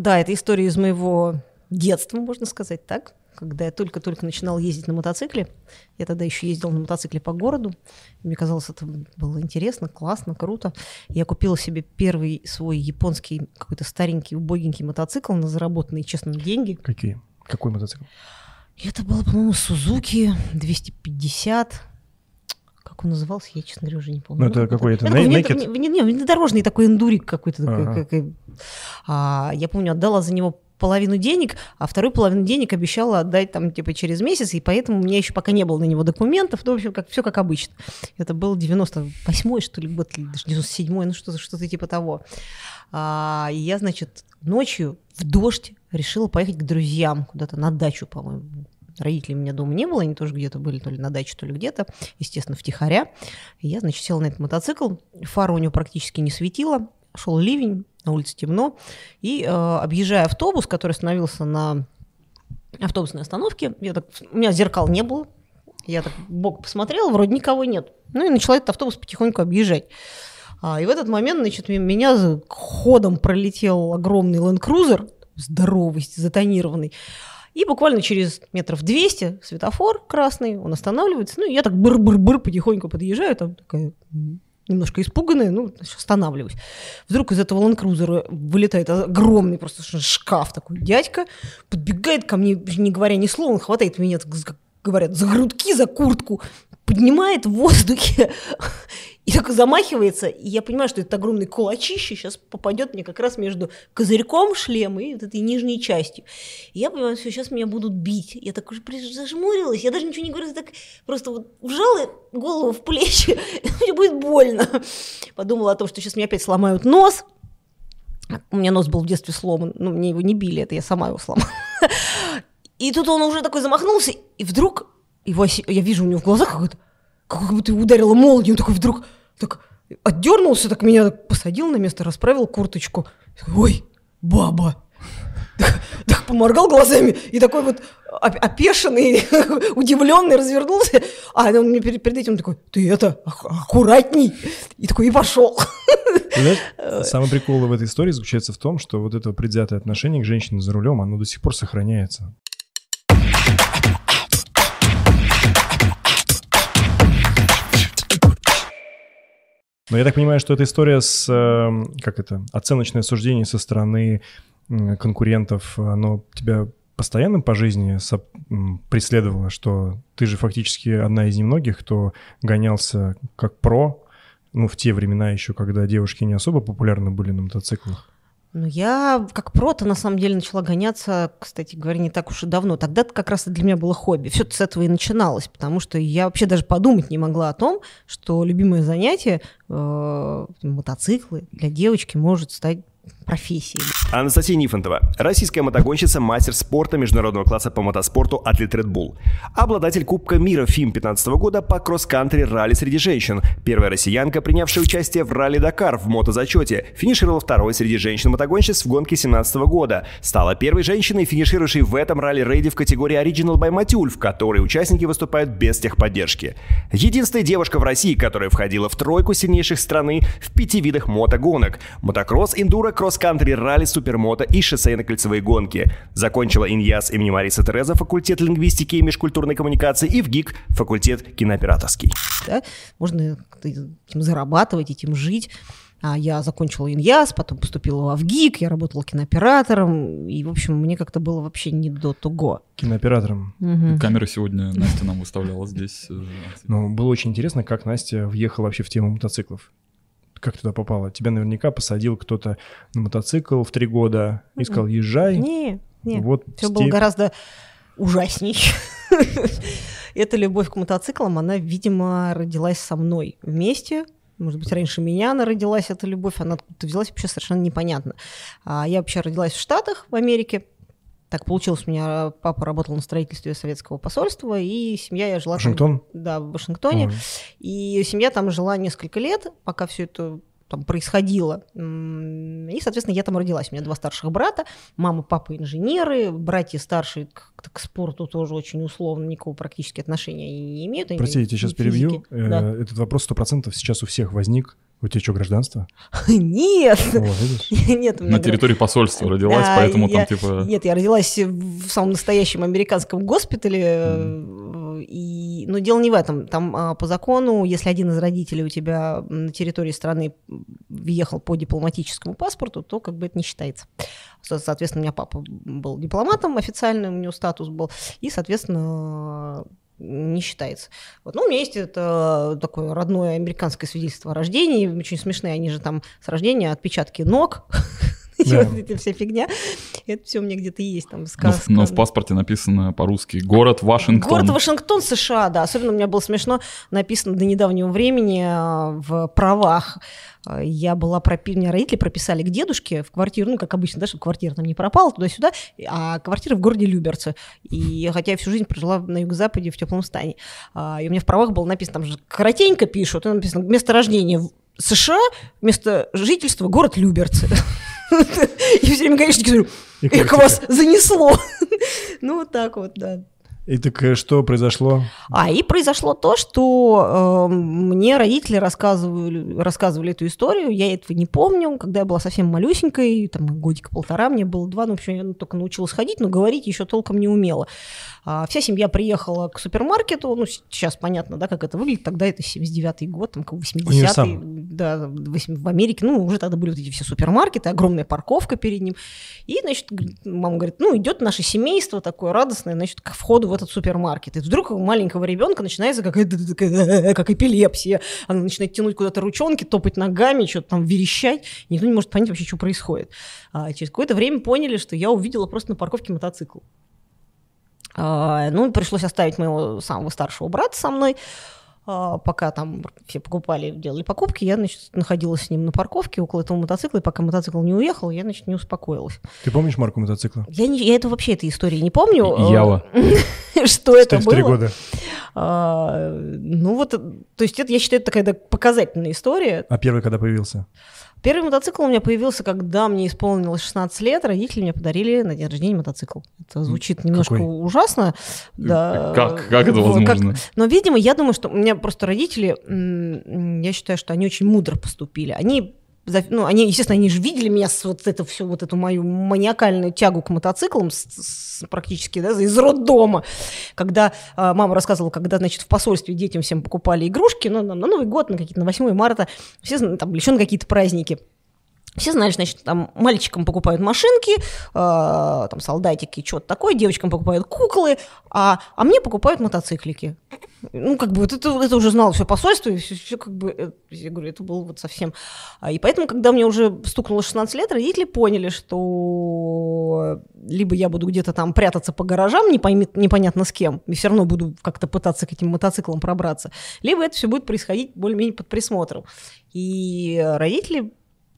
Да, это история из моего детства, можно сказать так, когда я только-только начинала ездить на мотоцикле. Я тогда еще ездила на мотоцикле по городу. Мне казалось, это было интересно, классно, круто. Я купила себе первый свой японский какой-то старенький, убогенький мотоцикл на заработанные честные деньги. Какие? Какой мотоцикл? Это было, по-моему, Сузуки 250 как он назывался, я, честно говоря, уже не помню. Ну, это какой-то это, Naked? Не, не, внедорожный такой эндурик какой-то. Ага. Такой, а, я помню, отдала за него половину денег, а вторую половину денег обещала отдать там типа через месяц, и поэтому у меня еще пока не было на него документов, ну, в общем, как, все как обычно. Это был 98-й, что ли, год, или даже 97-й, ну что-то что типа того. А, и я, значит, ночью в дождь решила поехать к друзьям куда-то на дачу, по-моему, Родителей у меня дома не было, они тоже где-то были, то ли на даче, то ли где-то, естественно, втихаря. И я, значит, села на этот мотоцикл, фара у него практически не светила, шел ливень, на улице темно, и э, объезжая автобус, который остановился на автобусной остановке, я так, у меня зеркал не было, я так бок посмотрела, вроде никого нет. Ну и начала этот автобус потихоньку объезжать. А, и в этот момент, значит, меня ходом пролетел огромный Land Cruiser, здоровый, затонированный. И буквально через метров 200 светофор красный, он останавливается. Ну, я так быр-быр-быр потихоньку подъезжаю, там такая немножко испуганная, ну, останавливаюсь. Вдруг из этого ланкрузера вылетает огромный просто шкаф такой дядька, подбегает ко мне, не говоря ни слова, он хватает меня, говорят, за грудки, за куртку, поднимает в воздухе и так замахивается, и я понимаю, что это огромный кулачище сейчас попадет мне как раз между козырьком шлема и вот этой нижней частью. И я понимаю, что сейчас меня будут бить. Я так уже зажмурилась, я даже ничего не говорю, так просто вот вжала голову в плечи, мне будет больно. Подумала о том, что сейчас мне опять сломают нос, у меня нос был в детстве сломан, но мне его не били, это я сама его сломала. И тут он уже такой замахнулся, и вдруг его, я вижу у него в глазах какой-то, как будто ударила молнией, он такой вдруг так отдернулся, так меня так посадил на место, расправил курточку. Ой, баба. Так, так поморгал глазами и такой вот опешенный, удивленный развернулся. А он мне перед, перед этим такой, ты это, аккуратней. И такой, и пошел. Самый прикол в этой истории заключается в том, что вот это предвзятое отношение к женщине за рулем, оно до сих пор сохраняется. Но я так понимаю, что эта история с, эм, как это, оценочное суждение со стороны конкурентов, оно тебя постоянно по жизни преследовало, что ты же фактически одна из немногих, кто гонялся как про, ну, в те времена еще, когда девушки не особо популярны были на мотоциклах. Ну, я как прото, на самом деле, начала гоняться, кстати говоря, не так уж и давно. Тогда -то как раз это для меня было хобби. Все с этого и начиналось, потому что я вообще даже подумать не могла о том, что любимое занятие э, мотоциклы для девочки может стать профессии. Анастасия Нифонтова, российская мотогонщица, мастер спорта международного класса по мотоспорту атлет Red Bull. Обладатель Кубка мира ФИМ 15 года по кросс-кантри ралли среди женщин. Первая россиянка, принявшая участие в ралли Дакар в мотозачете. Финишировала второй среди женщин-мотогонщиц в гонке 17 года. Стала первой женщиной, финиширующей в этом ралли-рейде в категории Original by Matюль, в которой участники выступают без техподдержки. Единственная девушка в России, которая входила в тройку сильнейших страны в пяти видах мотогонок. Мотокросс, эндуро, кросс-кантри, ралли, супермото и шоссейно-кольцевые гонки. Закончила Иньяс имени Мариса Тереза факультет лингвистики и межкультурной коммуникации и в ГИК факультет кинооператорский. Да, можно этим зарабатывать, этим жить. А я закончила Иньяс, потом поступила в ГИК, я работала кинооператором, и, в общем, мне как-то было вообще не до того. Кинооператором. Угу. Камера сегодня Настя нам выставляла здесь. Э, ну, было очень интересно, как Настя въехала вообще в тему мотоциклов как туда попала? Тебя наверняка посадил кто-то на мотоцикл в три года и сказал, езжай. Не, не, вот все степь. было гораздо ужасней. Эта любовь к мотоциклам, она, видимо, родилась со мной вместе. Может быть, раньше меня она родилась, эта любовь, она откуда-то взялась вообще совершенно непонятно. А я вообще родилась в Штатах, в Америке, так получилось, у меня папа работал на строительстве советского посольства, и семья я жила... Вашингтон? Там, да, в Вашингтоне. Ой. И семья там жила несколько лет, пока все это там происходило. И, соответственно, я там родилась. У меня два старших брата, мама, папа инженеры, братья старшие к, к спорту тоже очень условно, никакого практически отношения не имеют. Простите, я тебя сейчас перебью. Да. Этот вопрос сто процентов сейчас у всех возник. У тебя что, гражданство? Нет. Нет. На территории посольства родилась, поэтому там типа... Нет, я родилась в самом настоящем американском госпитале. И... Но дело не в этом. Там а, по закону, если один из родителей у тебя на территории страны въехал по дипломатическому паспорту, то как бы это не считается. Соответственно, у меня папа был дипломатом официальным, у него статус был. И, соответственно, не считается. Вот. Ну, у меня есть это такое родное американское свидетельство о рождении, очень смешные, они же там с рождения отпечатки ног. вот эта вся фигня. Это все у меня где-то есть там сказка. Но, но в паспорте написано по-русски «Город Вашингтон». Город Вашингтон, США, да. Особенно у меня было смешно написано до недавнего времени а, в правах а, я была пропи... меня родители прописали к дедушке в квартиру, ну, как обычно, да, чтобы квартира там не пропала туда-сюда, а квартира в городе Люберцы. И хотя я всю жизнь прожила на юго-западе в теплом стане. А, и у меня в правах было написано, там же коротенько пишут, и написано место рождения США, место жительства город Люберцы. И все время, конечно, говорю, как вас занесло. Ну, вот так вот, да. И так э, что произошло? А, и произошло то, что э, мне родители рассказывали, рассказывали эту историю, я этого не помню, когда я была совсем малюсенькой, там годика полтора, мне было два, ну, в общем, я только научилась ходить, но говорить еще толком не умела. А, вся семья приехала к супермаркету, ну, сейчас понятно, да, как это выглядит, тогда это 79-й год, там, как 80-й, да, в Америке, ну, уже тогда были вот эти все супермаркеты, огромная парковка перед ним, и, значит, мама говорит, ну, идет наше семейство такое радостное, значит, к входу в этот супермаркет, и вдруг у маленького ребенка начинается какая-то как эпилепсия, она начинает тянуть куда-то ручонки, топать ногами, что-то там верещать, никто не может понять вообще, что происходит. А через какое-то время поняли, что я увидела просто на парковке мотоцикл. А, ну, пришлось оставить моего самого старшего брата со мной. А, пока там все покупали, делали покупки, я, значит, находилась с ним на парковке около этого мотоцикла, и пока мотоцикл не уехал, я, значит, не успокоилась. Ты помнишь марку мотоцикла? Я, не, я это вообще этой истории не помню. Ява. Что это было? года. А, ну вот, то есть это, я считаю, это такая показательная история. А первый когда появился? Первый мотоцикл у меня появился, когда мне исполнилось 16 лет. Родители мне подарили на день рождения мотоцикл. Это звучит немножко Какой? ужасно. Да. Как, как это возможно? Как... Но, видимо, я думаю, что у меня просто родители, я считаю, что они очень мудро поступили. Они ну, они, естественно, они же видели меня с вот эту всю вот эту мою маниакальную тягу к мотоциклам с, с, практически да, из роддома, когда э, мама рассказывала, когда, значит, в посольстве детям всем покупали игрушки, ну, на, на Новый год, на какие-то, на 8 марта, все там, еще на какие-то праздники. Все знали, значит, там мальчикам покупают машинки, э, там солдатики, что-то такое, девочкам покупают куклы, а, а мне покупают мотоциклики. Ну, как бы вот это, это уже знало все посольство, и все, все как бы, э, я говорю, это было вот совсем. А, и поэтому, когда мне уже стукнуло 16 лет, родители поняли, что либо я буду где-то там прятаться по гаражам, не пойми, непонятно с кем, и все равно буду как-то пытаться к этим мотоциклам пробраться, либо это все будет происходить более-менее под присмотром. И родители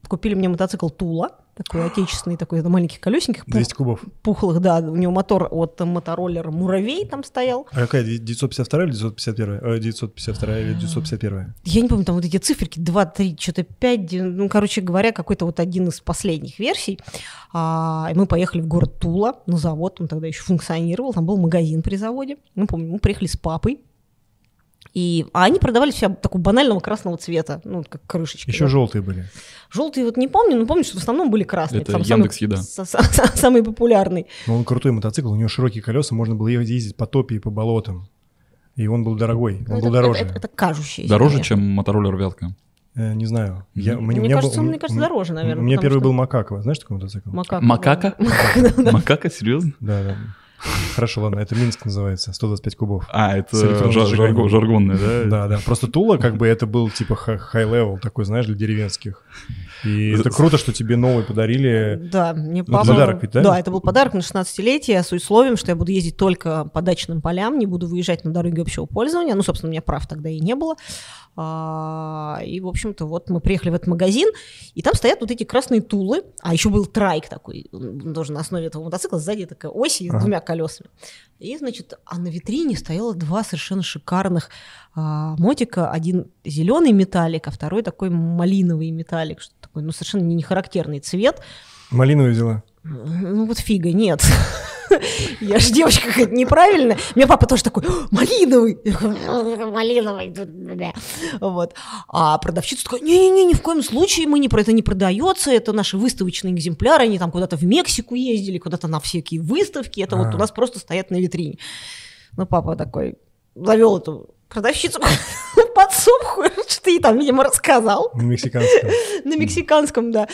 Купили мне мотоцикл Тула, такой отечественный, такой на маленьких колесеньких. 200 кубов. Пухлых, да. У него мотор от мотороллера Муравей там стоял. А какая, 952 или 951? 952 или 951? Я не помню, там вот эти циферки, 2, 3, что-то 5, ну, короче говоря, какой-то вот один из последних версий. А, и мы поехали в город Тула на завод, он тогда еще функционировал, там был магазин при заводе. Мы помню, мы приехали с папой, и, а они продавались все такого банального красного цвета, ну, как крышечки. Еще да. желтые были. Желтые вот не помню, но помню, что в основном были красные. Это Яндекс Еда. Самый, самый популярный. Но он крутой мотоцикл, у него широкие колеса, можно было ездить по топе и по болотам. И он был дорогой, он ну, был это, дороже. Это, это, это кажущееся. Дороже, конечно. чем мотороллер Вятка? Э, не знаю. Я, мне, мне кажется, был, мне кажется, дороже, наверное. У меня первый что... был Макако. Знаешь такой мотоцикл? Макако. Макака? Макака, серьезно? Да, да. Хорошо, ладно, это Минск называется, 125 кубов. А, это жаргон, жаргонный, да? Да, да. Просто Тула, как бы, это был типа high-level такой, знаешь, для деревенских. И это круто, что тебе новый подарили. Да, мне папа... подарок ведь, да? Да, это был подарок на 16-летие с условием, что я буду ездить только по дачным полям, не буду выезжать на дороги общего пользования. Ну, собственно, у меня прав тогда и не было. А, и, в общем-то, вот мы приехали в этот магазин, и там стоят вот эти красные тулы, а еще был трайк такой, тоже на основе этого мотоцикла, сзади такая ось с двумя колесами. Точно. И, значит, а на витрине стояло два совершенно шикарных а, мотика. Один зеленый металлик, а второй такой малиновый металлик, что такой, ну, совершенно не характерный цвет. Малиновый взяла? Ну, вот фига, нет. Я же девочка какая-то неправильная. У меня папа тоже такой, малиновый. Малиновый. Вот. А продавщица такая, не-не-не, ни в коем случае мы не про это не продается, это наши выставочные экземпляры, они там куда-то в Мексику ездили, куда-то на всякие выставки, это вот у нас просто стоят на витрине. Ну, папа такой завел эту продавщицу подсобку, что ты там, видимо, рассказал. На мексиканском. На мексиканском, да.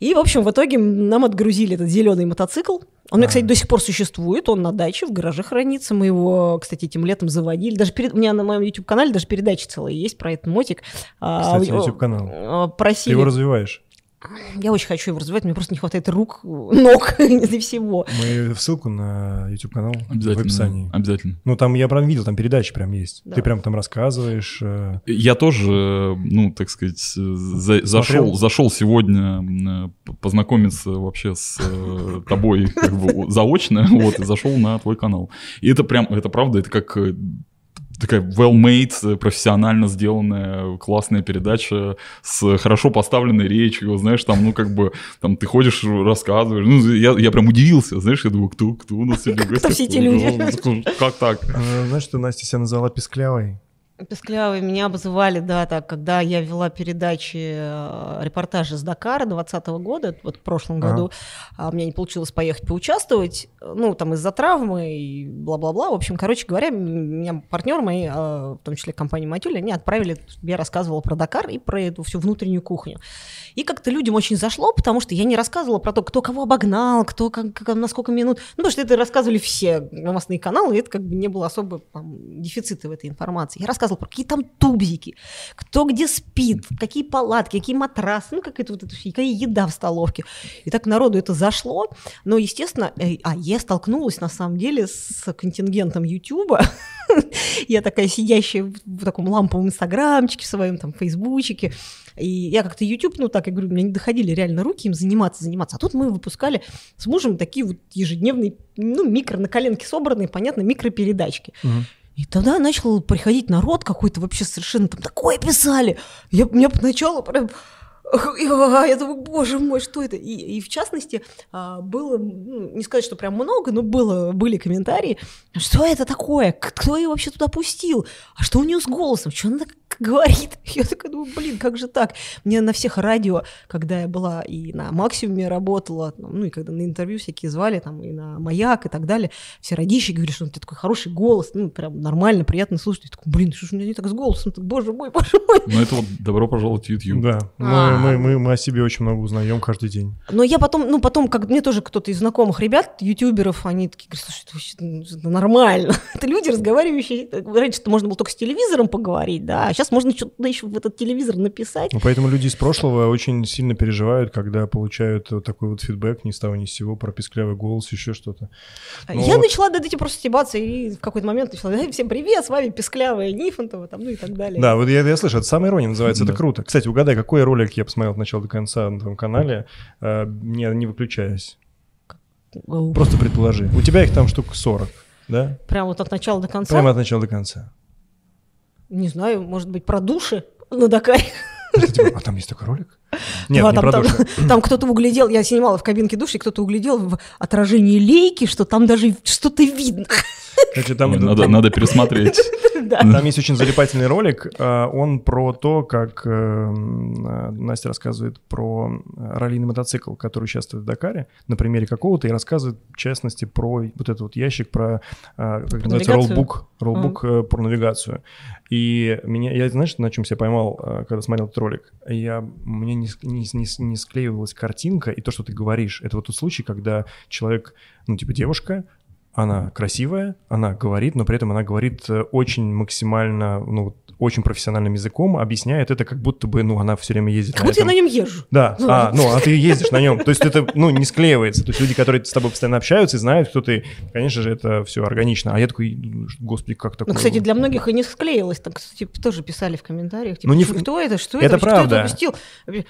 И, в общем, в итоге нам отгрузили этот зеленый мотоцикл. Он меня, кстати, до сих пор существует, он на даче, в гараже хранится. Мы его, кстати, этим летом заводили. Даже перед... у меня на моем YouTube-канале даже передача целая есть про этот мотик. А, кстати, YouTube-канал. А, просили... Ты его развиваешь? Я очень хочу его развивать, мне просто не хватает рук, ног и всего. Мы ссылку на YouTube канал в описании. Обязательно. Ну, там я прям видел, там передачи прям есть. Да. Ты прям там рассказываешь. Э. Я тоже, ну, так сказать, за, зашел, зашел сегодня познакомиться вообще с э, тобой как бы заочно, вот, и зашел на твой канал. И это прям, это правда, это как э, такая well-made, профессионально сделанная, классная передача с хорошо поставленной речью, знаешь, там, ну, как бы, там, ты ходишь, рассказываешь, ну, я, я прям удивился, знаешь, я думаю, кто, кто у нас сегодня Кто все эти люди? Ну, как так? Знаешь, что Настя себя назвала песклявой? Песклявые меня обзывали, да, так, когда я вела передачи, э, репортажи с Дакара 2020 года, вот в прошлом ага. году, а у меня не получилось поехать поучаствовать, ну, там из-за травмы и бла-бла-бла. В общем, короче говоря, меня партнеры мои, э, в том числе компания Матюля, они отправили, я рассказывала про Дакар и про эту всю внутреннюю кухню. И как-то людям очень зашло, потому что я не рассказывала про то, кто кого обогнал, кто как, как, на сколько минут. Ну, потому что это рассказывали все новостные каналы, и это как бы не было особо там, дефицита в этой информации. Я рассказывала про какие там тубзики, кто где спит, какие палатки, какие матрасы, ну, как это вот это, какая еда в столовке. И так народу это зашло. Но, естественно, э, а я столкнулась на самом деле с контингентом Ютуба. я такая сидящая в таком ламповом инстаграмчике, своем там фейсбучике. И я как-то YouTube, ну так, я говорю, у меня не доходили реально руки им заниматься, заниматься. А тут мы выпускали с мужем такие вот ежедневные, ну, микро, на коленке собранные, понятно, микропередачки. Угу. И тогда начал приходить народ какой-то вообще совершенно там такое писали. Я, меня поначалу прям я думаю, боже мой, что это? И, и в частности, а, было, ну, не сказать, что прям много, но было, были комментарии, что это такое? Кто ее вообще туда пустил? А что у нее с голосом? Что она так говорит? Я такая думаю, блин, как же так? Мне на всех радио, когда я была и на максимуме работала, ну и когда на интервью всякие звали, там и на маяк и так далее, все родищи говорили, что у тебя такой хороший голос, ну прям нормально, приятно слушать. Я такой, блин, что ж у меня не так с голосом? Так, боже мой, боже мой. Ну это вот добро пожаловать в YouTube. Да, мы, мы, мы, мы о себе очень много узнаем каждый день. Но я потом, ну потом, как мне тоже кто-то из знакомых ребят, ютуберов, они такие говорят, слушай, это, это нормально. это люди, разговаривающие, раньше можно было только с телевизором поговорить, да, а сейчас можно что-то еще в этот телевизор написать. Ну, поэтому люди из прошлого очень сильно переживают, когда получают вот такой вот фидбэк ни с того ни с сего про писклявый голос, еще что-то. Но... Я начала над этим просто стебаться, и в какой-то момент начала, всем привет, с вами писклявая Нифонтова, там, ну и так далее. Да, вот я, я слышу, это самая ирония называется, это круто. Кстати, угадай, какой ролик я посмотрел от начала до конца на твоем канале, э, не, не выключаясь? Просто предположи. У тебя их там штук 40, да? Прямо вот от начала до конца? Прямо от начала до конца. Не знаю, может быть, про души на Дакаре. А там есть такой ролик? Нет, ну, не там, про там, там кто-то углядел, я снимала в кабинке души, кто-то углядел в отражении лейки, что там даже что-то видно. Значит, там, надо, надо пересмотреть. Там есть очень залипательный ролик. А, он про то, как э, Настя рассказывает про раллийный мотоцикл, который участвует в Дакаре, на примере какого-то, и рассказывает, в частности, про вот этот вот ящик, про, как называется, роллбук, роллбук mm. про навигацию. И меня, я, знаешь, на чем себя поймал, э, когда смотрел этот ролик? Я, мне не, не, не, не склеивалась картинка, и то, что ты говоришь, это вот тот случай, когда человек, ну, типа девушка, она красивая, она говорит, но при этом она говорит э, очень максимально, ну, очень профессиональным языком объясняет это, как будто бы, ну, она все время ездит Как на будто я этом. на нем езжу. Да, а, ну, а ты ездишь на нем. То есть это, ну, не склеивается. То есть люди, которые с тобой постоянно общаются и знают, кто ты, конечно же, это все органично. А я такой, господи, как такое? Ну, кстати, для многих и не склеилось. Так, типа, тоже писали в комментариях. Типа, Ну, не «Что- в- кто это, что Это это, вообще, кто правда. это опустил?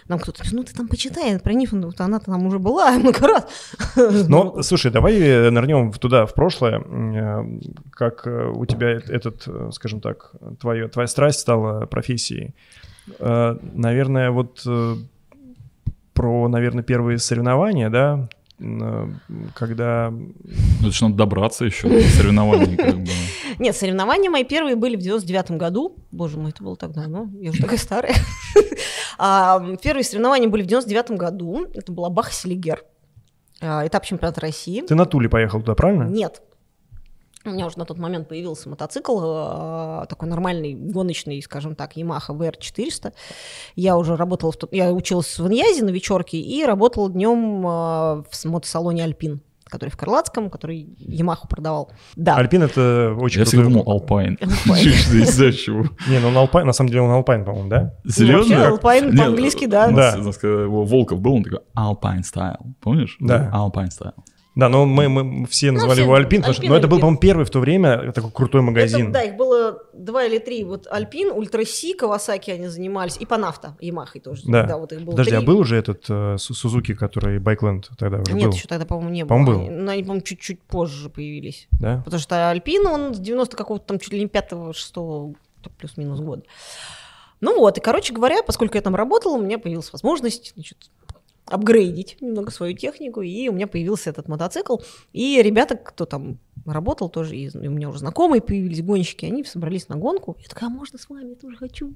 Нам кто-то, ну, ты там почитай про Нифон, вот она-то там уже была много раз. Но, слушай, давай э, нырнем туда, в прошлое. Э, Как э, у тебя этот, скажем так, твоя, твоя страсть стала профессией. Э, Наверное, вот э, про, наверное, первые соревнования, да, э, когда... Ну, это же надо добраться еще до соревнований, как бы. Нет, соревнования мои первые были в 99 году. Боже мой, это было так давно. Я уже такая старая. А, Первые соревнования были в 99 году. Это была Баха Селигер. А, Этап чемпионата России. Ты на Туле поехал туда, правильно? Нет. У меня уже на тот момент появился мотоцикл, э, такой нормальный, гоночный, скажем так, Yamaha VR400. Я уже работала, в тот- я училась в Иньязе на вечерке и работала днем в с- мотосалоне Альпин, который в Крылатском, который Yamaha продавал. Да. Альпин это очень Я всегда думал Alpine. Alpine. Из-за чего? Не, ну он Alpine, на самом деле он Alpine, по-моему, да? Серьезно? вообще Alpine Нет, по-английски, да. Да. Волков был, он такой Alpine Style. Помнишь? Да. Alpine Style. Да, но мы, мы все называли все, его Альпин, потому что, но это был, по-моему, первый в то время такой крутой магазин. Это, да, их было два или три. Вот Альпин, Ультра Си, Кавасаки они занимались, и Панафта, Ямахой тоже. Да. вот их было Подожди, три. а был уже этот э, Су- Сузуки, который Байкленд тогда уже Нет, был? еще тогда, по-моему, не было. По-моему, был. Они, ну, они, по-моему, чуть-чуть позже появились. Да? Потому что Альпин, он с 90 какого-то там чуть ли не 5-6 плюс-минус года. Ну вот, и, короче говоря, поскольку я там работала, у меня появилась возможность, значит, апгрейдить немного свою технику, и у меня появился этот мотоцикл. И ребята, кто там работал тоже, и у меня уже знакомые появились, гонщики, они собрались на гонку. Я такая, а можно с вами, я тоже хочу.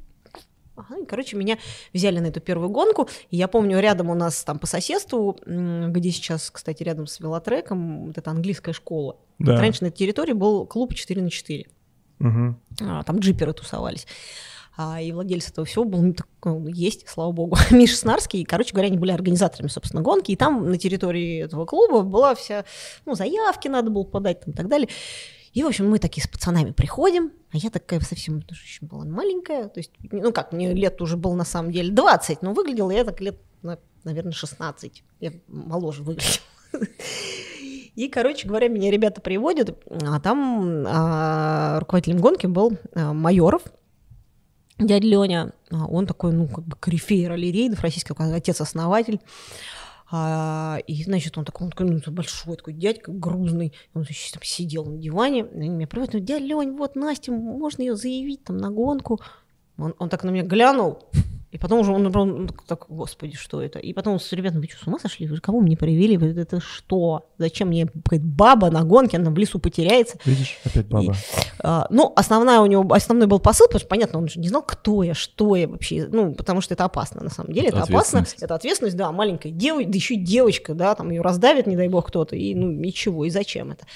Ага, и, короче, меня взяли на эту первую гонку. И я помню, рядом у нас там по соседству, где сейчас, кстати, рядом с велотреком, вот эта английская школа. Да. Вот раньше на территории был клуб 4 на 4. Мгм. А, там джиперы тусовались. А, и владелец этого всего был, ну, так, ну, есть, слава богу, Миша Снарский. И, короче говоря, они были организаторами, собственно, гонки. И там на территории этого клуба была вся, ну, заявки надо было подать там, и так далее. И, в общем, мы такие с пацанами приходим, а я такая совсем еще была маленькая. То есть, ну как, мне лет уже было на самом деле 20, но выглядела я так лет, на, наверное, 16. Я моложе выглядела. И, короче говоря, меня ребята приводят, а там а, руководителем гонки был а, Майоров, дядя Леня. А, Он такой, ну, как бы корифей ралли-рейдов, российский отец-основатель. А, и, значит, он такой, он такой, ну, большой такой дядька, грузный. Он значит, там сидел на диване, они меня приводят, дядя Лень, вот Настя, можно ее заявить там на гонку? Он, он так на меня глянул, и потом уже он, он так, господи, что это? И потом с ребятами, вы что, с ума сошли? Вы кого мне привели? Вы- Это что? Зачем мне баба на гонке, она в лесу потеряется? Видишь, опять баба. А, ну, основная у него, основной был посыл, потому что, понятно, он же не знал, кто я, что я вообще, ну, потому что это опасно, на самом деле, Это это, опасно, это ответственность, да, маленькая девочка, да еще и девочка, да, там ее раздавит, не дай бог, кто-то, и, ну, ничего, и зачем это?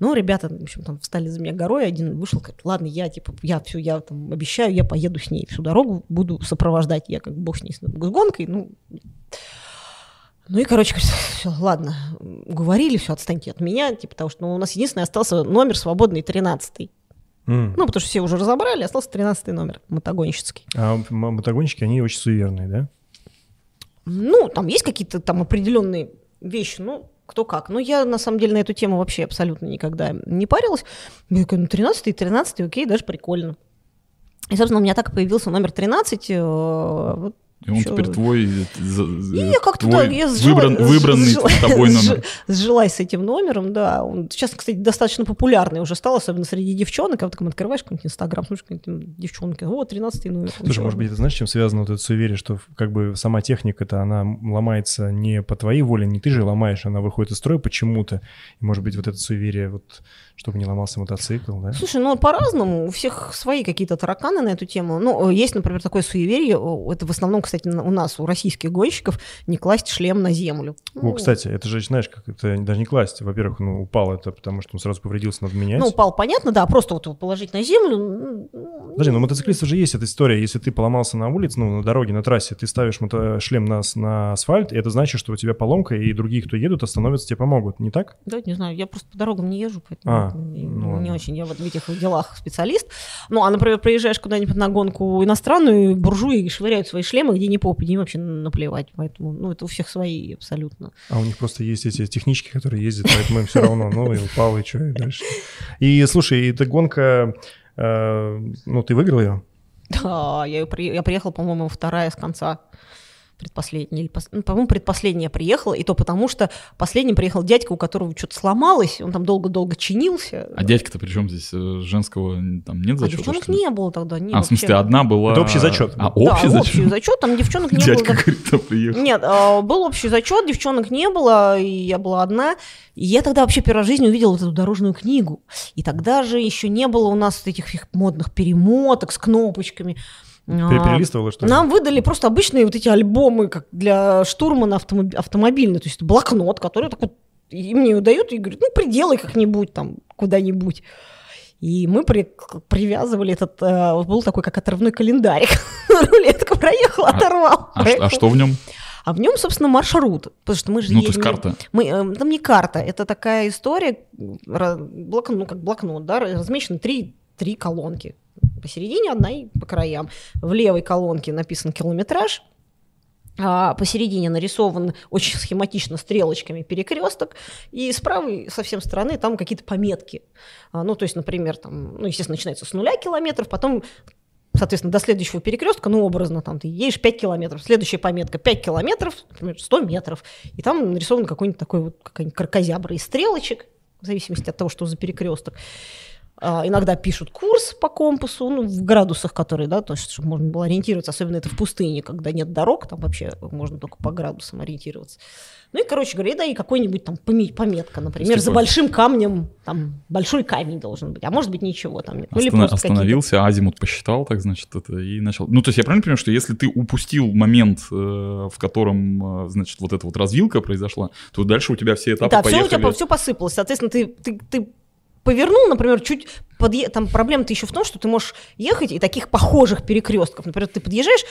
Ну, ребята, в общем, там встали за меня горой, один вышел, говорит, ладно, я, типа, я все, я там обещаю, я поеду с ней всю дорогу, буду сопровождать, я как бог с ней, с гонкой, ну, ну и, короче, говорит, все, ладно, говорили, все, отстаньте от меня, типа того, что ну, у нас единственный остался номер свободный, 13 М. ну, потому что все уже разобрали, остался 13 номер мотогонщицкий. А мотогонщики, они очень суеверные, да? Ну, там есть какие-то там определенные вещи, ну, кто как. Но я, на самом деле, на эту тему вообще абсолютно никогда не парилась. Я такая, ну, 13 и 13, окей, даже прикольно. И, собственно, у меня так и появился номер 13. э, вот И он Чё? теперь твой, э, И я как-то твой да, я сжила- выбран- выбранный сжила- тобой номер. Сжилась с этим номером, да. Он сейчас, кстати, достаточно популярный уже стал, особенно среди девчонок. А вот там открываешь какой-нибудь инстаграм, слушай, какие-нибудь девчонки, о, 13 номер. Слушай, может быть, это знаешь, чем связано вот это суеверие, что как бы сама техника-то, она ломается не по твоей воле, не ты же ломаешь, она выходит из строя почему-то. И, может быть, вот это суеверие, вот, чтобы не ломался мотоцикл, да? Слушай, ну по-разному, у всех свои какие-то тараканы на эту тему. Ну, э, есть, например, такое суеверие, это в основном, кстати, у нас, у российских гонщиков, не класть шлем на землю. О, кстати, это же, знаешь, как это даже не класть. Во-первых, ну, упал это, потому что он сразу повредился, надо менять. Ну, упал, понятно, да, просто вот его положить на землю. Подожди, ну, мотоциклистов же есть эта история. Если ты поломался на улице, ну, на дороге, на трассе, ты ставишь мото- шлем на, на асфальт, и это значит, что у тебя поломка, и другие, кто едут, остановятся, тебе помогут, не так? Да, не знаю, я просто по дорогам не езжу, поэтому а, ну, не очень, я вот в этих делах специалист. Ну, а, например, приезжаешь куда-нибудь на гонку иностранную, буржуи швыряют свои шлемы, где не попади, им вообще наплевать, поэтому, ну, это у всех свои абсолютно. А у них просто есть эти технички, которые ездят, поэтому им все равно, ну, и упал, и что, и дальше. И, слушай, эта гонка, э, ну, ты выиграл ее? Да, я, ее, я приехала, по-моему, вторая с конца предпоследняя, или, ну, по-моему, предпоследняя приехала, и то потому, что последний приехал дядька, у которого что-то сломалось, он там долго-долго чинился. А дядька-то при чем здесь э, женского там нет зачета? А девчонок не было тогда. Не, а, в смысле, одна была... Это общий зачет. А, общий да, зачет? общий зачет, там девчонок не дядька было. Говорит, там приехал. Нет, а, был общий зачет, девчонок не было, и я была одна. И я тогда вообще первый раз в жизни увидела вот эту дорожную книгу. И тогда же еще не было у нас этих модных перемоток с кнопочками. Перелистывала, что ли? Нам выдали просто обычные вот эти альбомы как для штурмана автомоб... автомобильный, то есть блокнот, который так вот и мне его дают и говорят, ну, приделай как-нибудь там куда-нибудь. И мы при, привязывали этот, э, был такой как отрывной календарик. Рулетка проехал, а, оторвал. А, а что в нем? А в нем, собственно, маршрут. Потому что мы же Ну, едем, то есть карта. Мы, э, там не карта, это такая история, блок, ну, как блокнот, да, размечены три, три колонки посередине одна и по краям. В левой колонке написан километраж, а посередине нарисован очень схематично стрелочками перекресток, и с правой со всем стороны там какие-то пометки. А, ну, то есть, например, там, ну, естественно, начинается с нуля километров, потом соответственно, до следующего перекрестка, ну, образно, там, ты едешь 5 километров, следующая пометка 5 километров, например, 100 метров, и там нарисован какой-нибудь такой вот, какая-нибудь кракозябра из стрелочек, в зависимости от того, что за перекресток. А, иногда пишут курс по компасу, ну, в градусах, которые, да, то есть, чтобы можно было ориентироваться, особенно это в пустыне, когда нет дорог, там вообще можно только по градусам ориентироваться. Ну и, короче говоря, да, и какой-нибудь там пометка, например, за большим камнем, там, большой камень должен быть, а может быть ничего там нет. Ну, Остан- остановился, азимут посчитал, так, значит, это и начал. Ну, то есть я правильно понимаю, что если ты упустил момент, э, в котором, э, значит, вот эта вот развилка произошла, то дальше у тебя все этапы да, поехали. Да, все у тебя все посыпалось, соответственно, ты, ты, ты повернул, например, чуть подъе... там проблема-то еще в том, что ты можешь ехать и таких похожих перекрестков, например, ты подъезжаешь,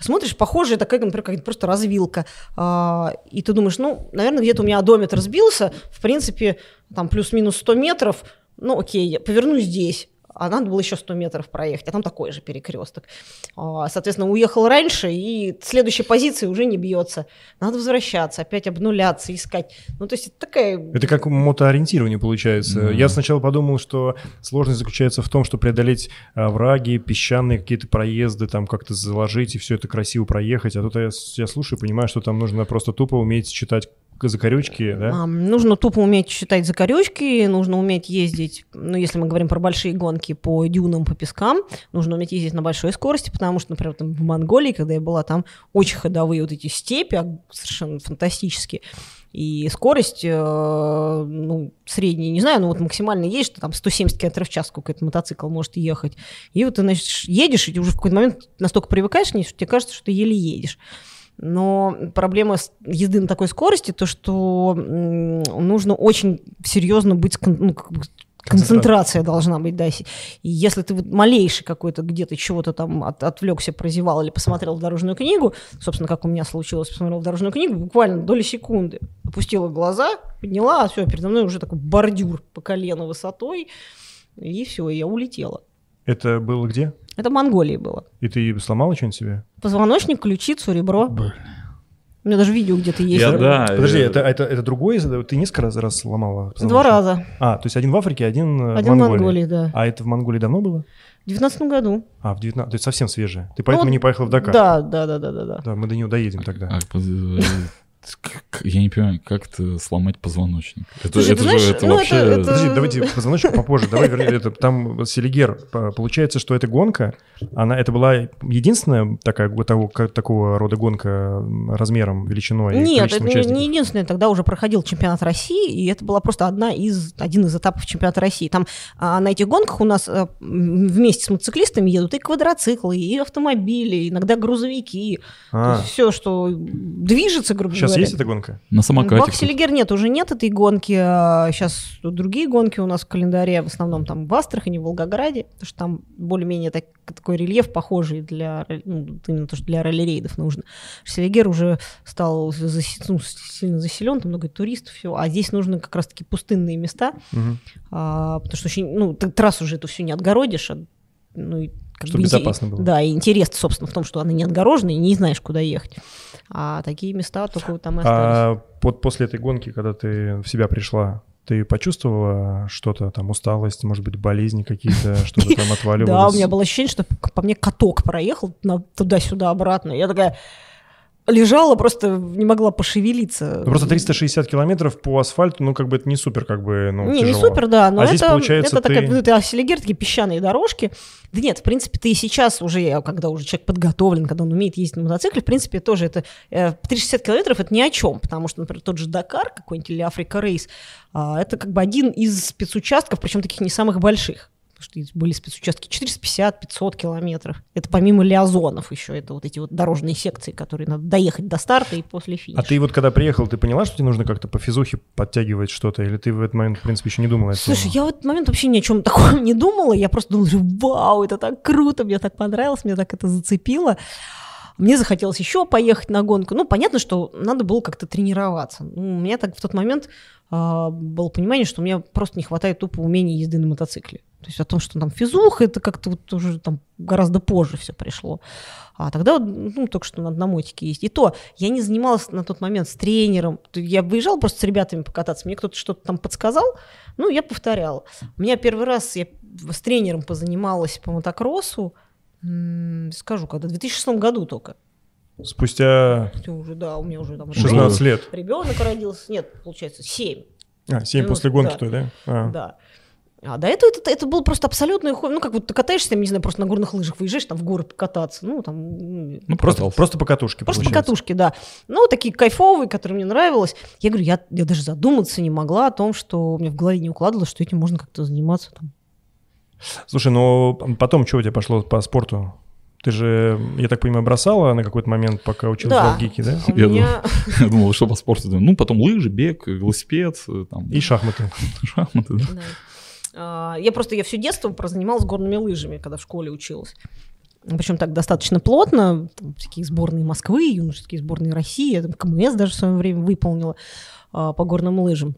смотришь, похожая такая, например, как просто развилка, а, и ты думаешь, ну, наверное, где-то у меня одометр сбился, в принципе, там плюс-минус 100 метров, ну, окей, я поверну здесь а надо было еще 100 метров проехать, а там такой же перекресток. А, соответственно, уехал раньше, и следующей позиции уже не бьется. Надо возвращаться, опять обнуляться, искать. Ну, то есть это такая... Это как мотоориентирование получается. Mm-hmm. Я сначала подумал, что сложность заключается в том, что преодолеть а, враги, песчаные какие-то проезды, там как-то заложить и все это красиво проехать. А тут я, я слушаю, понимаю, что там нужно просто тупо уметь читать закорючки, да? А, нужно тупо уметь считать закорючки, нужно уметь ездить, ну, если мы говорим про большие гонки по дюнам, по пескам, нужно уметь ездить на большой скорости, потому что, например, там в Монголии, когда я была, там очень ходовые вот эти степи, а, совершенно фантастические. И скорость, э, ну, средняя, не знаю, ну вот максимально едешь, что там 170 км в час какой-то мотоцикл может ехать. И вот ты, значит, едешь, и уже в какой-то момент настолько привыкаешь к ней, что тебе кажется, что ты еле едешь. Но проблема езды на такой скорости, то что нужно очень серьезно быть ну, концентрация должна быть, да. И если ты вот малейший какой-то где-то чего-то там от, отвлекся, прозевал или посмотрел в дорожную книгу, собственно, как у меня случилось, посмотрел в дорожную книгу, буквально доли секунды, опустила глаза, подняла, а все, передо мной уже такой бордюр по колено высотой, и все, я улетела. Это было где? Это в Монголии было. И ты сломала что-нибудь себе? Позвоночник, ключицу, ребро. Блин. У меня даже видео где-то есть. Я, да, Подожди, это, это, это другое? Ты несколько раз, раз сломала? Два раза. А, то есть один в Африке, один, э, один в Монголии. в Монголии, да. А это в Монголии давно было? В 19 году. А, в 19 то есть совсем свежее. Ты поэтому ну, не поехал в Дакар? Да, да, да, да, да. Да, мы до него доедем тогда. А, Я не понимаю, как это сломать позвоночник? Это, Слушай, это, знаешь, же, это ну, вообще... Это, это... Подожди, давайте позвоночник попозже. Давай вернее, это, там Селигер, получается, что эта гонка, она, это была единственная такая, того, такого рода гонка размером, величиной? Нет, это не единственная. Тогда уже проходил чемпионат России, и это была просто одна из, один из этапов чемпионата России. Там а, на этих гонках у нас а, вместе с мотоциклистами едут и квадроциклы, и автомобили, иногда грузовики. А. Все, что движется, грубо Сейчас говоря. есть эта гонка? На самокате. Бах Селигер нет, уже нет этой гонки. Сейчас а другие гонки у нас в календаре, в основном там в Астрахани, в Волгограде, потому что там более-менее так, такой рельеф похожий для, ну, именно то, что для ралли-рейдов нужно. Селигер уже стал заси, ну, сильно заселен, там много туристов, все, а здесь нужны как раз-таки пустынные места, угу. а, потому что очень, ну, ты трассу уже эту всю не отгородишь, а, ну, и как Чтобы бы, безопасно было. Да, и интерес, собственно, в том, что она не отгорожена и не знаешь, куда ехать. А такие места только вот там и а остались. А вот после этой гонки, когда ты в себя пришла, ты почувствовала что-то, там, усталость, может быть, болезни какие-то, что-то там отваливалось? Да, у меня было ощущение, что по мне каток проехал туда-сюда обратно. Я такая, лежала, просто не могла пошевелиться. Ну, просто 360 километров по асфальту, ну, как бы это не супер, как бы, ну, Не, тяжело. не супер, да, но а это, здесь, получается, это ты... такая, ну, это Селигер, такие песчаные дорожки. Да нет, в принципе, ты и сейчас уже, когда уже человек подготовлен, когда он умеет ездить на мотоцикле, в принципе, тоже это, 360 э, километров это ни о чем, потому что, например, тот же Дакар какой-нибудь или Африка Рейс, а, это как бы один из спецучастков, причем таких не самых больших потому что были спецучастки 450-500 километров. Это помимо лиазонов еще, это вот эти вот дорожные секции, которые надо доехать до старта и после финиша. А ты вот когда приехал, ты поняла, что тебе нужно как-то по физухе подтягивать что-то, или ты в этот момент, в принципе, еще не думала? Слушай, я в этот момент вообще ни о чем таком не думала, я просто думала, вау, это так круто, мне так понравилось, мне так это зацепило. Мне захотелось еще поехать на гонку. Ну, понятно, что надо было как-то тренироваться. Ну, у меня так в тот момент э, было понимание, что мне просто не хватает тупо умения езды на мотоцикле. То есть о том, что там физуха, это как-то вот уже там гораздо позже все пришло. А тогда, ну, только что на, на мотике есть. И то, я не занималась на тот момент с тренером. Я выезжала просто с ребятами покататься. Мне кто-то что-то там подсказал, ну, я повторяла. У меня первый раз я с тренером позанималась по мотокроссу, скажу, когда, в 2006 году только. Спустя... Уже, да, у меня уже там... 16 лет. Ребенок родился, нет, получается, 7. А, 7 ну, после гонки, да. то, да? А. Да. А до этого это, это был просто абсолютный хобби. Ну, как вот ты катаешься, там, не знаю, просто на горных лыжах выезжаешь, там в горы покататься. Ну, там... Ну, просто, просто по катушке, Просто по катушке, да. Ну, такие кайфовые, которые мне нравилось. Я говорю, я, я даже задуматься не могла о том, что у меня в голове не укладывалось, что этим можно как-то заниматься там. Слушай, ну потом что у тебя пошло по спорту? Ты же, я так понимаю, бросала на какой-то момент, пока училась да. в Алгике, да? Я, меня... думал, я думал, что по спорту. Ну, потом лыжи, бег, велосипед. Там, И шахматы. Шахматы, да. да. А, я просто, я все детство прозанималась горными лыжами, когда в школе училась. Причем так достаточно плотно, там, всякие сборные Москвы, юношеские сборные России, я там КМС даже в свое время выполнила а, по горным лыжам.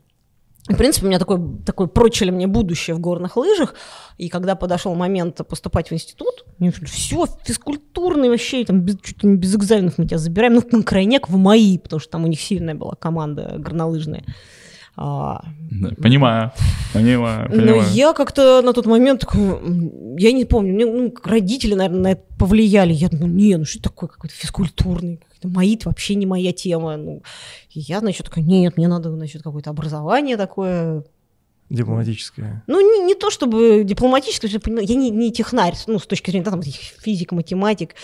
В принципе, у меня такое, такое прочили мне будущее в горных лыжах. И когда подошел момент поступать в институт, мне сказали, все, физкультурный вообще, там, без, чуть ли не без экзаменов мы тебя забираем. Ну, на крайняк в мои, потому что там у них сильная была команда горнолыжная. А, понимаю, понимаю, понимаю. Но я как-то на тот момент такой, я не помню, мне ну, родители, наверное, на это повлияли. Я думаю, не, ну что такое какой-то физкультурный, мои вообще не моя тема. Ну, и я, значит, такая, нет, мне надо, значит, какое-то образование такое Дипломатическое. Ну, не, не то чтобы дипломатическое, я не, не технарь, ну, с точки зрения там, физик, математик,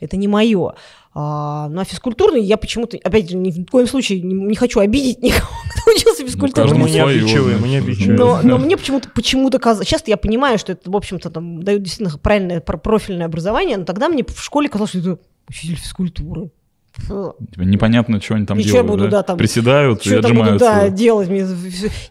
это не мое. А, ну, а физкультурный я почему-то, опять же, ни в коем случае не, не хочу обидеть никого, кто учился физкультурным. Ну, мы не обидчивые, мы не обидчивые. Но, но мне почему-то почему казалось, сейчас я понимаю, что это, в общем-то, там дают действительно правильное профильное образование, но тогда мне в школе казалось, что это учитель физкультуры. Типа непонятно, что они там и делают. Что я буду, да? да там, Приседают и отжимаются. Буду, да, делать.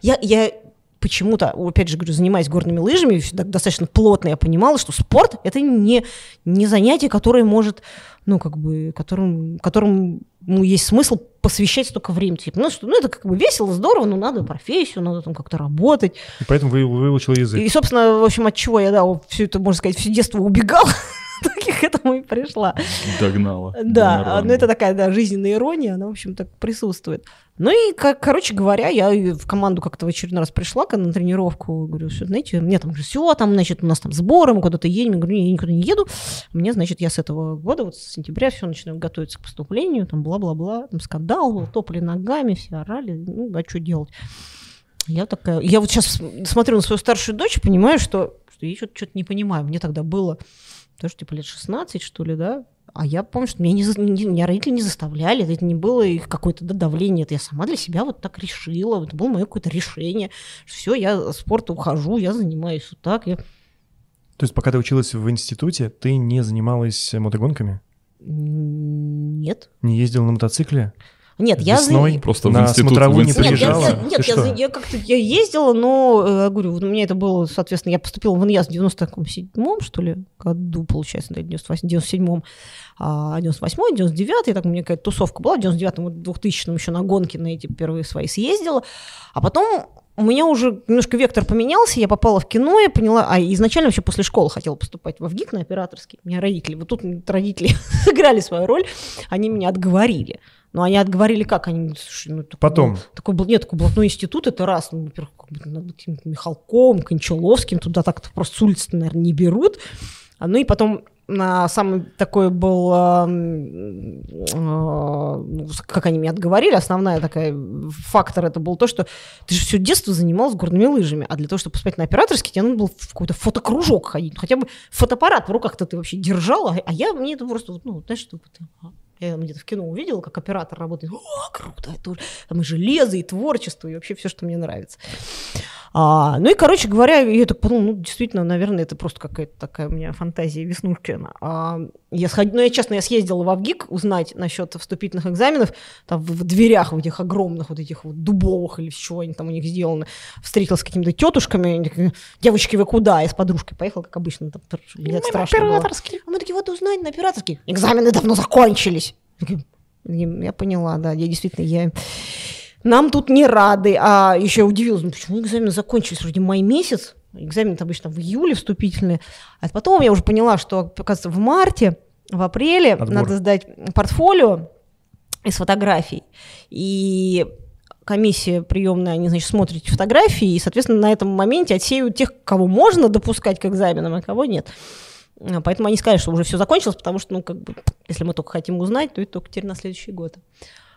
Я, я почему-то, опять же говорю, занимаясь горными лыжами, достаточно плотно я понимала, что спорт — это не, не занятие, которое может, ну, как бы, которым, которому есть смысл посвящать столько времени. Типа, ну, что, ну, это как бы весело, здорово, но надо профессию, надо там как-то работать. И поэтому вы выучил язык. И, собственно, в общем, от чего я, да, все это, можно сказать, все детство убегал итоге к этому и пришла. Догнала. Да, ну это такая, да, жизненная ирония, она, в общем, так присутствует. Ну и, как, короче говоря, я в команду как-то в очередной раз пришла на тренировку, говорю, все, знаете, мне там же все, там, значит, у нас там сборы, мы куда-то едем, я говорю, я никуда не еду, мне, значит, я с этого года, вот с сентября все начинаю готовиться к поступлению, там, бла-бла-бла, там, скандал был, топали ногами, все орали, ну, а что делать? Я такая, я вот сейчас смотрю на свою старшую дочь и понимаю, что, что я что-то, что-то не понимаю. Мне тогда было тоже типа лет 16, что ли, да? А я помню, что меня, не, не, меня родители не заставляли, это не было их какое-то да, давление, это я сама для себя вот так решила, это было мое какое-то решение. Все, я спорта ухожу, я занимаюсь вот так. Я... То есть пока ты училась в институте, ты не занималась мотогонками? Нет. Не ездил на мотоцикле? Нет, Весной я... Просто на в институт, смотровую в не приезжала? Нет, я, нет, я, я как-то я ездила, но, э, говорю, вот у меня это было, соответственно, я поступила в ИНЯС в 97-м, что ли, году, получается, да, 98 97-м, а 98-й, 99-й, так у меня какая-то тусовка была, в 99-м, 2000-м еще на гонки на эти первые свои съездила, а потом у меня уже немножко вектор поменялся, я попала в кино, я поняла, а изначально вообще после школы хотела поступать в ВГИК на операторский. У меня родители, вот тут родители сыграли свою роль, они меня отговорили. Но они отговорили как? Они, слушай, ну, такой Потом. Был, такой был, нет, такой блатной институт, это раз. Ну, во-первых, как бы, надо быть Михалком, Кончаловским, туда так просто с улицы, наверное, не берут. А, ну и потом самый такой был, а, а, ну, как они меня отговорили, основная такая фактор это был то, что ты же все детство занималась горными лыжами, а для того, чтобы поступать на операторский, тебе надо было в какой-то фотокружок ходить, ну, хотя бы фотоаппарат в руках-то ты вообще держала, а я, мне это просто, ну, знаешь, что я где-то в кино увидела, как оператор работает. О, круто, это там и железо, и творчество, и вообще все, что мне нравится. А, ну и, короче говоря, я так подумала, ну, действительно, наверное, это просто какая-то такая у меня фантазия веснушкина. А, я сходила, ну, я, честно, я съездила в Авгик узнать насчет вступительных экзаменов, там в, в дверях в этих огромных вот этих вот дубовых или с чего они там у них сделаны, встретилась с какими-то тетушками, девочки, вы куда? Я с подружкой поехала, как обычно, там, блядь, страшно было. А мы такие, вот узнать на операторский. Экзамены давно закончились. Я поняла, да, я действительно, я... Нам тут не рады, а еще удивилась, ну почему экзамены закончились, вроде май месяц, экзамены обычно в июле вступительные, а потом я уже поняла, что, оказывается, в марте, в апреле Отбор. надо сдать портфолио из фотографий, и комиссия приемная, они, значит, смотрят эти фотографии, и, соответственно, на этом моменте отсеивают тех, кого можно допускать к экзаменам, а кого нет. Поэтому они сказали, что уже все закончилось, потому что, ну, как бы, если мы только хотим узнать, то это только теперь на следующий год.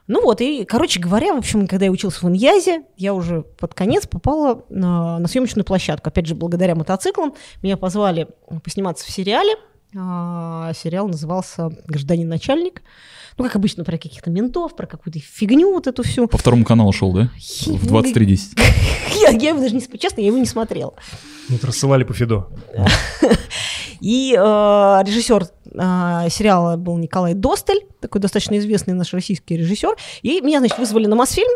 Ну вот, и, короче говоря, в общем, когда я учился в Иньязе, я уже под конец попала на, на съемочную площадку. Опять же, благодаря мотоциклам меня позвали посниматься в сериале. А, сериал назывался «Гражданин начальник». Ну, как обычно, про каких-то ментов, про какую-то фигню вот эту всю. По второму каналу шел, да? В 23.10. Я, я его даже не, честно, я его не смотрела. Вот рассылали по Фидо. И э, режиссер э, сериала был Николай Достель, такой достаточно известный наш российский режиссер. И меня, значит, вызвали на Мосфильм,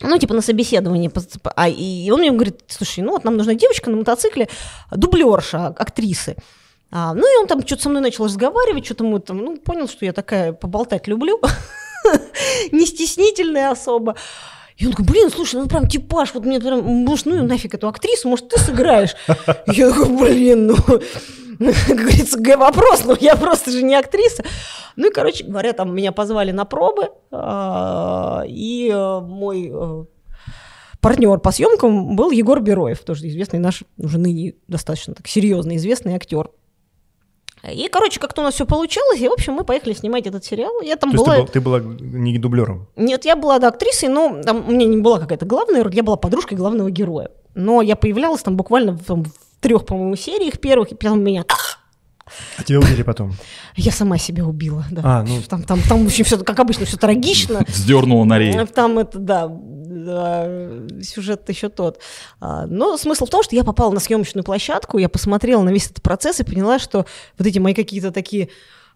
ну, типа на собеседовании. пос- А, и он мне говорит, слушай, ну вот нам нужна девочка на мотоцикле, дублерша, актрисы. А, ну, и он там что-то со мной начал разговаривать, что-то мы там, ну, понял, что я такая поболтать люблю, не стеснительная особо. И он такой, блин, слушай, ну прям типаж, вот мне прям, может, ну нафиг эту актрису, может, ты сыграешь? Я такой, блин, ну, как говорится, г- вопрос, но я просто же не актриса. Ну и, короче говоря, там меня позвали на пробы, а, и э, мой э, партнер по съемкам был Егор Бероев, тоже известный наш, уже ныне достаточно так серьезный, известный актер. И, короче, как-то у нас все получилось, и, в общем, мы поехали снимать этот сериал. Я там То есть была... ты, был- ты была не дублером? Нет, я была да, актрисой, но там у меня не была какая-то главная роль, я была подружкой главного героя. Но я появлялась там буквально в, там, в трех, по-моему, сериях первых, и потом меня... А тебя убили потом? Я сама себя убила, да. А, ну. Там, там, там очень все, как обычно, все трагично. Вздернула на рей. Там это, да, да, сюжет еще тот. А, Но смысл в том, что я попала на съемочную площадку, я посмотрела на весь этот процесс и поняла, что вот эти мои какие-то такие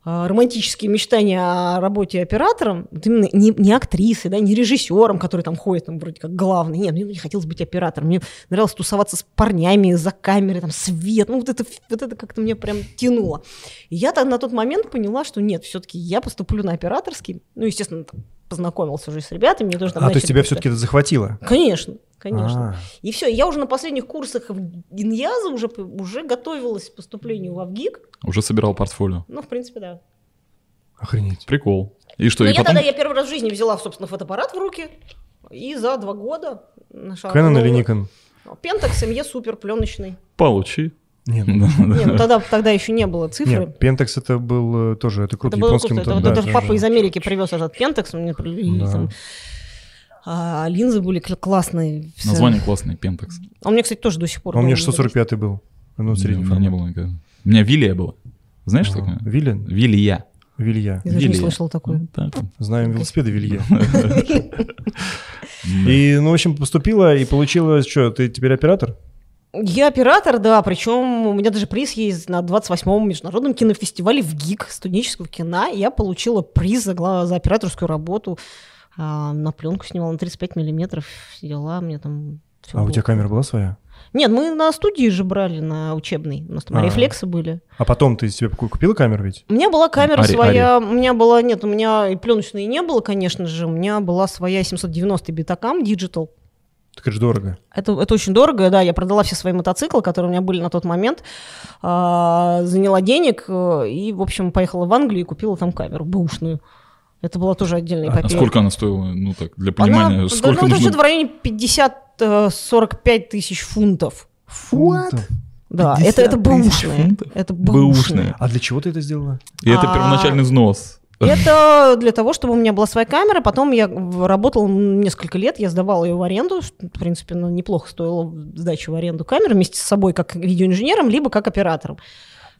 романтические мечтания о работе оператором, вот именно не, не актрисой, да, не режиссером, который там ходит, там, вроде как главный. Нет, мне не хотелось быть оператором. Мне нравилось тусоваться с парнями за камерой, там, свет. Ну, вот это, вот это как-то мне прям тянуло. И я так на тот момент поняла, что нет, все-таки я поступлю на операторский. Ну, естественно, там, познакомился уже с ребятами, мне тоже там А, то есть тебя все-таки это захватило? Конечно, конечно. А, И все, я уже на последних курсах в Иньяза уже, уже готовилась к поступлению в Авгик. Уже собирал портфолио. Ну, в принципе, да. охренеть. Прикол. И что, Но и я потом... тогда я первый раз в жизни взяла, собственно, фотоаппарат в руки. И за два года нашла... Canon или Nikon? Pentax ME супер пленочный. Получи. Нет. Да, да. Не, ну тогда, тогда еще не было цифры. Нет, Pentax это был э, тоже, это круто, Это было японский круто. Это, да, это тоже. папа из Америки привез этот Pentax, мне привезли Да. там. А линзы были кл- классные. всё. Название классное, Pentax. А у меня, кстати, тоже до сих пор. А у меня дома 645 был. Ну, У средний меня не было никогда. У меня Вилия была. Знаешь, что такое? Вилен? Вилия. Вилья. Я даже не Вилия. слышала такое. Так вот. Знаем велосипеды Вилья. Да. И, ну, в общем, поступила и получила, что, ты теперь оператор? Я оператор, да, причем у меня даже приз есть на 28-м международном кинофестивале в ГИК студенческого кино. Я получила приз за, за операторскую работу. А, на пленку снимала на 35 миллиметров. все Дела мне там... А у было. тебя камера была своя? Нет, мы на студии же брали, на учебной. У нас там А. рефлексы были. А потом ты себе ку- купила камеру ведь? У меня была камера Ари- своя, у меня была, нет, у меня и пленочной не было, конечно же, у меня была своя 790 битакам Digital. Так это же дорого. Это, это очень дорого, да, я продала все свои мотоциклы, которые у меня были на тот момент, а, заняла денег э, и, в общем, поехала в Англию и купила там камеру бэушную. Это была тоже отдельная А эпопея. сколько она стоила? Ну так, для Она, понимания, да, сколько ну, это нужно... что-то в районе 50-45 тысяч фунтов. Фунтов? Да, 50 это, это бэушные. Это Бэушные. А для чего ты это сделала? И это А, первоначальный взнос. Это для того, чтобы у меня была своя камера. Потом я работала несколько лет, я сдавала ее в аренду. В принципе, ну, неплохо стоило сдача в аренду камеры вместе с собой как видеоинженером, либо как оператором.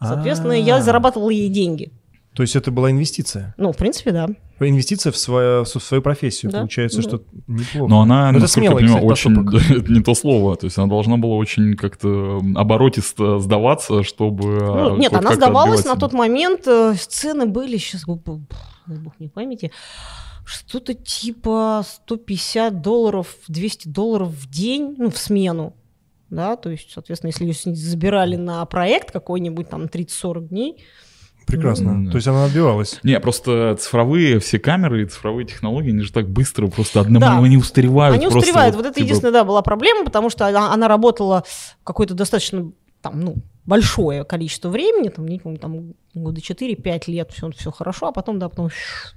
Соответственно, я А. зарабатывала ей деньги. То есть это была инвестиция? Ну, в принципе, да. Инвестиция в свою, в свою профессию. Да, Получается, да. что неплохо. Но она, Ну, это насколько я смелый, понимаю, кстати, очень... Это не то слово. То есть она должна была очень как-то оборотисто сдаваться, чтобы... Ну, а, нет, она сдавалась на тот момент. э, Цены были, сейчас, бог не памяти, что-то типа 150 долларов, 200 долларов в день, ну, в смену. Да, то есть, соответственно, если ее забирали на проект какой-нибудь там 30-40 дней, Прекрасно. Да. То есть она отбивалась. Не, просто цифровые все камеры и цифровые технологии, они же так быстро просто одному Да. они устаревают. Они просто устаревают. Вот это типа, единственная, да, была проблема, потому что она, она работала какое-то достаточно там, ну, большое количество времени, там, не помню, там года 4-5 лет, все, все хорошо, а потом, да, потом...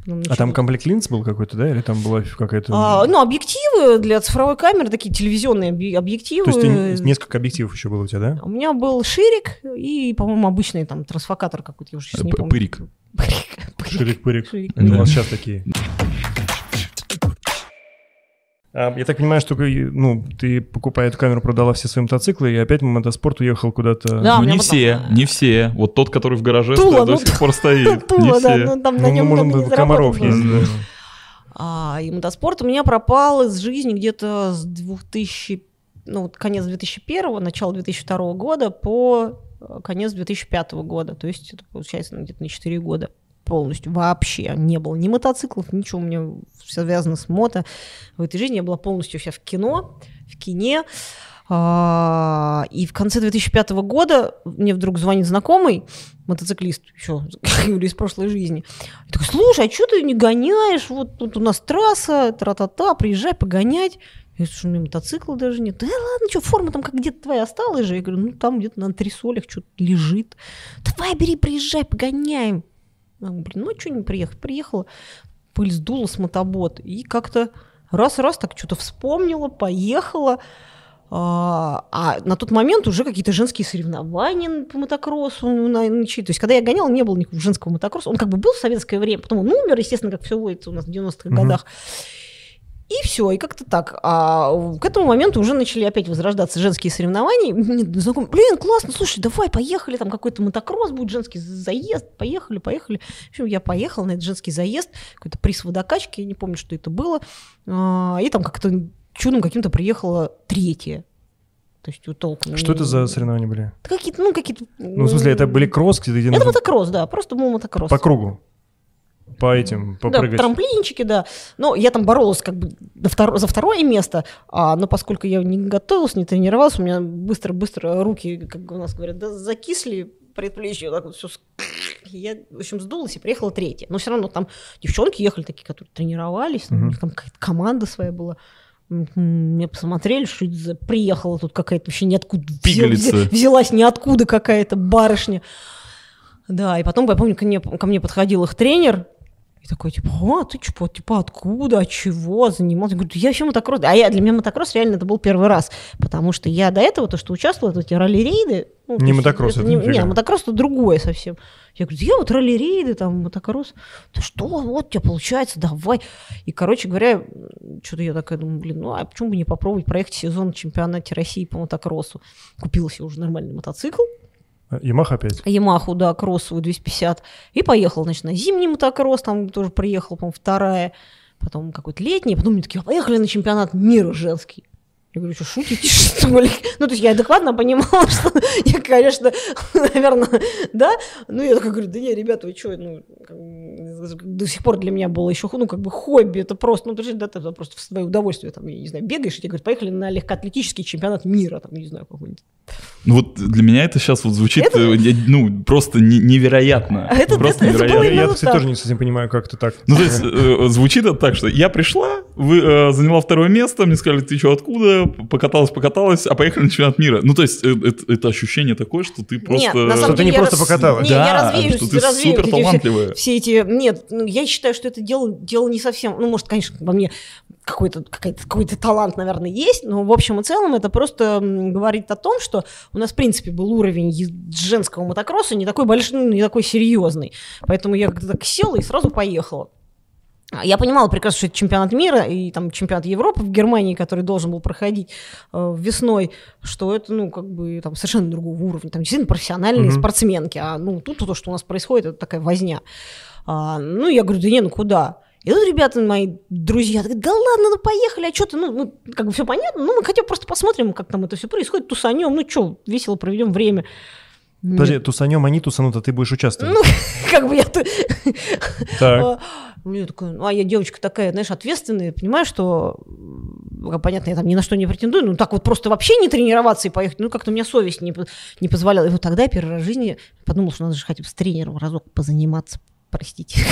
потом А там комплект линз был какой-то, да? Или там была какая-то... А, ну, объективы для цифровой камеры, такие телевизионные объ- объективы. То есть ты- несколько объективов еще было у тебя, да? У меня был ширик и, по-моему, обычный там трансфокатор какой-то, я уже сейчас не помню. пырик. Пырик. пырик. Ширик-пырик. Ширик, Они у вас сейчас такие. А, Я так понимаю, что ну, ты, покупая эту камеру, продала все свои мотоциклы, и опять мотоспорт уехал куда-то. Да. Ну не потом- все, не все. Вот тот, который в гараже Тула, стоит, до ну, сих пор стоит. Не Тула, да, все. ну, там на Ну, нем может там не комаров есть. да. А, и мотоспорт у меня пропал из жизни где-то с 2000, ну, вот конец 2001, начало 2002 года по э, конец 2005 года. То есть это получается ну, где-то на 4 года полностью вообще не было ни мотоциклов, ничего у меня связано с мото. В этой жизни я была полностью вся в кино, в кине. А, И в конце 2005 года мне вдруг звонит знакомый, мотоциклист еще из прошлой жизни. Я такой, слушай, а что ты не гоняешь? Вот тут у нас трасса, тра-та-та, приезжай погонять. Я говорю, что у меня мотоцикла даже нет. Да ладно, что, форма там как где-то твоя осталась же? Я говорю, ну там где-то на антресолях что-то лежит. Давай, бери, приезжай, погоняем. Я говорю, блин, ну что не приехать? Приехала, пыль сдула с мотобот. И как-то раз-раз так что-то вспомнила, поехала. А, а на тот момент уже какие-то женские соревнования по мотокроссу на- начали. То есть, когда я гоняла, не было никакого женского мотокросса. Он как бы был в советское время, потом он умер, естественно, как все водится у нас в 90-х Мгм. годах. И все, и как-то так. А к этому моменту уже начали опять возрождаться женские соревнования. Мне знакомый, блин, классно, слушай, давай, поехали, там какой-то мотокросс будет, женский заезд, поехали, поехали. В общем, я поехала на этот женский заезд, какой-то приз водокачки, я не помню, что это было. А, И там как-то чудом каким-то приехала третья. То есть вот толком. Что это за соревнования были? Да Какие-то, ну, какие-то... Ну, в смысле, это были кросс, где где Это мотокросс, да, просто был мотокросс. по кругу? По этим, Да, попрыгать? трамплинчики, да. Но я там боролась как бы втор- за второе место, а, но поскольку я не готовилась, не тренировалась, у меня быстро-быстро руки, как у нас говорят, да, закисли, предплечья, вот так вот все Я, в общем, сдулась и приехала третья. Но все равно там девчонки ехали такие, которые тренировались, там, у них там какая-то команда своя была. Мне посмотрели, что это за... приехала тут какая-то вообще ниоткуда. Пигалица. Взялась ниоткуда какая-то барышня. Да, и потом, я помню, ко мне, ко мне подходил их тренер, и такой, типа, а, ты что, типа, откуда, от чего занимался? Я говорю, я вообще мотокросс. А я, для меня мотокросс реально это был первый раз, потому что я до этого, то, что участвовала, эти ралли-рейды. Ну, не мотокросс, это, это не, не, мотокросс это другое совсем. Я говорю, я вот ралли-рейды, там, мотокросс. Да что, вот у тебя получается, давай. И, короче говоря, что-то я такая думаю, блин, ну а почему бы не попробовать проехать сезон чемпионате России по мотокроссу? Купила себе уже нормальный мотоцикл, Ямаха опять? Ямаху, да, кроссовую 250. И поехал, значит, на зимний мотокросс, там тоже приехал, по-моему, вторая. Потом какой-то летний. Потом мне такие, «А поехали на чемпионат мира женский. Я говорю, что шутите, что ли? Ну, то есть я адекватно понимала, что я, конечно, наверное, да. Ну, я такая говорю, да не, ребята, вы что, ну, до сих пор для меня было еще, ну, как бы хобби, это просто, ну, да, это просто в свое удовольствие, там, я не знаю, бегаешь, и тебе говорят, поехали на легкоатлетический чемпионат мира, там, не знаю, какой-нибудь. Ну, вот для меня это сейчас вот звучит, это... Э, ну, просто невероятно. А это, просто это, невероятно. Это я, я, кстати, тоже не совсем понимаю, как это так. Ну, то есть, э, звучит это так, что я пришла, вы, э, заняла второе место, мне сказали, ты что, откуда, покаталась, покаталась, а поехали на чемпионат мира. Ну, то есть, э, это, это ощущение такое, что ты просто... Нет, на самом что ты не просто раз... покаталась. Не, да, я развеюсь, что ты развею супер талантливая. Все, все эти... Нет, ну, я считаю, что это дело, дело не совсем... Ну, может, конечно, во мне какой-то какой то талант, наверное, есть, но в общем и целом это просто говорит о том, что у нас, в принципе, был уровень женского мотокросса не такой большой, ну, не такой серьезный. Поэтому я как-то так села и сразу поехала. Я понимала прекрасно, что это чемпионат мира и там чемпионат Европы в Германии, который должен был проходить э, весной, что это, ну, как бы там совершенно другого уровня. Там действительно профессиональные mm-hmm. спортсменки, а ну тут то, что у нас происходит, это такая возня. А, ну, я говорю, да не, ну куда? И тут ребята мои друзья говорят, да ладно, ну поехали, а что ты, ну, ну, как бы все понятно, ну мы хотя бы просто посмотрим, как там это все происходит, тусанем, ну что, весело проведем время. Подожди, тусанем, они тусанут, а ты будешь участвовать. Ну, как бы я... Так. А, мне такой, ну, а я девочка такая, знаешь, ответственная, понимаю, что, понятно, я там ни на что не претендую, ну, так вот просто вообще не тренироваться и поехать, ну, как-то у меня совесть не, не позволяла. И вот тогда я первый раз в жизни подумал, что надо же хотя бы с тренером разок позаниматься, простите.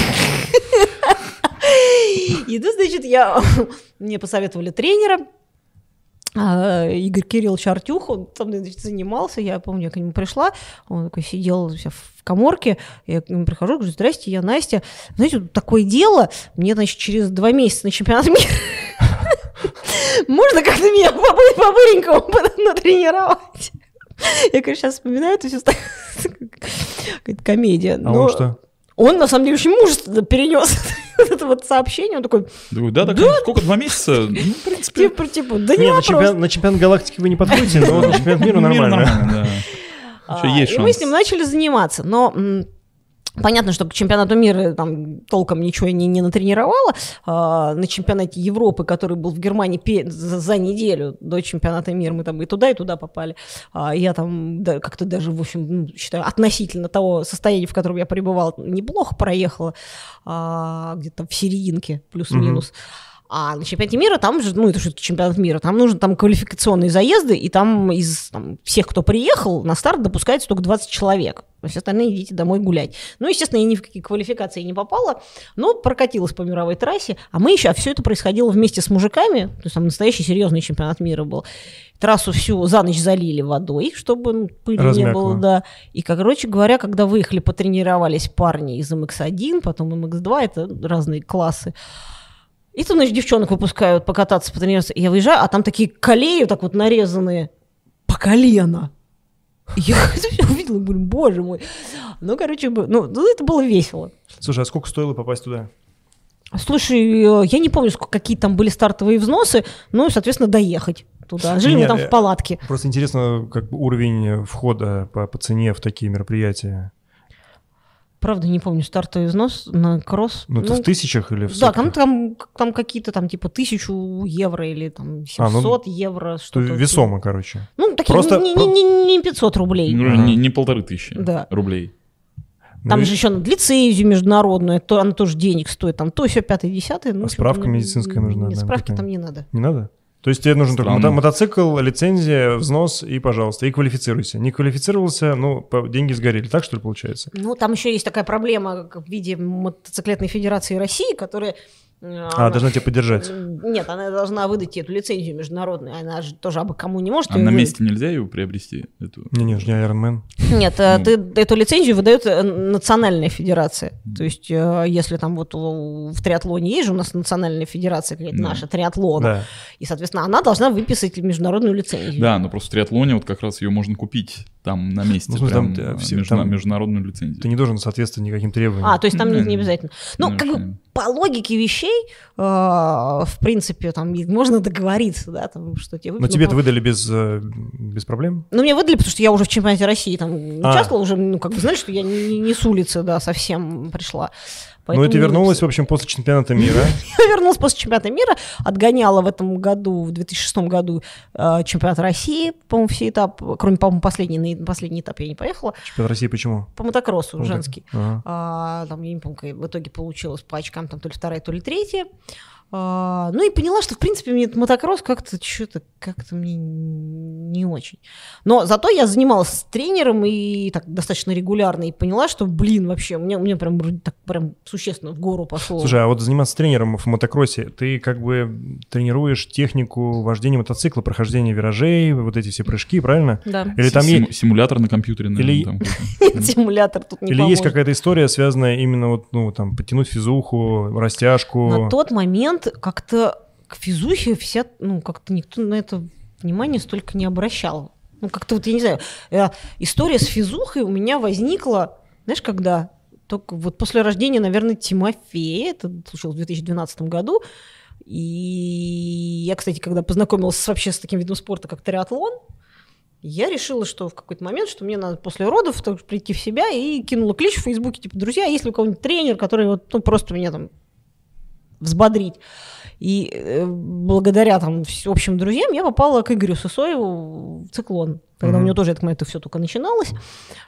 И тут, значит, я, мне посоветовали тренера, а, Игорь Кириллович Артюх, он там значит, занимался, я помню, я к нему пришла, он такой сидел в коморке, я к нему прихожу, говорю, здрасте, я Настя. Знаете, вот такое дело, мне, значит, через два месяца на чемпионат мира можно как-то меня по-быренькому натренировать? Я, конечно, сейчас вспоминаю, это все комедия. А он что? Он, на самом деле, очень мужественно перенес это вот сообщение, он такой... Да, так да? сколько, два месяца? Ну, в принципе... Типа, типа, да не, не на, чемпион, на чемпионат галактики вы не подходите, но на чемпионат мира нормально. нормально, да. И мы с ним начали заниматься, но Понятно, что к чемпионату мира там толком ничего не, не натренировала. А, на чемпионате Европы, который был в Германии за, за неделю до чемпионата мира, мы там и туда, и туда попали. А, я там да, как-то даже, в общем, ну, считаю, относительно того состояния, в котором я пребывала, неплохо проехала, а, где-то в серединке, плюс-минус. Mm-hmm. А на чемпионате мира там же, ну это же чемпионат мира, там нужны там квалификационные заезды, и там из там, всех, кто приехал, на старт допускается только 20 человек. То есть остальные идите домой гулять. Ну, естественно, я ни в какие квалификации не попала, но прокатилась по мировой трассе. А мы еще, а все это происходило вместе с мужиками, то есть там настоящий серьезный чемпионат мира был. Трассу всю за ночь залили водой, чтобы ну, пыли Размякла. не было, да. И, короче говоря, когда выехали, потренировались парни из MX-1, потом MX-2, это разные классы, и тут, значит, девчонок выпускают покататься, потренироваться. Я выезжаю, а там такие колеи так вот нарезанные по колено. Я увидела, говорю, боже мой. Ну, короче, ну, ну, это было весело. Слушай, а сколько стоило попасть туда? Слушай, э, я не помню, сколько, какие там были стартовые взносы, ну, и, соответственно, доехать туда. Жили Нет, мы там в палатке. Просто интересно, как бы уровень входа по, по цене в такие мероприятия. Правда, не помню, стартовый взнос на кросс. Ну, это ну, в тысячах или в Да, там, там, там какие-то там типа тысячу евро или там 700 а, ну, евро. Что весомо, короче. Ну, такие Просто... не, не, не, не 500 рублей. Ну, не, не полторы тысячи да. рублей. Там ну, же и... еще надо лицензию международную, то, она тоже денег стоит, там то все пятое, десятое. Ну, а справка медицинская нужна? Нет, справки там не надо. Не надо? То есть тебе нужен Странно. только мотоцикл, лицензия, взнос и, пожалуйста, и квалифицируйся. Не квалифицировался, ну, деньги сгорели. Так, что ли, получается? Ну, там еще есть такая проблема в виде мотоциклетной федерации России, которая а, она... должна тебя поддержать? Нет, она должна выдать эту лицензию международную. Она же тоже абы кому не может. А на месте нельзя ее приобрести? Эту... Не, не, не Iron Man. Нет, ну. ты, эту лицензию выдает э, национальная федерация. То есть, э, если там вот в триатлоне есть же у нас национальная федерация, какая-то да. наша триатлон, да. и, соответственно, она должна выписать международную лицензию. Да, но просто в триатлоне вот как раз ее можно купить там на месте, ну, смысле, прям, там, все, между, там, международную лицензию. Ты не должен соответствовать никаким требованиям. А, то есть там не, не обязательно. Ну, как бы по логике вещей, э, в принципе, там можно договориться, да, там, что тебе. Но тебе это выдали без, э, без проблем? Ну, мне выдали, потому что я уже в чемпионате России там а. участвовала, уже, ну, как бы, знали, что я не, не с улицы, да, совсем пришла. Поэтому... Ну, и ты вернулась, в общем, после чемпионата мира. Я вернулась после чемпионата мира, отгоняла в этом году, в 2006 году э, чемпионат России, по-моему, все этапы, кроме, по-моему, последний, последний этап я не поехала. Чемпионат России почему? По мотокроссу, женский. А, там, я не помню, в итоге получилось по очкам там то ли вторая, то ли третья. А, ну и поняла, что в принципе мне этот мотокросс как-то что-то как-то мне не очень. Но зато я занималась с тренером и так достаточно регулярно и поняла, что, блин, вообще, мне, мне прям так прям существенно в гору пошло. Слушай, а вот заниматься тренером в мотокроссе, ты как бы тренируешь технику вождения мотоцикла, прохождения виражей, вот эти все прыжки, правильно? Да. Или там Сим- есть... Симулятор на компьютере, наверное, Или... Симулятор тут не Или есть какая-то история, связанная именно вот, ну, там, подтянуть физуху, растяжку? На тот момент момент как-то к физухе вся, ну, как-то никто на это внимание столько не обращал. Ну, как-то вот, я не знаю, э, история с физухой у меня возникла, знаешь, когда? Только вот после рождения, наверное, Тимофея, это случилось в 2012 году, и я, кстати, когда познакомилась вообще с таким видом спорта, как триатлон, я решила, что в какой-то момент, что мне надо после родов прийти в себя и кинула клич в Фейсбуке, типа, друзья, есть ли у кого-нибудь тренер, который вот, ну, просто меня там взбодрить. И э, благодаря там общим друзьям я попала к Игорю Сысоеву в циклон, когда mm-hmm. у него тоже, это, это все только начиналось.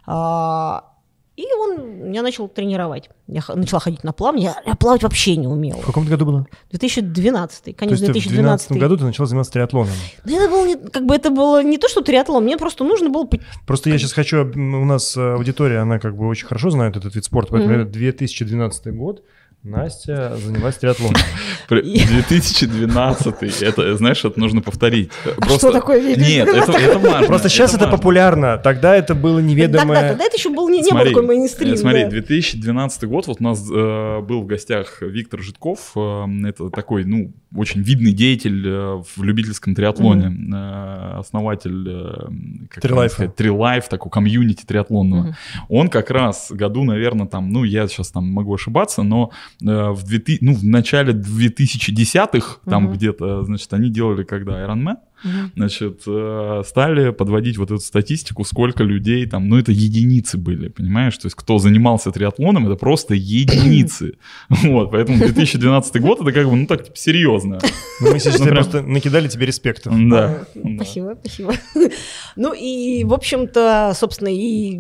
А, и он меня начал тренировать. Я начала ходить на плавание. Я, я плавать вообще не умела. В каком году было? 2012. Конец то есть 2012 в 2012 году ты начала заниматься триатлоном? Да это было не, как бы это было не то, что триатлон, мне просто нужно было... Просто я сейчас хочу... У нас аудитория, она как бы очень хорошо знает этот вид спорта, поэтому mm-hmm. 2012 год. Настя занялась триатлоном. 2012 это, знаешь, это нужно повторить. А Просто... что такое Нет, это, это важно. Просто сейчас это, это популярно, тогда это было неведомое... Тогда, тогда это еще был не, не смотри, был такой мейнстрим. Смотри, да. 2012 год, вот у нас э, был в гостях Виктор Житков, э, это такой, ну, очень видный деятель э, в любительском триатлоне, mm-hmm. э, основатель... Э, Трилайфа. Трилайф, такой комьюнити триатлонного. Mm-hmm. Он как раз году, наверное, там, ну, я сейчас там могу ошибаться, но в, 2000, ну, в начале 2010-х, там угу. где-то, значит, они делали когда Iron Man, угу. значит, э, стали подводить вот эту статистику, сколько людей там, ну, это единицы были, понимаешь? То есть кто занимался триатлоном, это просто единицы. Вот, поэтому 2012 год, это как бы, ну, так, типа, серьезно. Ну, мы сейчас просто накидали тебе респектов. Да. Спасибо, спасибо. Ну, и, в общем-то, собственно, и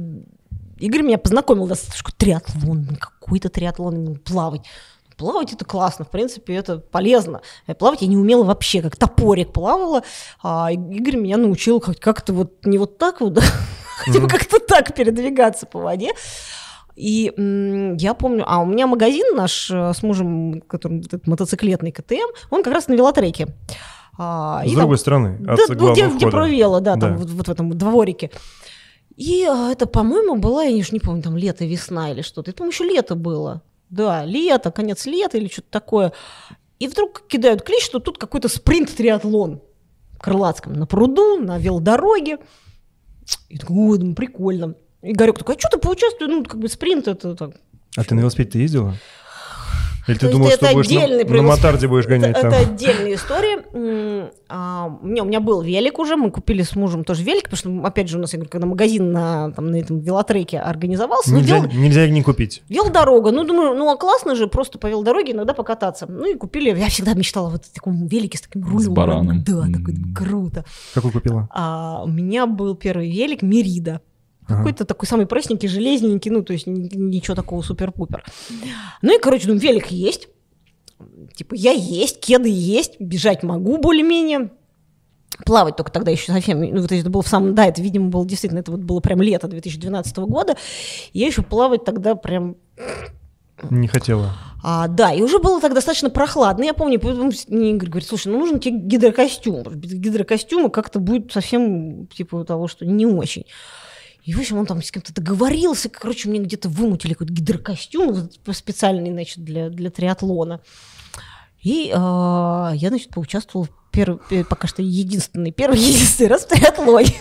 Игорь меня познакомил, да, что триатлон, какой-то триатлон, плавать. Плавать это классно, в принципе, это полезно. Плавать я не умела вообще, как топорик плавала. А Игорь меня научил как-то вот не вот так вот, да, хотя бы как-то так передвигаться по воде. И я помню, а у меня магазин наш э, с мужем, который этот мотоциклетный КТМ, он как раз на велотреке. А, с другой там, стороны, от да, ну, где, где провела, да, да. там вот, вот в этом дворике. И а, это, по-моему, была, я не помню, там лето, весна или что-то. Это, по-моему, еще лето было. Да, лето, конец лета или что-то такое. И вдруг кидают клич, что тут какой-то спринт-триатлон в Крылатском. На пруду, на велодороге. И такой, ой, думаю, прикольно. Игорек такой, а что ты поучаствуешь? Ну, как бы спринт это так. А ты на велосипеде ездила? Или ты думал, что будешь на, на мотарде будешь гонять это, там? Это отдельная история. А, у, меня, у меня был велик уже, мы купили с мужем тоже велик, потому что, опять же, у нас, я говорю, когда магазин на, там, на этом велотреке организовался. Нельзя, ну, вел, нельзя не купить. Велодорога. Ну, думаю, ну, а классно же просто по велодороге иногда покататься. Ну, и купили. Я всегда мечтала вот в таком велике с таким рулем. С бараном. Да, такой, круто. Какой купила? А, у меня был первый велик Мерида. Какой-то такой самый простенький, железненький, ну, то есть ничего такого супер-пупер. Ну и, короче, думаю, велик есть типа, я есть, кеды есть, бежать могу более-менее. плавать только тогда еще совсем, ну, вот это было в самом, да, это, видимо, было действительно, это вот было прям лето 2012 года, я еще плавать тогда прям... Не хотела. А, да, и уже было так достаточно прохладно. Я помню, мне Игорь говорит, слушай, ну нужен тебе гидрокостюм. Без гидрокостюма как-то будет совсем типа того, что не очень. И, в общем, он там с кем-то договорился. Короче, мне где-то вымутили какой-то гидрокостюм специальный, значит, для, для триатлона. И э, я, значит, поучаствовала первый, пока что единственный, первый единственный раз в триатлоне.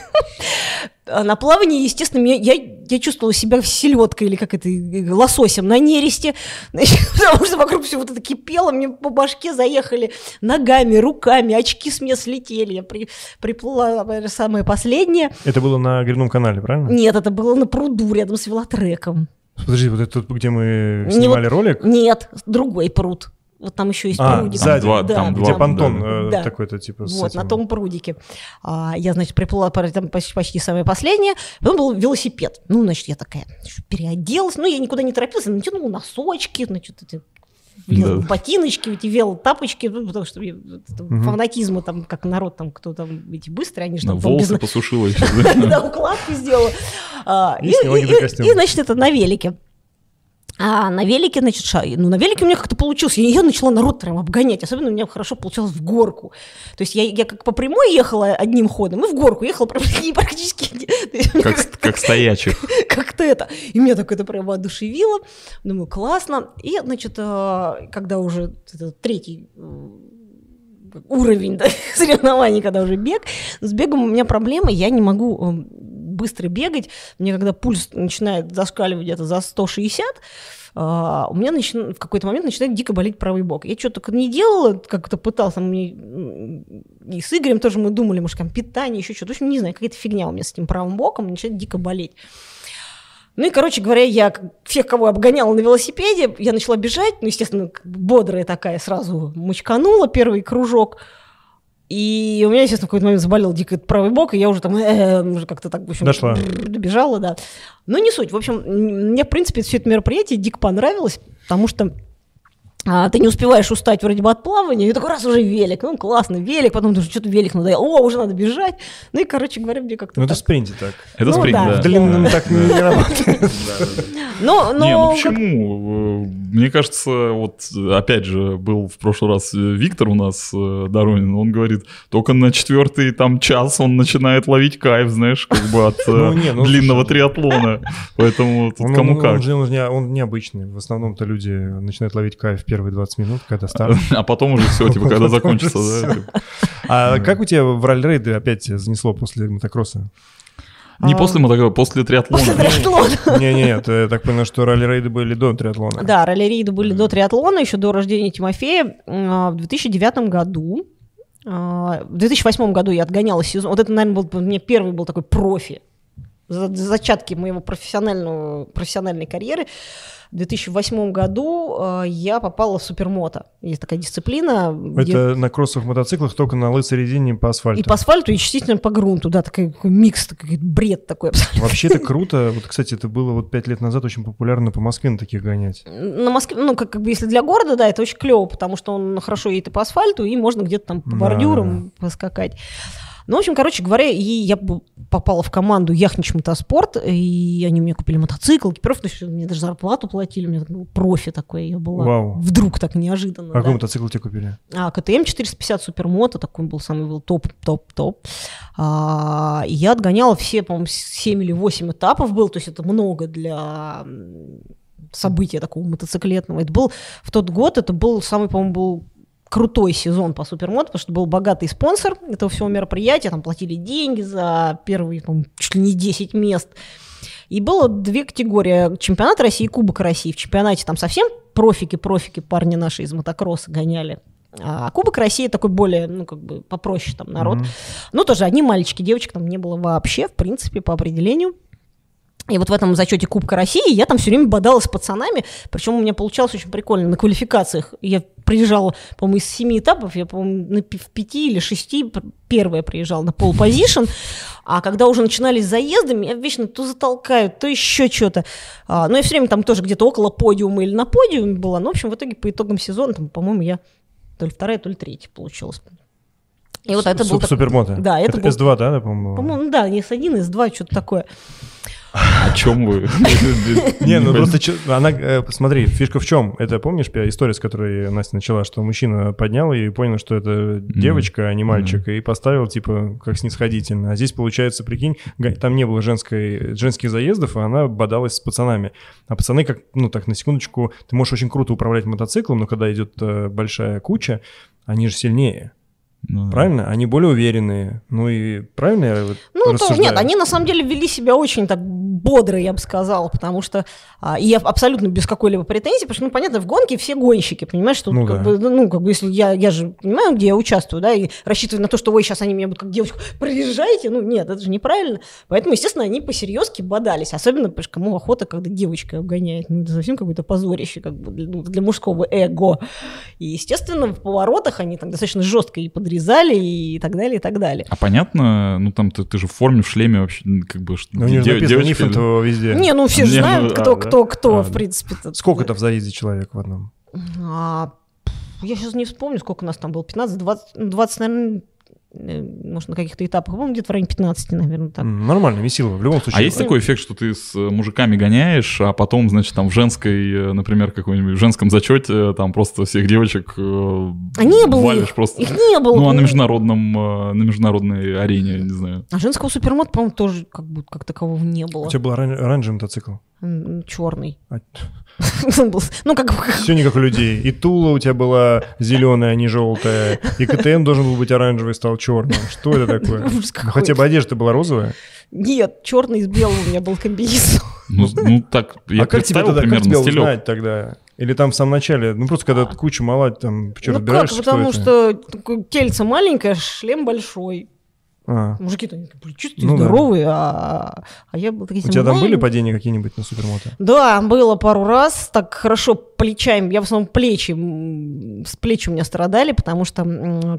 А на плавании, естественно, я, я чувствовала себя селедкой или как это, лососем на нересте, потому что вокруг все вот это кипело, мне по башке заехали ногами, руками, очки с меня слетели, я при, приплыла самое последнее. Это было на Грибном канале, правильно? Нет, это было на пруду рядом с велотреком. Подожди, вот это где мы снимали не, ролик? Нет, другой пруд. Вот там еще есть а, прудик. Сзади, два, да, там где два, понтон да. да. такой-то типа. Вот, этим... на том прудике. А, я, значит, приплыла там почти, почти самое последнее. Потом был велосипед. Ну, значит, я такая переоделась. Ну, я никуда не торопилась, натянула носочки, значит, эти да. ботиночки, эти велотапочки, ну, потому что угу. фанатизма там, как народ там, кто там, эти быстрые, они же там... Волосы посушила еще. Да, укладку сделала. А, и, значит, это на велике. А на велике, значит, ша... ну на велике у меня как-то получилось. Я, я начала народ прям обгонять. Особенно у меня хорошо получалось в горку. То есть я, я как по прямой ехала одним ходом, и в горку ехала практически... Как, как стоячих. Как-то это. И меня так это прям воодушевило. Думаю, классно. И, значит, а, когда уже третий уровень да, соревнований, когда уже бег. С бегом у меня проблема, я не могу быстро бегать. Мне когда пульс начинает зашкаливать где-то за 160, Uh, у меня начи... в какой-то момент начинает дико болеть правый бок. Я что-то не делала, как-то пыталась, там, и с Игорем тоже мы думали, может, там питание, еще что-то. В общем, не знаю, какая-то фигня у меня с этим правым боком, начинает дико болеть. Ну и, короче говоря, я всех, кого обгоняла на велосипеде, я начала бежать, ну, естественно, бодрая такая, сразу мочканула первый кружок – и у меня, естественно, в какой-то момент заболел дико правый бок, и я уже там э, уже как-то так, в общем, Дошла. добежала, да. Но не суть. В общем, мне, в принципе, все это мероприятие дико понравилось, потому что а, ты не успеваешь устать вроде бы от плавания, и такой раз уже велик, ну классно, велик, потом думаешь, что-то велик надоел, о, уже надо бежать. Ну и, короче говоря, мне как-то Ну это спринте так. Это ну, спринт, да. В длинном так не работает. Но, но... Не, ну почему? Мне кажется, вот опять же, был в прошлый раз Виктор у нас, э, Доронин, он говорит, только на четвертый там час он начинает ловить кайф, знаешь, как бы от ну, ну, длинного триатлона. Поэтому кому как. Он необычный. В основном-то люди начинают ловить кайф первые 20 минут, когда старт. А потом уже все, типа, когда закончится, да? А как у тебя в ралли-рейды опять занесло после мотокросса? Не после мотокросса, после триатлона. После триатлона. Не-не, я так понял, что ралли-рейды были до триатлона. Да, ралли-рейды были до триатлона, еще до рождения Тимофея. А, в 2009 году а, в 2008 году я отгоняла сезон. Вот это, наверное, был мне первый был такой профи. Зачатки моего профессионального, профессиональной карьеры. В 2008 году э, я попала в супермото. Есть такая дисциплина. Это где... на кроссовых мотоциклах только на лысой резине по асфальту. И по асфальту, и частично по грунту, да, такой, такой микс, такой бред такой абсолютно. Вообще это круто. Вот, кстати, это было вот пять лет назад очень популярно по Москве на таких гонять. На Москве, ну, как, как бы если для города, да, это очень клево, потому что он хорошо едет и по асфальту, и можно где-то там по бордюрам да. поскакать. Ну, в общем, короче говоря, и я попала в команду Яхнич Мотоспорт, и они мне купили мотоцикл, экипировку, мне даже зарплату платили, у меня ну, профи такой я была. Вау. Вдруг так неожиданно. А да? какой мотоцикл тебе купили? А, КТМ 450 Супермото, такой был самый был топ-топ-топ. А, и я отгоняла все, по-моему, 7 или 8 этапов был, то есть это много для события такого мотоциклетного. Это был в тот год, это был самый, по-моему, был крутой сезон по супермод, потому что был богатый спонсор этого всего мероприятия, там платили деньги за первые, там, чуть ли не 10 мест. И было две категории. Чемпионат России и Кубок России. В чемпионате там совсем профики-профики парни наши из мотокросса гоняли. А Кубок России такой более, ну, как бы попроще там народ. Mm-hmm. Ну, тоже одни мальчики, девочек там не было вообще, в принципе, по определению. И вот в этом зачете Кубка России я там все время бодалась с пацанами, причем у меня получалось очень прикольно на квалификациях. Я приезжала, по-моему, из семи этапов, я, по-моему, в пяти или шести первая приезжала на пол позишн, а когда уже начинались заезды, меня вечно то затолкают, то еще что-то. А, но я все время там тоже где-то около подиума или на подиуме была. Но, в общем, в итоге по итогам сезона, там, по-моему, я то ли вторая, то ли третья получилась. И вот это был Суп- Супермото. Да, это был- S2, да, по-моему? По-моему, ну да, не S1, S2, что-то такое. О чем вы? Не, ну просто она, э, смотри, фишка в чем? Это помнишь история, с которой Настя начала, что мужчина поднял и понял, что это девочка, а не мальчик, и поставил типа как снисходительно. А здесь получается, прикинь, там не было женской, женских заездов, а она бодалась с пацанами. А пацаны, как, ну так на секундочку, ты можешь очень круто управлять мотоциклом, но когда идет э, большая куча, они же сильнее. Ну да. Правильно? Они более уверенные. Ну и правильно я вот Ну, то, рассуждаю? нет, они на самом деле вели себя очень так бодро, я бы сказала, потому что а, и я абсолютно без какой-либо претензии, потому что, ну, понятно, в гонке все гонщики, понимаешь, что Ну как да. бы, ну, как бы, если я, я же понимаю, где я участвую, да, и рассчитываю на то, что, ой, сейчас они меня будут как девочку, проезжайте, ну, нет, это же неправильно. Поэтому, естественно, они посерьезки бодались, особенно, потому что кому охота, когда девочка обгоняет, ну, это совсем какое-то позорище, как бы, для, ну, для мужского эго. И, естественно, в поворотах они там достаточно жестко и подрезали, и так далее, и так далее. А понятно, ну там ты, ты же в форме, в шлеме вообще, ну, как бы... что- Ну, у них де- написано девочка- Нифонтова везде. Не, ну все же Не, ну, знают, а, кто, да? кто, кто, А, в да. принципе. -то. Сколько-то в заезде человек в одном? А, я сейчас не вспомню, сколько у нас там было. 15, 20, ну, 20 наверное, может, на каких-то этапах. По-моему, где-то в районе 15, наверное, так. Нормально, весело. В любом случае. А есть такой эффект, что ты с э, мужиками гоняешь, а потом, значит, там в женской, э, например, какой-нибудь в женском зачете, там просто всех девочек э, А не было валишь их. просто. Их не было. Ну, а на международном, э, на международной арене, не знаю. А женского супермот, по-моему, тоже как будто как такового не было. У тебя был оран- оранжевый мотоцикл. Черный. А, Ну, как. Все не как у людей. И Тула у тебя была зеленая, а не желтая. И КТМ должен был быть оранжевый, стал черным. Что это такое? Ну, хотя бы одежда была розовая. Нет, черный с белым у меня был комбинезон. Ну, ну так, я а как тебе представил тогда, как примерно тебя стилек. узнать тогда? Или там в самом начале, ну просто когда куча мала, там, что, Ну как, разбираешься, потому кто это? что такое тельце маленькое, шлем большой. А. Мужики-то они такие, чистые, Ну да. здоровые, а, а я был такие... У тебя там были падения какие-нибудь на супермото? Да, было пару раз, так хорошо плечами, я в основном плечи, с плечи у меня страдали, потому что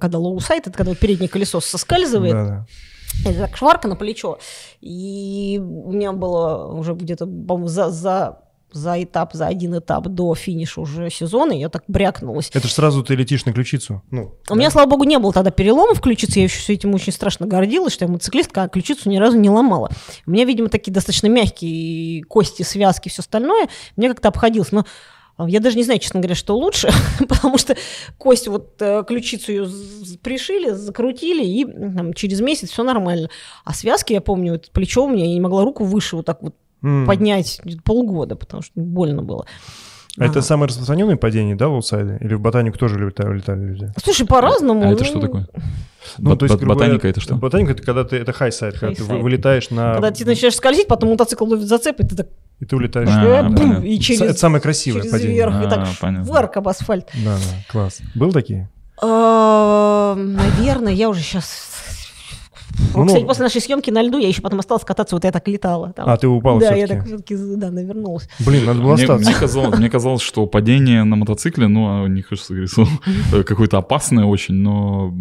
когда low-side, это когда вот переднее колесо соскальзывает, Да, да. это так шварк на плечо, и у меня было уже где-то, по-моему, за, за, за этап, за один этап до финиша уже сезона, я так брякнулась. Это же сразу ты летишь на ключицу. Ну, У меня, слава богу, не было тогда переломов ключицы, я еще с этим очень страшно гордилась, что я мотоциклистка, а ключицу ни разу не ломала. У меня, видимо, такие достаточно мягкие кости, связки, все остальное, мне как-то обходилось. Но а, я даже не знаю, честно говоря, что лучше, потому что кость, вот э, ключицу ее пришили, закрутили, и там, через месяц все нормально. А связки, я помню, вот плечо у меня, я не могла руку выше вот так вот м. поднять полгода, потому что больно было. А это самое распространенное падение, да, low-side? Или в ботанику тоже летали, летали люди? Слушай, по-разному. А это ну, что такое? Ну, то есть, грубо ботаника это что? Ботаника это когда ты, это high-side, когда ты вылетаешь на... Когда ты начинаешь скользить, потом мотоцикл ловит зацеп, и ты так И ты улетаешь. А, э, бум, понятно. и через, Это самое красивое через падение. верх, и так А, понятно. варк об асфальт. Да, да, класс. Был такие? А, Наверное, я уже сейчас... Ну, Кстати, ну. после нашей съемки на льду я еще потом осталась кататься, вот я так летала. там. А, ты упала Да, я так все-таки, да, навернулась. Блин, надо было Мне, остаться. мне казалось, мне казалось, что падение на мотоцикле, ну, а не хочется говорить, э, какое-то опасное очень, но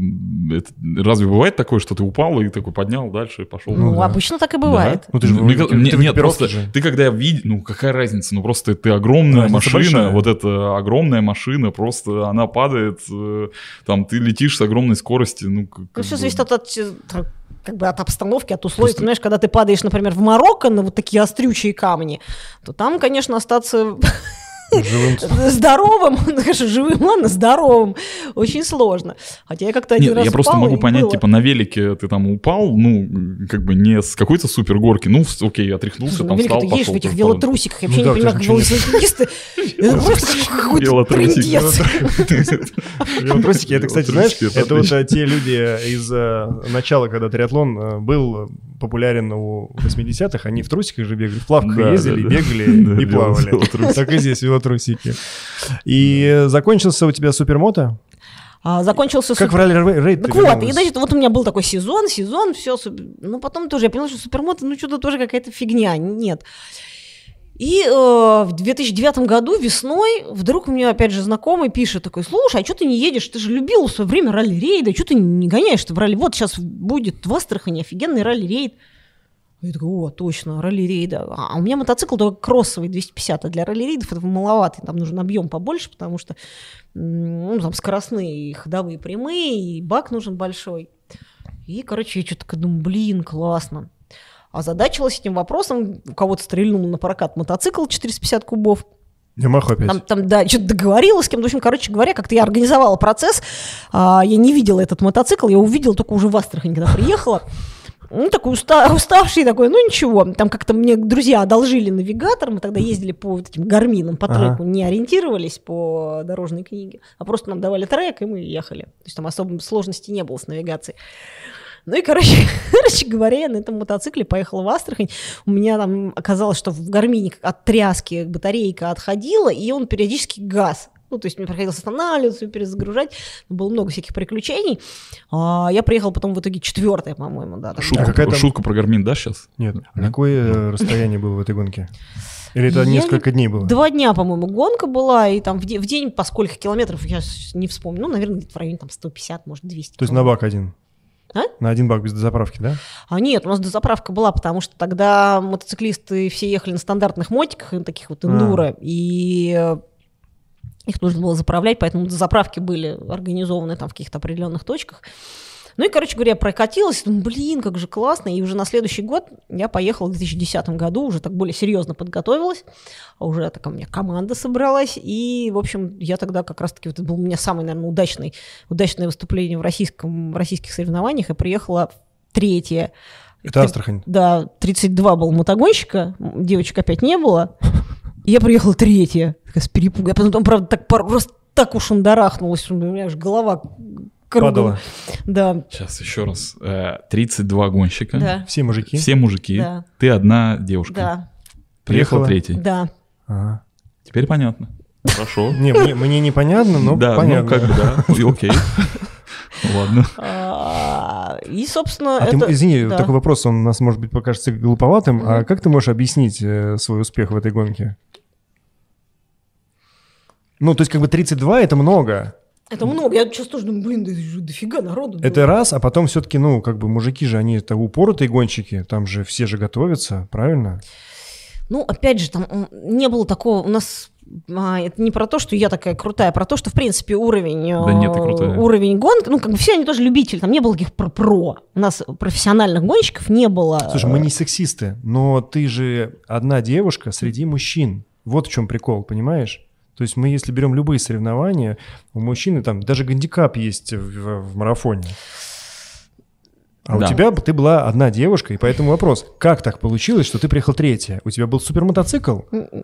это- разве бывает такое, что ты упал и такой поднял дальше и пошел? Ну, да. обычно так и бывает. Ну, ты же Мне ты мне- нет, экипировке просто же. ты когда видишь, ну какая разница, ну просто ты огромная Разница машина, большая. вот эта огромная машина, просто она падает, э, там ты летишь с огромной скорости, ну как, Ну, как все бы- зависит от, от, как бы от обстановки, от условий. Ты знаешь, когда ты падаешь, например, в Марокко на вот такие острючие камни, то там, конечно, остаться Живым. здоровым, ну, конечно, живым, ладно, здоровым, очень сложно. Хотя я как-то один Нет, раз я просто упала, могу и понять, было. типа на велике ты там упал, ну как бы не с какой-то супер горки, ну окей, отряхнулся, Слушай, там встал, ты едешь в этих велотрусиках, я Ну вообще не понимаю, как велосипедисты, это просто какой-то Велотрусики. трындец. Велотрусики, это, кстати, знаешь, это вот э, те люди из э, начала, когда триатлон э, был популярен у 80-х, они в трусиках же бегали, в плавках ездили, бегали и плавали. Так и здесь велотрусики. И закончился у тебя супермото? А, Закончился Как в супер- ралли рейд Так вот, и значит, вот у меня был такой сезон, сезон, все, ну потом тоже я поняла, что супермото, ну что-то тоже какая-то фигня, нет. И э, в 2009 году весной вдруг мне опять же знакомый пишет такой, слушай, а что ты не едешь? Ты же любил в свое время ралли-рейды, что ты не гоняешь ты в ралли? Вот сейчас будет в Астрахани офигенный ралли-рейд. Я такой, о, точно, ралли-рейда. А у меня мотоцикл только кроссовый 250, а для ралли-рейдов это маловато, там нужен объем побольше, потому что ну, там скоростные и ходовые прямые, и бак нужен большой. И, короче, я что-то думаю, блин, классно. Озадачилась этим вопросом, у кого-то стрельнул на прокат мотоцикл 450 кубов, Ямаху опять. Там, там, да, что-то договорилась с кем-то. В общем, короче говоря, как-то я организовала процесс. А, я не видела этот мотоцикл, я увидела только уже в Астрахань, когда приехала. Ну, такой уста- уставший такой, ну ничего. Там как-то мне друзья одолжили навигатор, мы тогда ездили по вот этим гарминам, по треку, ага. не ориентировались по дорожной книге, а просто нам давали трек, и мы ехали. То есть там особой сложности не было с навигацией. Ну и, короче, короче говоря, я на этом мотоцикле поехала в Астрахань. У меня там оказалось, что в гармине от тряски батарейка отходила, и он периодически газ. Ну, то есть мне приходилось останавливаться, перезагружать. Было много всяких приключений. А, я приехал потом в итоге четвертая, по-моему, да. А какая шутку про гармин, да, сейчас? Нет. А какое э, расстояние было в этой гонке? Или это я несколько не... дней было? Два дня, по-моему, гонка была, и там в, де- в день по сколько километров, я не вспомню, ну, наверное, где-то в районе там 150, может, 200. То есть на бак один? А? На один бак без дозаправки, да? А нет, у нас дозаправка была, потому что тогда мотоциклисты все ехали на стандартных мотиках, таких вот эндуро, а. и э, их нужно было заправлять, поэтому заправки были организованы там в каких-то определенных точках. Ну и, короче говоря, прокатилась, думаю, блин, как же классно. И уже на следующий год я поехала в 2010 году, уже так более серьезно подготовилась, уже так у меня команда собралась. И, в общем, я тогда как раз-таки, вот это был у меня самый, наверное, удачный, удачное выступление в, российском, в российских соревнованиях. Я приехала третье. Это Астрахань? Да, 32 был мотогонщика, девочек опять не было. Я приехала третья, такая с перепугом. Я потом, правда, так пару раз так уж шандарахнулась, у меня аж голова кругом. Падала. Да. Сейчас еще раз. 32 э, гонщика. Да. Все мужики? Все мужики. Да. Ты одна девушка. Да. Приехала третий. Да. Ага. Теперь понятно. Хорошо. Не, мне, мне непонятно, но да, понятно. Ну, как бы, да. Окей. Ладно. А, и, собственно, а это... Ты, извини, да. такой вопрос, он у нас, может быть, покажется глуповатым. Mm-hmm. А как ты можешь объяснить э, свой успех в этой гонке? Ну, то есть, как бы 32 — это много. Это много. Я сейчас тоже думаю, блин, да дофига народу. Это было. раз, а потом все-таки, ну, как бы мужики же, они это упоротые гонщики, там же все же готовятся, правильно? Ну, опять же, там не было такого, у нас а, это не про то, что я такая крутая, а про то, что, в принципе, уровень, да нет, уровень гонки, ну, как бы все они тоже любители, там не было таких про-про. У нас профессиональных гонщиков не было. Слушай, мы не сексисты, но ты же одна девушка среди мужчин. Вот в чем прикол, понимаешь? То есть мы, если берем любые соревнования, у мужчины там даже гандикап есть в, в марафоне. А да. у тебя ты была одна девушка, и поэтому вопрос, как так получилось, что ты приехал третья? У тебя был супер мотоцикл?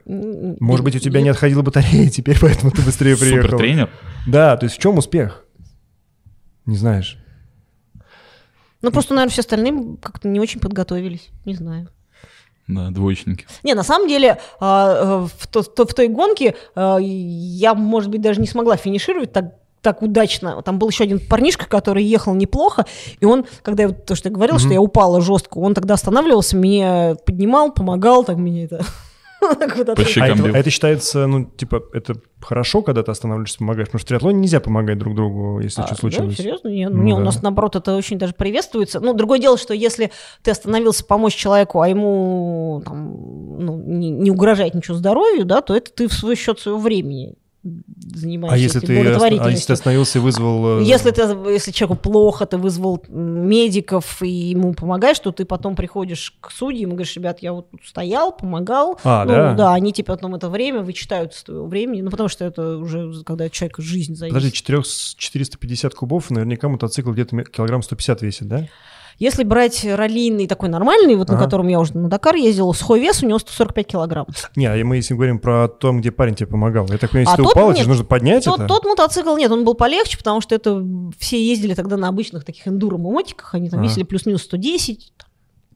Может быть, у тебя не отходила батарея теперь, поэтому ты быстрее приехал? Супер тренер? Да, то есть в чем успех? Не знаешь. Ну, просто, наверное, все остальные как-то не очень подготовились, не знаю. Да, двоечники. Не, на самом деле а, э, в, то, в той гонке э, я, может быть, даже не смогла финишировать так так удачно. Там был еще один парнишка, который ехал неплохо, и он, когда я то, что я говорил, mm-hmm. что я упала жестко, он тогда останавливался, меня поднимал, помогал, так мне это а это, а это считается, ну, типа, это хорошо, когда ты останавливаешься, помогаешь? Потому что в триатлоне нельзя помогать друг другу, если а, что случилось. Да, серьезно? Не, ну, не, у нас, наоборот, это очень даже приветствуется. Ну, другое дело, что если ты остановился помочь человеку, а ему там, ну, не, не угрожает ничего здоровью, да, то это ты в свой счет своего времени занимаешься а если ты, а если ты остановился и вызвал... Э, если, ты, если человеку плохо, ты вызвал медиков и ему помогаешь, то ты потом приходишь к судьям и говоришь, ребят, я вот тут стоял, помогал. А, ну, да? Да, они тебе потом это время вычитают с твоего времени, ну потому что это уже, когда человек жизнь зависит. Подожди, 4, 450 кубов, наверняка мотоцикл где-то килограмм 150 весит, да? Если брать раллийный такой нормальный, вот ага. на котором я уже на Дакар ездил, сухой вес у него 145 килограмм. Не, а мы если говорим про то, где парень тебе помогал. Я так понимаю, если а ты тот, упал, нет, тебе нужно поднять тот, это? Тот мотоцикл, нет, он был полегче, потому что это все ездили тогда на обычных таких эндуро-мотиках, они там ага. весили плюс-минус 110.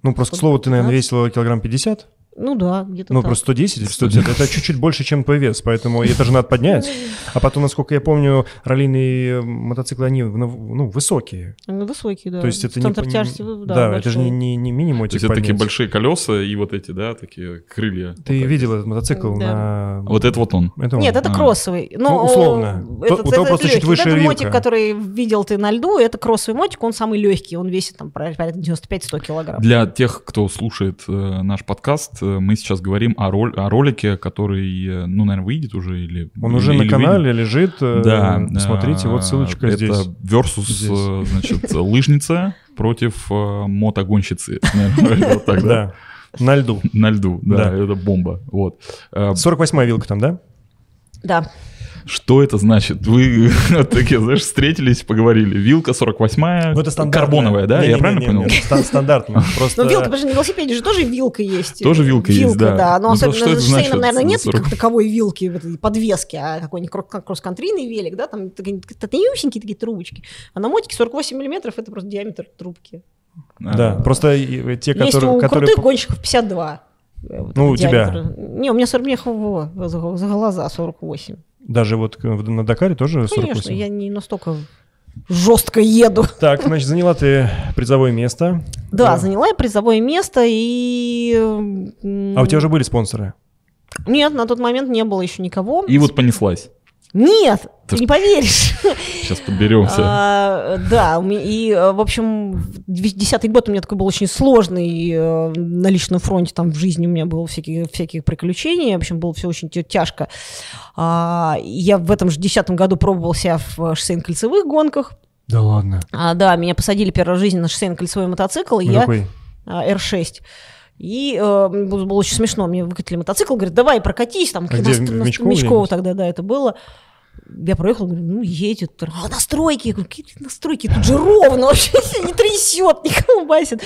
Ну, просто, к слову, ты, наверное, весила килограмм 50? Ну да, где-то Ну, так. просто 110 или 110, это чуть-чуть больше, чем твой вес, поэтому это же надо поднять. А потом, насколько я помню, раллийные мотоциклы, они ну, высокие. Ну, высокий, да. То есть это Центр не... тяжести, да, Да, это же не, не, не мини-мотик То есть это такие большие колеса и вот эти, да, такие крылья. Ты Вот видел этот мотоцикл Да. на... Вот это вот он. Это он. Нет, это А. кроссовый. Но, Ну, условно. э, То- у того просто чуть выше Вот этот мотик, который видел ты на льду, это кроссовый мотик, он самый легкий, он весит там порядка 95-100 килограмм. Для тех, кто слушает э, наш подкаст, мы сейчас говорим о, рол- о ролике, который, э, ну, наверное, выйдет уже или... Он уже или на выйдет. канале лежит. э, Да. Смотрите, вот э, ссылочка это здесь. versus, Здесь. э, значит, лыжница против э, мотогонщицы. Наверное, вот так, да? На льду. На льду, да, это бомба. Вот. Э, 48-я вилка там, да? Да. Что это значит? Вы такие, знаешь, встретились, поговорили. Вилка 48-я, Ну, это стандартная. карбоновая, да? Я Не-не-не-не, правильно понял? стан- Стандартно. Просто... Но вилка, подожди, на велосипеде же тоже вилка есть. Тоже вилка есть, да. да. Но Ну, особенно что это на шоссейном, наверное, нет за 40? как таковой вилки, подвески, а какой-нибудь кро- кросс-контрийный велик, да, там такие тонюсенькие такие трубочки. А на мотике 48 миллиметров это просто диаметр трубки. Да, А, просто и- те, Есть которые... у которые крутых гонщиков 52. э, вот Ну, у тебя. диаметр. Не, у меня 40, мне за глаза 48. Даже вот на Дакаре тоже 48? Конечно, я не настолько жестко еду. Так, значит, заняла ты призовое место. Да, Да. заняла я призовое место и... А у тебя уже были спонсоры? Нет, на тот момент не было еще никого. И вот понеслась. Нет, Ты ты не поверишь. Сейчас подберемся. А, Да, и, э, в общем, 2010 год у меня такой был очень сложный э, на личном фронте, там в жизни у меня было всякие, всякие приключения, в общем, было все очень тя- тяжко. А, Я в этом же 2010 году пробовал себя в шоссейно-кольцевых гонках. Да ладно. А, Да, меня посадили первый раз в жизни на шоссейно-кольцевой мотоцикл, и я какой? а, R6. И э, было, очень смешно. Мне выкатили мотоцикл, говорят, давай прокатись. Там, А где, нас- в Мечково тогда, да, это было. Я проехал, говорю, ну, едет. А, настройки. Я говорю, какие настройки? Тут же ровно вообще, не трясет, не колбасит.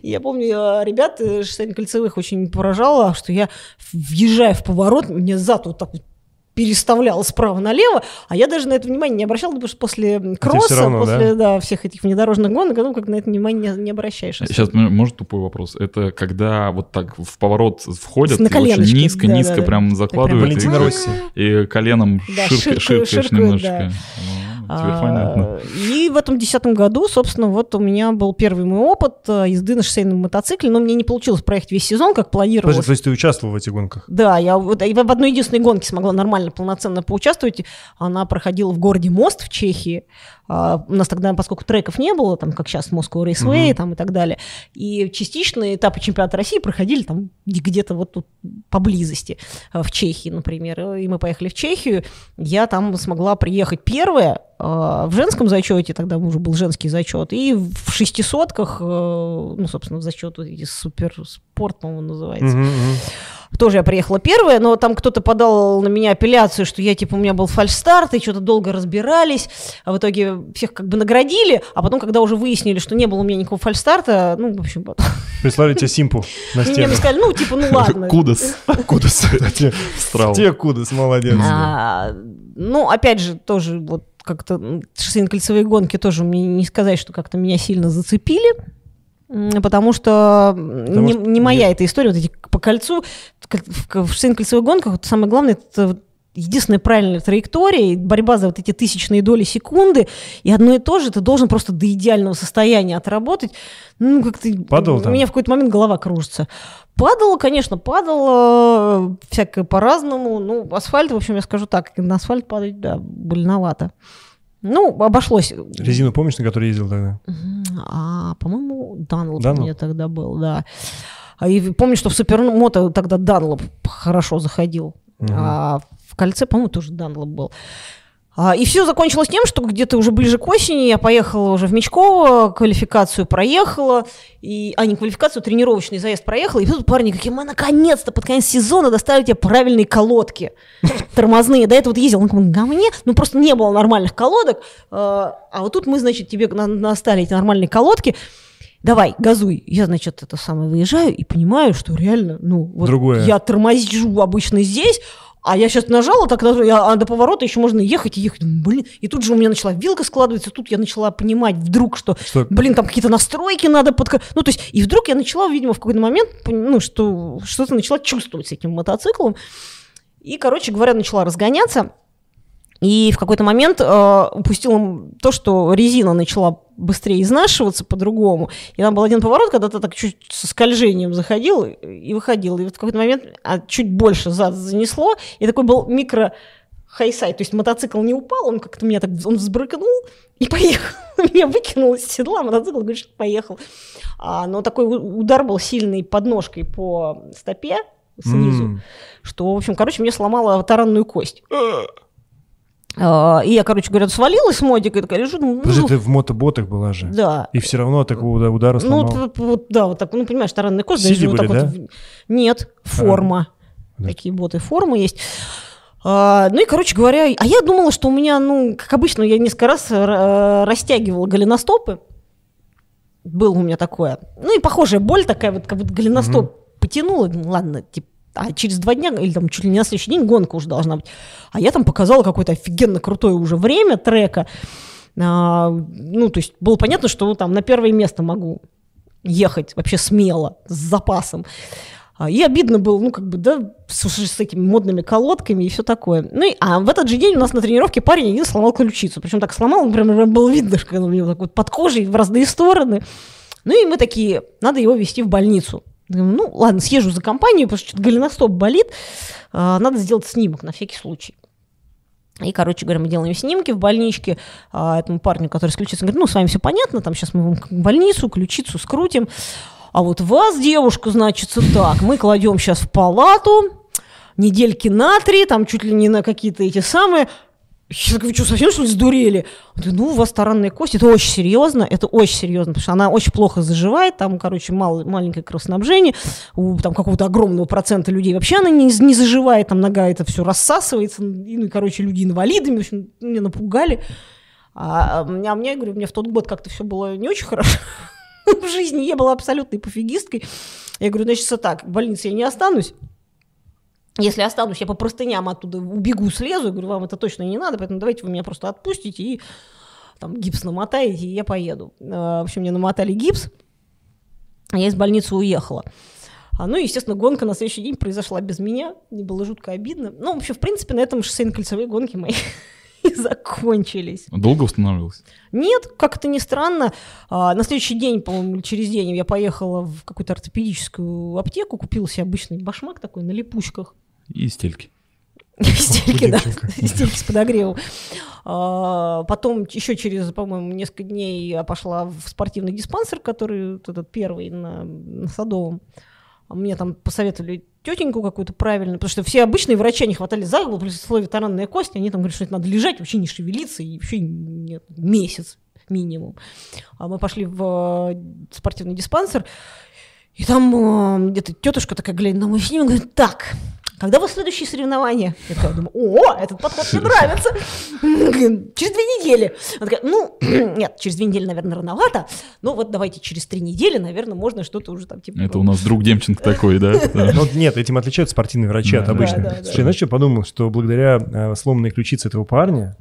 И я помню, э, ребят э, шоссейно-кольцевых очень поражало, что я, въезжая в поворот, мне зад вот так вот переставляла справа налево, а я даже на это внимание не обращала, потому что после кросса, равно, после да, всех этих внедорожных гонок, ну, как на это внимание не, не обращаешь. Сейчас, м- может, тупой вопрос. Это когда вот так в поворот входят, На и очень низко, да, низко да, да. прям закладывают, и, Валентина Росси. и коленом Да, ширка- ширкают, ширкаешь ширкают, немножечко. да. Теперь А, понятно. И в этом десятом году, собственно, вот у меня был первый мой опыт э, езды на шоссейном мотоцикле, но мне не получилось проехать весь сезон, как планировалось. Подожди, то есть ты участвовал в этих гонках? Да, я вот в одной единственной гонке смогла нормально, полноценно поучаствовать. Она проходила в городе Мост в Чехии. А, у нас тогда, поскольку треков не было, там, как сейчас Moscow Raceway Мгм. там, и так далее, и частично этапы чемпионата России проходили там где-то вот тут поблизости, а, в Чехии, например. И мы поехали в Чехию. Я там смогла приехать первая а, в женском зачете, тогда уже был женский зачет, и в шестисотках, э, ну, собственно, в зачет вот суперспорт, по-моему, называется. Тоже я приехала первая, но там кто-то подал на меня апелляцию, что я, типа, у меня был фальшстарт, и что-то долго разбирались, а в итоге всех как бы наградили, а потом, когда уже выяснили, что не было у меня никакого фальшстарта, ну, в общем, потом Прислали тебе симпу на мне стену. сказали, ну, типа, ну, ладно. Кудос. Кудос. Те- кудос, молодец. А, ну, опять же, тоже вот как-то шоссейно-кольцевые гонки тоже мне не сказать, что как-то меня сильно зацепили, потому что Потому не, что не моя нет. эта история, вот эти по кольцу, в, шоссейно-кольцевых гонках вот самое главное, это единственная правильная траектория, борьба за вот эти тысячные доли секунды, и одно и то же ты должен просто до идеального состояния отработать. Ну, как ты... Падал У там? меня в какой-то момент голова кружится. Падало, конечно, падало, всякое по-разному. Ну, асфальт, в общем, я скажу так, на асфальт падать, да, больновато. Ну, обошлось. Резину помнишь, на которой ездил тогда? А, по-моему, Данлоп у меня тогда был, да. А и помню, что в супермото тогда Данлоп хорошо заходил. Мгм. А в кольце, по-моему, тоже Данлоп был. А, и все закончилось тем, что где-то уже ближе к осени я поехала уже в Мечково, квалификацию проехала, и, а не квалификацию, тренировочный заезд проехала, и тут парни какие, мы наконец-то под конец сезона доставили тебе правильные колодки тормозные. До этого вот ездил на каком-то говне, ну просто не было нормальных колодок, а а вот тут мы, значит, тебе на- настали эти нормальные колодки, давай, газуй. Я, значит, это самое выезжаю и понимаю, что реально, ну, вот Другое. я тормозжу обычно здесь, А я сейчас нажала, так а до поворота еще можно ехать и ехать. Блин, и тут же у меня начала вилка складываться, тут я начала понимать вдруг, что, что? блин, там какие-то настройки надо под... Ну, то есть, и вдруг я начала, видимо, в какой-то момент, ну, что что-то начала чувствовать с этим мотоциклом. И, короче говоря, начала разгоняться. И в какой-то момент э, упустила то, что резина начала быстрее изнашиваться по-другому. И там был один поворот, когда ты так чуть со скольжением заходил и выходил. И вот в какой-то момент а, чуть больше зад занесло. И такой был микро high-side. То есть мотоцикл не упал, он как-то меня так он взбрыкнул и поехал. Меня выкинул из седла, мотоцикл, говорит, что поехал. А, но такой удар был сильный подножкой по стопе снизу, мм. что, в общем, короче, мне сломало таранную кость. А, и я, короче говоря, свалилась с мотика и такая лежу. Ну, Подожди, ты в мотоботах была же? Да. И все равно такого удара сломал? Ну, вот, да, вот так, ну, понимаешь, таранный кость. Сиди были, вот да? Вот, нет, форма. А, Такие боты формы есть. А, ну и, короче говоря, а я думала, что у меня, ну, как обычно, я несколько раз э, растягивала голеностопы. Было у меня такое. Ну и похожая боль такая, вот как будто голеностоп угу. потянула. Ну, ладно, типа, а через два дня, или там чуть ли не на следующий день гонка уже должна быть. А я там показала какое-то офигенно крутое уже время трека. А, ну, то есть было понятно, что ну, там на первое место могу ехать вообще смело, с запасом. А, и обидно было, ну, как бы, да, с, с этими модными колодками и все такое. Ну, и, а в этот же день у нас на тренировке парень один сломал ключицу. Причем так сломал, прям было видно, что он у него так вот под кожей в разные стороны. Ну, и мы такие, надо его везти в больницу. Ну, ладно, съезжу за компанию, потому что голеностоп болит, а, надо сделать снимок на всякий случай. И, короче говоря, мы делаем снимки в больничке а, этому парню, который с ключицей, говорит, ну, с вами все понятно, там сейчас мы вам больницу, ключицу скрутим. А вот вас, девушка, значит, так, мы кладем сейчас в палату, недельки на три, там чуть ли не на какие-то эти самые, я говорю, вы что, совсем что ли сдурели? Он ну, у вас таранная кость, это очень серьезно, это очень серьезно, потому что она очень плохо заживает, там, короче, мал, маленькое кровоснабжение, у там какого-то огромного процента людей вообще она не, не заживает, там нога это все рассасывается, ну, и, короче, люди инвалидами, в общем, меня напугали. А, а, а мне, говорю, мне в тот год как-то все было не очень хорошо в жизни, я была абсолютной пофигисткой. Я говорю, значит, так, в больнице я не останусь, если останусь, я по простыням оттуда убегу, слезу, и говорю, вам это точно не надо, поэтому давайте вы меня просто отпустите и там гипс намотаете, и я поеду. А, в общем, мне намотали гипс, а я из больницы уехала. А, ну, естественно, гонка на следующий день произошла без меня, мне было жутко обидно. Ну, вообще, в принципе, на этом шоссейно-кольцевые гонки мои и закончились. Долго восстанавливалась? Нет, как это ни странно. А, на следующий день, по-моему, через день я поехала в какую-то ортопедическую аптеку, купила себе обычный башмак такой на липучках. И стельки. Стельки, да, стельки с подогревом. А, потом еще через, по-моему, несколько дней я пошла в спортивный диспансер, который вот этот первый на, на Садовом. А мне там посоветовали тетеньку какую-то правильную, потому что все обычные врачи не хватали за голову, при слове таранная кость, они там говорят, что это надо лежать, вообще не шевелиться, и вообще нет, месяц минимум. А мы пошли в э, спортивный диспансер, и там э, где-то тетушка такая глядит на мой снимок, говорит, так, когда вы следующие соревнования? Я такая думаю, о, этот подход мне нравится. Через две недели. Она такая, ну, нет, через две недели, наверное, рановато, но вот давайте через три недели, наверное, можно что-то уже там типа... Это у нас друг Демченко такой, да? Ну, нет, этим отличаются спортивные врачи от обычных. Слушай, знаешь, что я подумал, что благодаря э, сломанной ключице этого парня,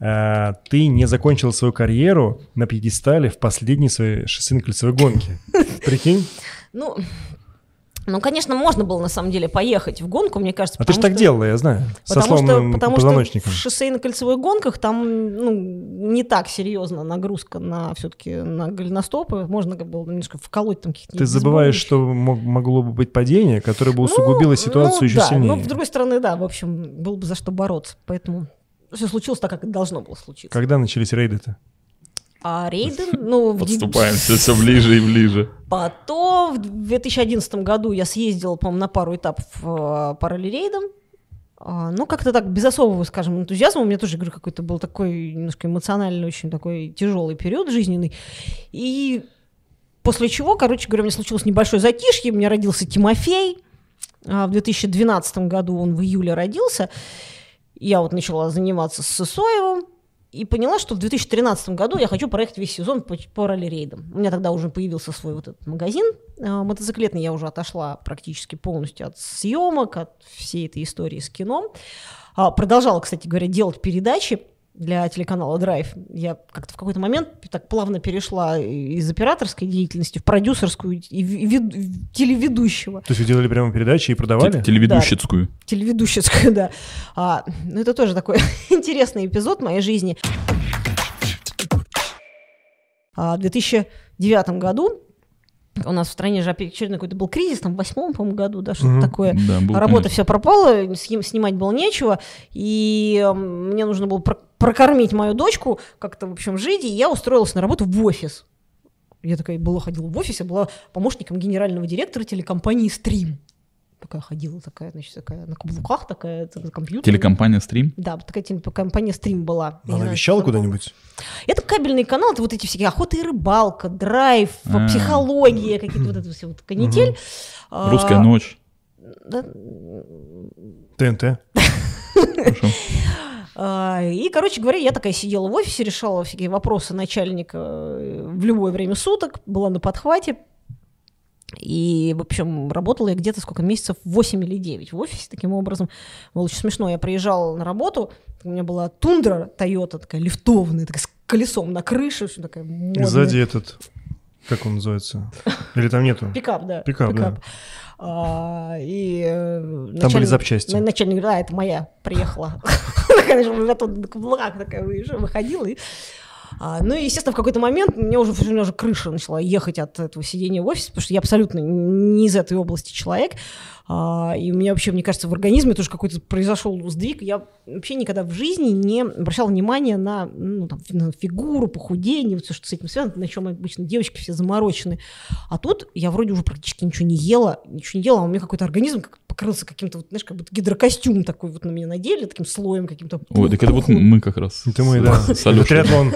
э, ты не закончил свою карьеру на пьедестале в последней своей шоссейно-кольцевой гонке. Прикинь? Ну, ну, конечно, можно было на самом деле поехать в гонку, мне кажется. А ты же так делала, я знаю, со потому позвоночником. Что в шоссейно-кольцевых гонках там ну, не так серьезно нагрузка на все-таки на голеностопы. Можно было немножко вколоть там каких-то... Ты забываешь, что могло бы быть падение, которое бы усугубило ну, ситуацию ну, еще да, сильнее. Ну, с другой стороны, да, в общем, было бы за что бороться. Поэтому все случилось так, как должно было случиться. Когда начались рейды-то? А рейды, ну... Подступаемся все ближе и ближе. Потом в 2011 году я съездила, по-моему, на пару этапов э, по ралли-рейдам. А, ну, как-то так, без особого, скажем, энтузиазма. У меня тоже, говорю, какой-то был такой немножко эмоциональный, очень такой тяжелый период жизненный. И после чего, короче говоря, у меня случилось небольшое затишье. У меня родился Тимофей. А, в 2012 году он в июле родился. Я вот начала заниматься с Сысоевым. И поняла, что в 2013 году я хочу проехать весь сезон по, по ралли-рейдам. У меня тогда уже появился свой вот этот магазин э, мотоциклетный, я уже отошла практически полностью от съемок, от всей этой истории с кино. А, продолжала, кстати говоря, делать передачи для телеканала Драйв. Я как-то в какой-то момент так плавно перешла из операторской деятельности в продюсерскую и вид- телеведущего. То есть вы делали прямо передачи и продавали? Телеведущицкую. Да, телеведущицкую, да. А, ну, это тоже такой интересный эпизод моей жизни. А, в 2009 году у нас в стране же очередной какой-то был кризис, там в восьмом, по-моему, году, да, что-то mm-hmm. такое. Да, был, Работа конечно. все пропала, снимать было нечего, и мне нужно было прокормить мою дочку, как-то, в общем, жить, и я устроилась на работу в офис. Я такая была, ходила в офисе, была помощником генерального директора телекомпании «Стрим» такая ходила, такая, значит, такая на каблуках, такая на компьютере. Телекомпания «Стрим»? Да, такая телекомпания «Стрим» была. Она знаю, вещала куда-нибудь? Это кабельный канал, это вот эти всякие охота и рыбалка, драйв, А-а-а. психология, какие-то вот это все вот канитель. Угу. Русская ночь. Да. ТНТ. А, и, короче говоря, я такая сидела в офисе, решала всякие вопросы начальника э, в любое время суток, была на подхвате. И, в общем, работала я где-то сколько месяцев, 8 или 9 в офисе таким образом. Было очень смешно. Я приезжала на работу, у меня была тундра Toyota такая лифтованная, такая с колесом на крыше, все такая модная. Сзади этот, как он называется? Или там нету? Пикап, да. Пикап, Пикап. да. А, и э, Там начальник, были запчасти. Начальник, да, это моя приехала. Конечно, на каблуках такая выходила. И а, ну и, естественно, в какой-то момент мне уже, у меня уже крыша начала ехать от этого сидения в офисе, потому что я абсолютно не из этой области человек. А, и у меня вообще, мне кажется, в организме тоже какой-то произошел сдвиг. Я вообще никогда в жизни не обращала внимания на, ну, там, на фигуру, похудение, вот все, что с этим связано, на чем обычно девочки все заморочены. А тут я вроде уже практически ничего не ела, ничего не делала, а у меня какой-то организм как покрылся каким-то, вот, знаешь, как будто гидрокостюм такой вот на меня надели, таким слоем каким-то. Ой, так это вот мы как раз. Это мы, да. Триатлон.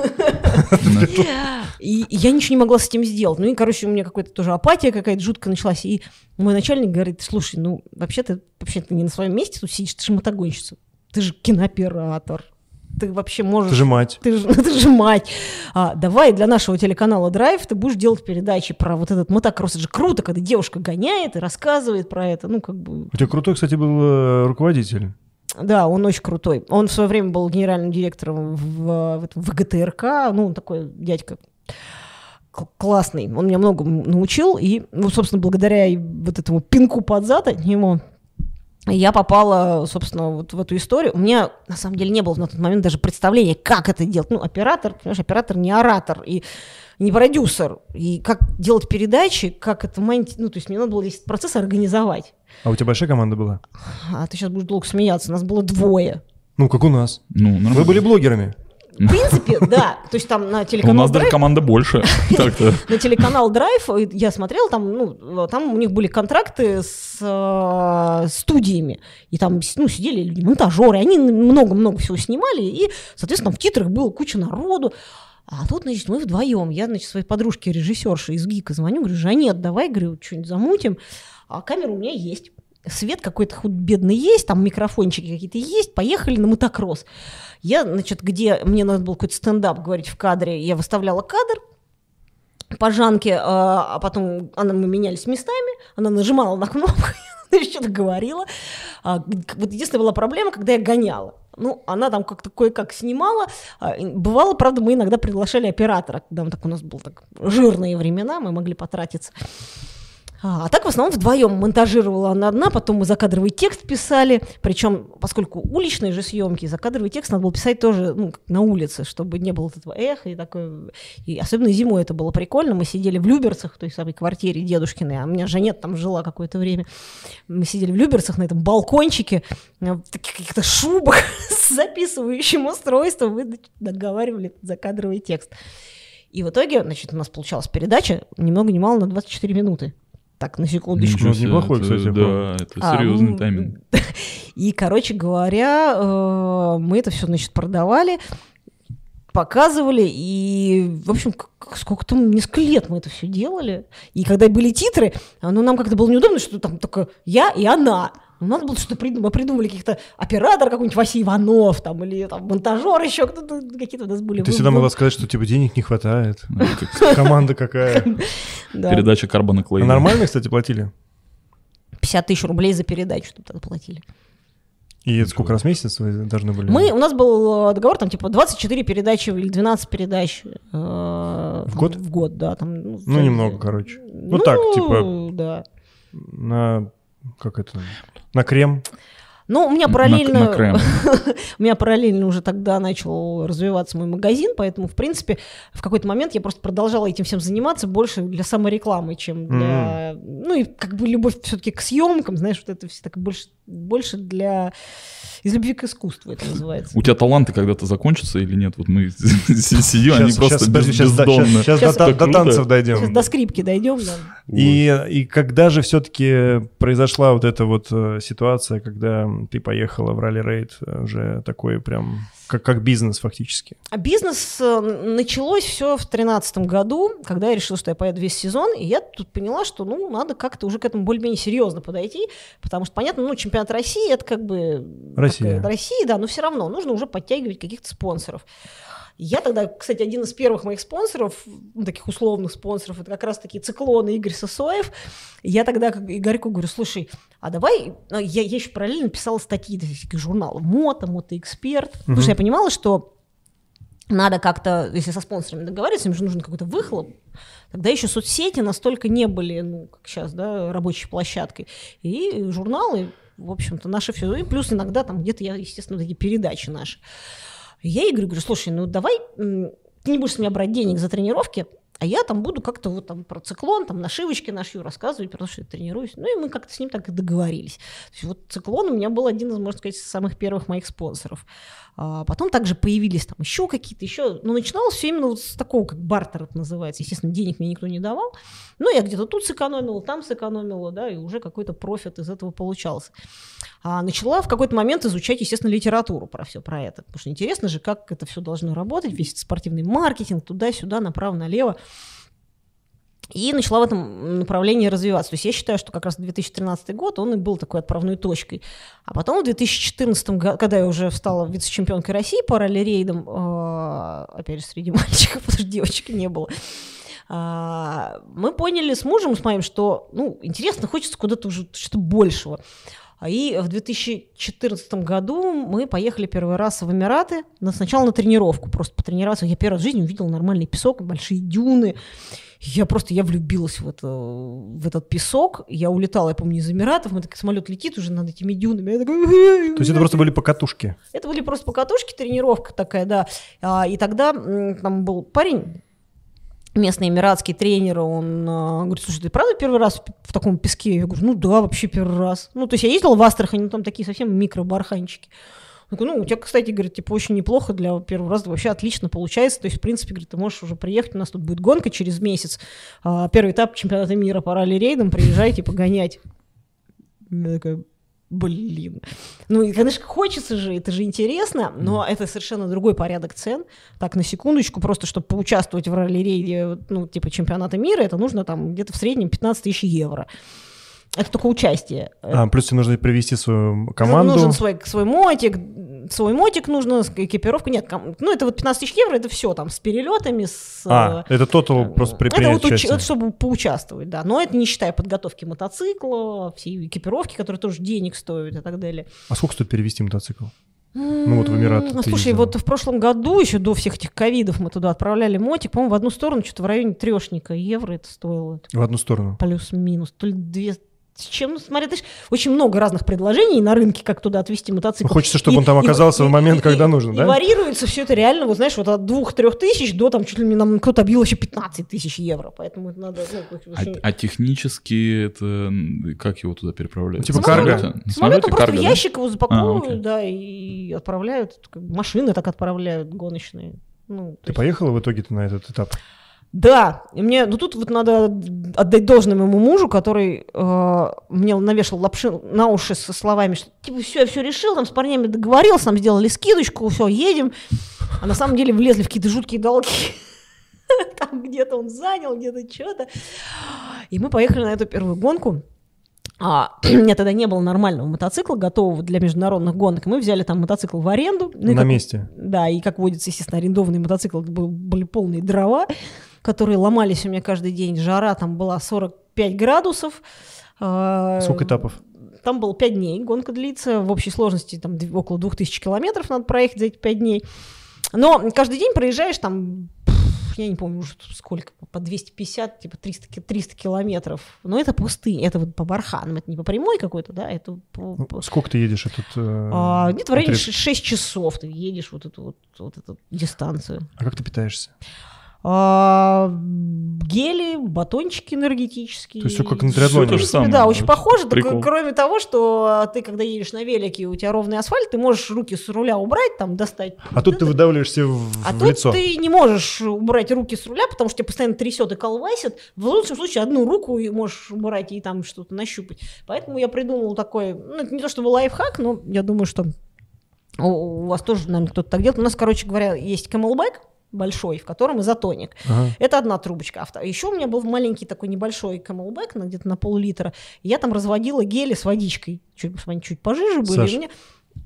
И я ничего не могла с этим сделать. Ну и, короче, у меня какая-то тоже апатия какая-то жуткая началась. И мой начальник говорит, слушай, ну вообще-то вообще ты не на своем месте тут сидишь, ты же мотогонщица, ты же кинооператор, ты вообще можешь... Ты же мать. Ты же, ты же мать. А, давай для нашего телеканала Драйв ты будешь делать передачи про вот этот мотокросс. Это же круто, когда девушка гоняет и рассказывает про это. Ну, как бы... У тебя крутой, кстати, был э, руководитель. Да, он очень крутой. Он в свое время был генеральным директором в, в, в ВГТРК. Ну, он такой дядька классный. Он меня много научил. И, ну, собственно, благодаря вот этому пинку под зад от него я попала, собственно, вот в эту историю. У меня, на самом деле, не было на тот момент даже представления, как это делать. Ну, оператор, понимаешь, оператор не оратор и не продюсер. И как делать передачи, как это... Ну, то есть мне надо было весь процесс организовать. А у тебя большая команда была? А ты сейчас будешь долго смеяться. Нас было двое. Ну, как у нас. Ну, Вы были блогерами. В принципе, да. То есть там на телеканал У нас даже команда больше. На телеканал Драйв я смотрел, там, ну, там у них были контракты с э, студиями. И там, ну, сидели люди, монтажеры, они много-много всего снимали. И, соответственно, в титрах было куча народу. А тут, значит, мы вдвоем. Я, значит, своей подружке режиссерше из ГИКа звоню, говорю, Жанет, давай, говорю, что-нибудь замутим. А камера у меня есть. Свет какой-то худ бедный есть, там микрофончики какие-то есть, поехали на мотокросс. Я, значит, где мне надо было какой-то стендап говорить в кадре, я выставляла кадр, по Жанке, а, а потом она, мы менялись местами, она нажимала на кнопку, что-то говорила. А, вот единственная была проблема, когда я гоняла. Ну, она там как-то кое-как снимала. А, бывало, правда, мы иногда приглашали оператора, когда так у нас был так жирные времена, мы могли потратиться. А, а так в основном вдвоем монтажировала она одна, потом мы закадровый текст писали, причем, поскольку уличные же съемки, закадровый текст надо было писать тоже ну, на улице, чтобы не было этого эха и такое. И особенно зимой это было прикольно. Мы сидели в Люберцах, той самой квартире дедушкиной, а у меня Жанет там жила какое-то время. Мы сидели в Люберцах на этом балкончике, в таких каких-то шубах с записывающим устройством, мы договаривали закадровый текст. И в итоге, значит, у нас получалась передача ни много ни мало на 24 минуты. Так, на секундочку. Ничего себе, неплохой, это, кстати. Да, это а, серьезный а, тайминг. И, короче говоря, э, мы это все, значит, продавали, показывали, и, в общем, сколько там, несколько лет мы это все делали. И когда были титры, ну, нам как-то было неудобно, что там только я и она. Ну, надо было что-то придумать. Мы придумали каких-то оператор какой-нибудь Василий Иванов там, или там монтажер еще, кто-то какие-то у нас были. Ты всегда могла сказать, что типа денег не хватает. Команда какая. Передача Карбона Клей. А нормально, кстати, платили? 50 тысяч рублей за передачу, чтобы тогда платили. И это сколько раз в месяц вы должны были? Мы, у нас был э, договор, там, типа, 24 передачи или 12 передач. Э, в год? В год, да. Там, ну, ну немного, короче. Ну, ну так, типа... Да. На... Как это? На крем? Ну, у меня параллельно... На, на у меня параллельно уже тогда начал развиваться мой магазин, поэтому, в принципе, в какой-то момент я просто продолжала этим всем заниматься больше для саморекламы, чем для... Mm. Ну, и как бы любовь все таки к съемкам, знаешь, вот это все так больше, больше для из любви к искусству это называется. У тебя таланты когда-то закончатся или нет? Вот мы сидим, они просто бездонно. Сейчас до танцев дойдем. Сейчас до скрипки дойдем, и когда же все-таки произошла вот эта вот э, ситуация, когда ты поехала в ралли-рейд, э, уже такой прям как, как бизнес фактически? А бизнес э, началось все в 2013 году, когда я решила, что я поеду весь сезон, и я тут поняла, что ну надо как-то уже к этому более-менее серьезно подойти, потому что, понятно, ну чемпионат России это как бы... Россия. Как, Россия, да, но все равно нужно уже подтягивать каких-то спонсоров. Я тогда, кстати, один из первых моих спонсоров, ну, таких условных спонсоров, это как раз-таки циклон Игорь Сосоев. Я тогда Игорьку говорю, слушай, а давай... Ну, я, я еще параллельно писала статьи для всяких журналов «Мото», «Мотоэксперт». Угу. Потому что я понимала, что надо как-то, если со спонсорами договариваться, им же нужен какой-то выхлоп. Тогда еще соцсети настолько не были, ну, как сейчас, да, рабочей площадкой. И журналы, в общем-то, наши все. И плюс иногда там где-то я, естественно, вот эти передачи наши. Я ей говорю, говорю, слушай, ну давай, ты не будешь с меня брать денег за тренировки, а я там буду как-то вот там про циклон, там нашивочки нашью рассказывать, потому что я тренируюсь. Ну и мы как-то с ним так и договорились. То есть вот циклон у меня был один из, можно сказать, самых первых моих спонсоров. А потом также появились там еще какие-то, еще, ну начиналось все именно вот с такого, как бартер это называется. Естественно, денег мне никто не давал. Но я где-то тут сэкономила, там сэкономила, да, и уже какой-то профит из этого получался. А начала в какой-то момент изучать, естественно, литературу про все про это. Потому что интересно же, как это все должно работать, весь спортивный маркетинг, туда-сюда, направо-налево. И начала в этом направлении развиваться. То есть я считаю, что как раз 2013 год, он и был такой отправной точкой. А потом в 2014 году, когда я уже стала вице-чемпионкой России по ралли-рейдам, э, опять же, среди мальчиков, потому что девочек не было, э, мы поняли с мужем, с моим, что, ну, интересно, хочется куда-то уже что-то большего. И в 2014 году мы поехали первый раз в Эмираты, сначала на тренировку, просто потренироваться. Я первый раз в жизни увидела нормальный песок, большие дюны. Я просто, я влюбилась в, это, в этот песок. Я улетала, я помню, из Эмиратов. Мы так самолет летит уже над этими дюнами. Я такая, То есть это просто были покатушки? Это были просто покатушки, тренировка такая, да. А, и тогда там был парень, местный эмиратский тренер, он э, говорит, слушай, ты правда первый раз в, таком песке? Я говорю, ну да, вообще первый раз. Ну, то есть я ездила в Астрахань, ну там такие совсем микро-барханчики. Ну, у тебя, кстати, говорит, типа, очень неплохо для первого раза, вообще отлично получается. То есть, в принципе, говорит, ты можешь уже приехать, у нас тут будет гонка через месяц. А, первый этап чемпионата мира по ралли-рейдам, приезжайте погонять. Я такая, блин. Ну, и, конечно, хочется же, это же интересно, но mm. это совершенно другой порядок цен. Так, на секундочку, просто чтобы поучаствовать в ралли-рейде, ну, типа чемпионата мира, это нужно там где-то в среднем 15 тысяч евро. Это только участие. А, плюс тебе нужно привести свою команду. Нужен свой, свой мотик, свой мотик нужно, экипировку. Нет, ну это вот 15 тысяч евро, это все там с перелетами, с... А, это тотал э, просто при Это вот уч, это чтобы поучаствовать, да. Но это не считая подготовки мотоцикла, всей экипировки, которые тоже денег стоят и так далее. А сколько стоит перевести мотоцикл? Ну вот в Эмираты. Ну, слушай, ездила. вот в прошлом году, еще до всех этих ковидов, мы туда отправляли мотик, по-моему, в одну сторону что-то в районе трешника евро это стоило. В одну сторону? Плюс-минус. То ли две с чем, ну, смотри, ты очень много разных предложений на рынке, как туда отвезти мотоцикл. Хочется, чтобы и, он там оказался и, в момент, и, когда и, нужно, и, да? И варируется все это реально, вот знаешь, вот от двух-трех тысяч до там чуть ли не нам кто-то объявил еще 15 тысяч евро, поэтому это надо... Ну, очень... а, а технически это, как его туда переправляют? Ну, типа карго? Самолет, самолет просто карго, в ящик да? его запаковывают, а, да, и отправляют, машины так отправляют гоночные. Ну, Ты есть... поехала в итоге-то на этот этап? Да, мне, ну тут вот надо отдать должное моему мужу, который э, мне навешал лапши на уши со словами, что типа все, я все решил, там с парнями договорился, нам сделали скидочку, все, едем. А на самом деле влезли в какие-то жуткие долги. Там где-то он занял, где-то что-то. И мы поехали на эту первую гонку. А, у меня тогда не было нормального мотоцикла, готового для международных гонок. Мы взяли там мотоцикл в аренду. Ну, На как, месте. Да, и как водится, естественно, арендованный мотоцикл, это были полные дрова, которые ломались у меня каждый день. Жара там была 45 градусов. А, Сколько этапов? Там было 5 дней, гонка длится. В общей сложности там около 2000 километров надо проехать за эти 5 дней. Но каждый день проезжаешь там я не помню уже сколько, по 250, типа 300, 300 километров. Но это пустые, это вот по барханам, это не по прямой какой-то, да, это по... Ну, сколько ты едешь этот э, а, Где-то в районе 6 часов ты едешь вот эту вот, вот эту дистанцию. А как ты питаешься? А, гели, батончики энергетические. То есть все как на триатлоне. То же самое. Да, очень похоже, только кроме того, что ты, когда едешь на велике, у тебя ровный асфальт, ты можешь руки с руля убрать, там, достать. А тут ты выдавливаешься в, а в лицо. А тут ты не можешь убрать руки с руля, потому что тебя постоянно трясет и колвасит. В лучшем случае одну руку можешь убрать и там что-то нащупать. Поэтому я придумал такой, ну, это не то чтобы лайфхак, но я думаю, что у вас тоже, наверное, кто-то так делает. У нас, короче говоря, есть camelback, большой, в котором изотоник. Ага. Это одна трубочка. А еще у меня был маленький такой небольшой камелбэк, на где-то на пол-литра. Я там разводила гели с водичкой. Чуть, они чуть пожиже были. Саш. У меня,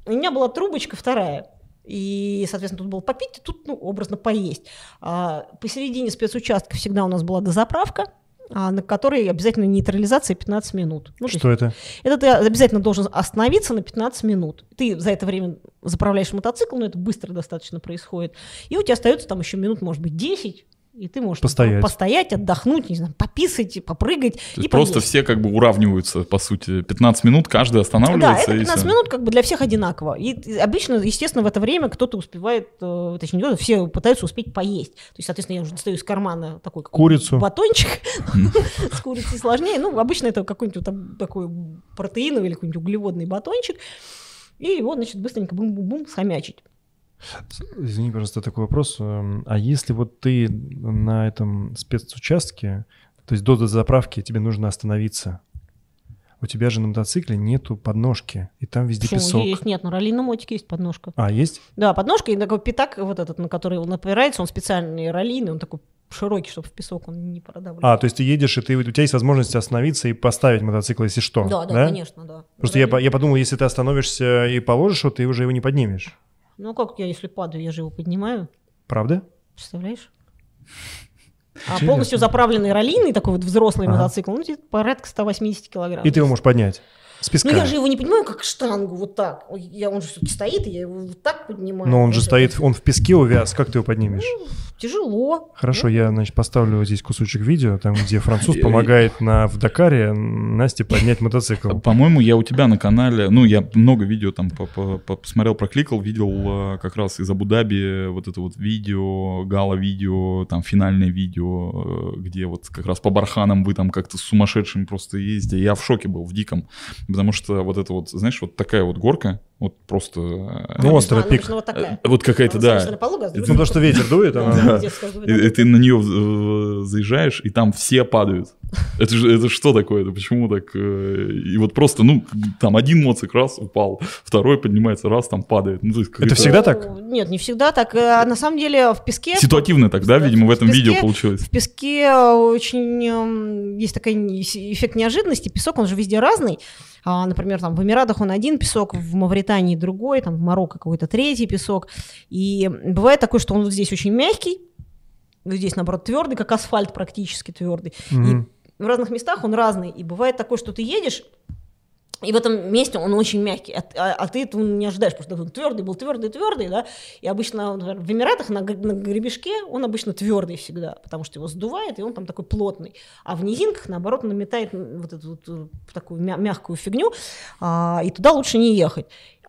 у меня была трубочка вторая. И, соответственно, тут было попить, тут, ну, образно, поесть. А, посередине спецучастка всегда у нас была дозаправка на которой обязательно нейтрализация 15 минут. Ну, Что это? Это ты обязательно должен остановиться на 15 минут. Ты за это время заправляешь мотоцикл, но это быстро достаточно происходит. И у тебя остается там еще минут, может быть, 10 и ты можешь постоять, постоять отдохнуть, не знаю, пописать, попрыгать. То и просто поесть. все как бы уравниваются, по сути. 15 минут каждый останавливается. Да, это 15 минут как бы для всех одинаково. И обычно, естественно, в это время кто-то успевает, э, точнее, не кто все пытаются успеть поесть. То есть, соответственно, я уже достаю из кармана такой Курицу. батончик. С курицей сложнее. Ну, обычно это какой-нибудь такой протеиновый или какой-нибудь углеводный батончик. И его, значит, быстренько бум-бум-бум схомячить. Извини, пожалуйста, такой вопрос. Эм, а если вот ты на этом спецучастке, то есть до заправки тебе нужно остановиться, у тебя же на мотоцикле нету подножки, и там везде Почему? песок. Есть, нет, на раллийном мотике есть подножка. А, есть? Да, подножка, и такой пятак вот этот, на который он опирается, он специальный раллийный, он такой широкий, чтобы в песок он не продавливал. А, то есть ты едешь, и ты, у тебя есть возможность остановиться и поставить мотоцикл, если что, Да, да, да? конечно, да. Просто я, я подумал, если ты остановишься и положишь его, ты уже его не поднимешь. Ну как я, если падаю, я же его поднимаю. Правда? Представляешь? А полностью заправленный ролийный такой вот взрослый ага. мотоцикл, ну, порядка 180 килограмм. И ты его можешь поднять? С песка. Ну я же его не понимаю как штангу вот так. Я, он же все-таки стоит, и я его вот так поднимаю. Но он же стоит, он в песке увяз, как ты его поднимешь? Ну, тяжело. Хорошо, я, значит, поставлю здесь кусочек видео, там, где француз помогает на, в Дакаре Насте поднять мотоцикл. По-моему, я у тебя на канале, ну, я много видео там посмотрел, прокликал, видел э, как раз из Абу-Даби вот это вот видео, гала-видео, там, финальное видео, э, где вот как раз по барханам вы там как-то с сумасшедшим просто ездите. Я в шоке был, в диком потому что вот это вот, знаешь, вот такая вот горка, вот просто... Э, ну, острый пик. Вот, такая. вот какая-то, да. Ну, потому что ветер дует, она... Да. И, ты на нее э, заезжаешь, и там все падают. Это же это что такое? Это почему так? Э, и вот просто, ну, там один моцик раз упал, второй поднимается, раз там падает. Ну, есть, это всегда так? Нет, не всегда так. А на самом деле в песке... Ситуативно так, да, видимо, в этом песке, видео получилось. В песке очень эм, есть такой эффект неожиданности. Песок, он же везде разный. А, например, там в Эмиратах он один песок, в Мавритании другой, там в Марокко какой-то третий песок. И бывает такое, что он вот здесь очень мягкий, здесь, наоборот, твердый, как асфальт практически твердый. Mm-hmm. И в разных местах он разный. И бывает такое, что ты едешь, и в этом месте он очень мягкий, а, а, а ты этого не ожидаешь, потому что он твердый был твердый, твердый, да. И обычно например, в Эмиратах на, на гребешке он обычно твердый всегда, потому что его сдувает, и он там такой плотный. А в низинках, наоборот, наметает вот эту вот, э, такую мягкую фигню, а, и туда лучше не ехать.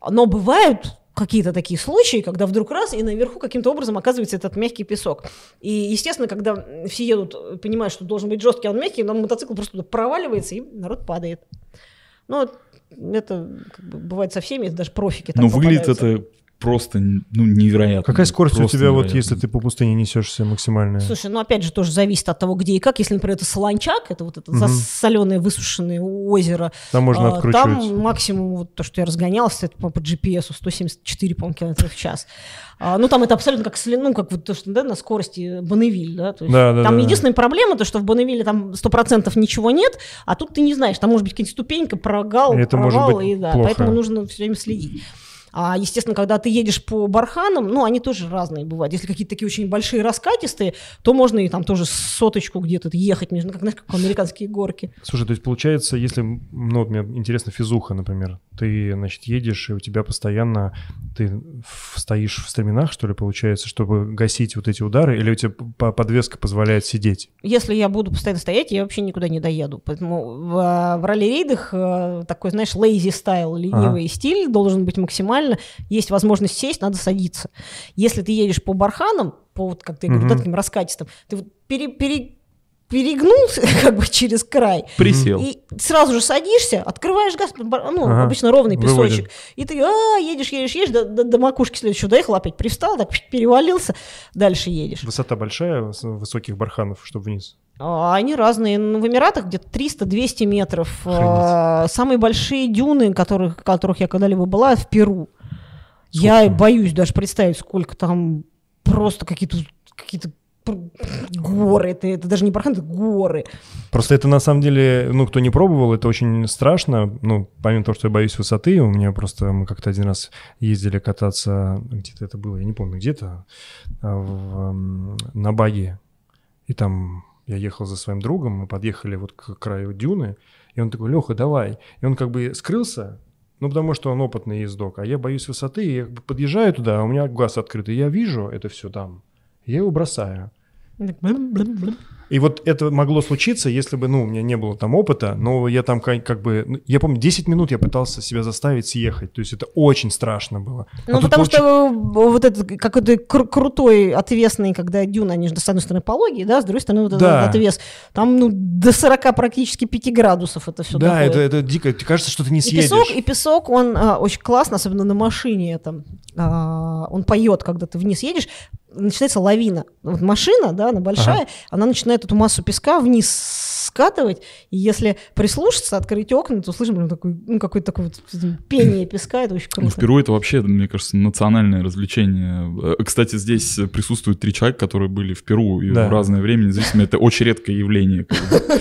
Но бывают какие-то такие случаи, когда вдруг раз, и наверху каким-то образом оказывается этот мягкий песок. И, естественно, когда все едут, понимают, что должен быть жесткий, а он мягкий, но мотоцикл просто туда проваливается, и народ падает. Ну, это как бы, бывает со всеми, это даже профики. Но выглядит это просто ну, невероятно. Какая скорость просто у тебя, вот невероятно. если ты по пустыне несешься максимальная? Слушай, ну опять же тоже зависит от того, где и как. Если, например, это Солончак, это вот это Мгм. засоленное высушенное озеро, Там можно а, откручивать. Там максимум, вот то, что я разгонялся, это по, по GPS 174, по-моему, километров в час. А, ну, там это абсолютно как, ну, как вот то, что да, на скорости Бонневиль, да, то есть Да, да, там да, да. единственная проблема, то, что в Бонневилле там 100% ничего нет, а тут ты не знаешь, там может быть какая-нибудь ступенька, прогал, Это может провал, быть и, да, плохо. поэтому нужно все время следить. А, естественно, когда ты едешь по барханам, ну, они тоже разные бывают. Если какие-то такие очень большие раскатистые, то можно и там тоже соточку где-то ехать, между, как, знаешь, как американские горки. Слушай, то есть получается, если, ну, вот мне интересно физуха, например, ты, значит, едешь, и у тебя постоянно, ты стоишь в стременах, что ли, получается, чтобы гасить вот эти удары, или у тебя подвеска позволяет сидеть? Если я буду постоянно стоять, я вообще никуда не доеду. Поэтому в, а, в ралли-рейдах э, такой, знаешь, lazy стайл, ленивый стиль должен быть максимально. Есть возможность сесть, надо садиться. Если ты едешь по барханам, по, вот, как ты говорю, Мгм. да, таким раскатистым, ты вот пере- пере- перегнулся как бы через край, Присел. и сразу же садишься, открываешь газ, бар- ну, Ага, обычно ровный выводит. песочек, и ты а, едешь, едешь, едешь, до, до- до макушки следующего доехал, опять привстал, так перевалился, дальше едешь. Высота большая, высоких барханов, чтобы вниз? А, Они разные. Ну, В Эмиратах где-то 300-200 метров. Охренеть. А, Самые большие дюны, которых, которых я когда-либо была, в Перу. Я Сколько? боюсь даже представить, сколько там просто какие-то какие-то горы. Это, это даже не бархан, это горы. Просто это на самом деле, ну, кто не пробовал, это очень страшно. Ну, помимо того, что я боюсь высоты, у меня просто мы как-то один раз ездили кататься, где-то это было, я не помню, где-то а, на баге. И там я ехал за своим другом, мы подъехали вот к краю дюны, и он такой, Леха, давай. И он как бы скрылся, ну, потому что он опытный ездок, а я боюсь высоты, и я подъезжаю туда, а у меня глаз открыт, и я вижу это все там. Я его бросаю. И вот это могло случиться, если бы, ну, у меня не было там опыта, но я там как, как бы, ну, я помню, 10 минут я пытался себя заставить съехать, то есть это очень страшно было. А Ну, тут потому что э, вот этот какой-то кру- крутой, отвесный, когда дюна, они же, с одной стороны, пологие, да, с другой стороны, вот Да. этот отвес. Там, ну, до 40 практически 5 градусов это все Да, это, это дико, тебе кажется, что ты не И съедешь. песок, и песок, он а, очень классно, особенно на машине, это, а, он поет, когда ты вниз едешь, начинается лавина. Вот машина, да, она большая, она начинает эту массу песка вниз скатывать, и если прислушаться, открыть окна, то слышим такой, ну, какое-то такое вот пение песка, это очень Ну, круто. в Перу это вообще, мне кажется, национальное развлечение. Э, Кстати, здесь присутствуют три человека, которые были в Перу и Да. в разное время, независимо, это очень редкое явление.